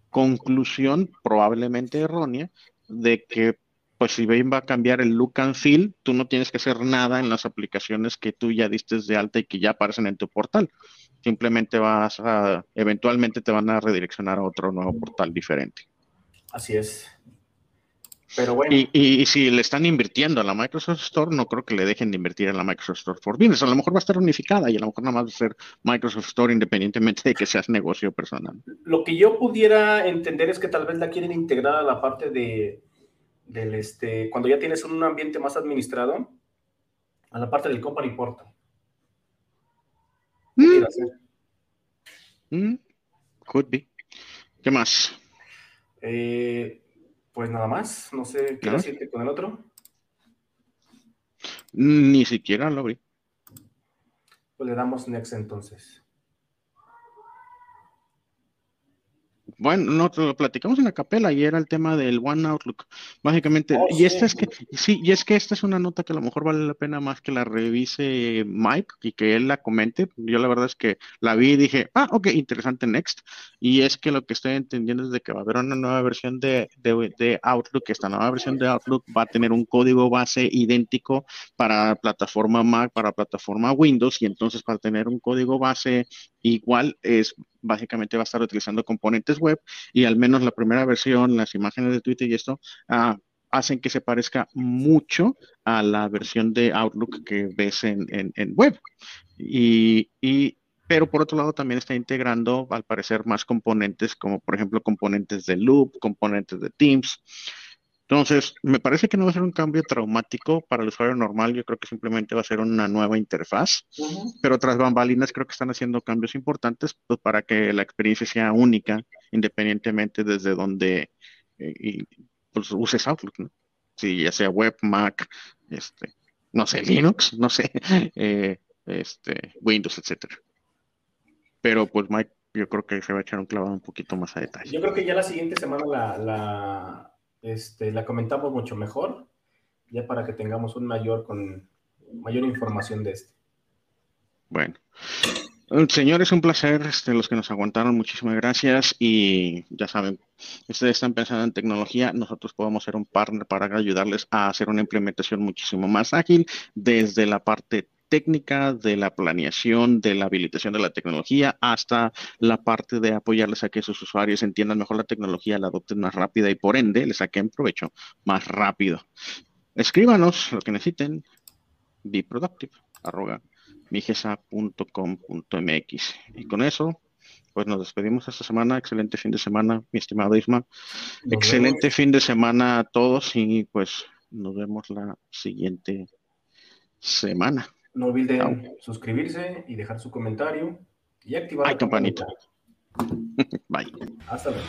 conclusión, probablemente errónea, de que pues si bien va a cambiar el look and feel, tú no tienes que hacer nada en las aplicaciones que tú ya diste de alta y que ya aparecen en tu portal. Simplemente vas a, eventualmente te van a redireccionar a otro nuevo portal diferente. Así es. Pero bueno. Y, si le están invirtiendo a la Microsoft Store, no creo que le dejen de invertir en la Microsoft Store for Business. A lo mejor va a estar unificada y a lo mejor nada más va a ser Microsoft Store independientemente de que seas negocio personal. Lo que yo pudiera entender es que tal vez la quieren integrar a la parte de del este, cuando ya tienes un ambiente más administrado, a la parte del company portal. Mm. Mm, could be. ¿Qué más? Eh, pues nada más, no sé, ¿qué decirte con el otro? Ni siquiera lo abrí. Pues le damos next entonces. Bueno, no, lo platicamos en la capela y era el tema del One Outlook, básicamente. Oh, y esta es que, sí, y es que esta es una nota que a lo mejor vale la pena más que la revise Mike y que él la comente. Yo la verdad es que la vi y dije, ah, ok, interesante, next. Y es que lo que estoy entendiendo es de que va a haber una nueva versión de, de, de Outlook. Esta nueva versión de Outlook va a tener un código base idéntico para plataforma Mac, para plataforma Windows, y entonces para tener un código base igual es básicamente va a estar utilizando componentes web y al menos la primera versión, las imágenes de Twitter y esto, ah, hacen que se parezca mucho a la versión de Outlook que ves en, web. Y, pero por otro lado también está integrando, al parecer, más componentes, como por ejemplo componentes de Loop, componentes de Teams. Entonces, me parece que no va a ser un cambio traumático para el usuario normal, yo creo que simplemente va a ser una nueva interfaz, pero tras bambalinas creo que están haciendo cambios importantes pues, para que la experiencia sea única, independientemente desde donde eh, pues, uses Outlook, ¿no? Si ya sea web, Mac, este, no sé, Linux, no sé, eh, este, Windows, etcétera. Pero pues Mike, yo creo que se va a echar un clavado un poquito más a detalle. Yo creo que ya la siguiente semana la este, la comentamos mucho mejor, ya para que tengamos un mayor, con mayor información de este. Bueno. Señores, un placer, este, los que nos aguantaron, muchísimas gracias y ya saben, ustedes están pensando en tecnología, nosotros podemos ser un partner para ayudarles a hacer una implementación muchísimo más ágil desde la parte técnica, de la planeación, de la habilitación de la tecnología, hasta la parte de apoyarles a que sus usuarios entiendan mejor la tecnología, la adopten más rápida y por ende les saquen provecho más rápido. Escríbanos lo que necesiten. Be productive, arroga, migesa.com.mx. Y con eso, pues nos despedimos esta semana. Excelente fin de semana, mi estimado Isma. Excelente fin de semana a todos y pues nos vemos la siguiente semana. No olviden suscribirse y dejar su comentario y activar la campanita. Bye. Hasta luego.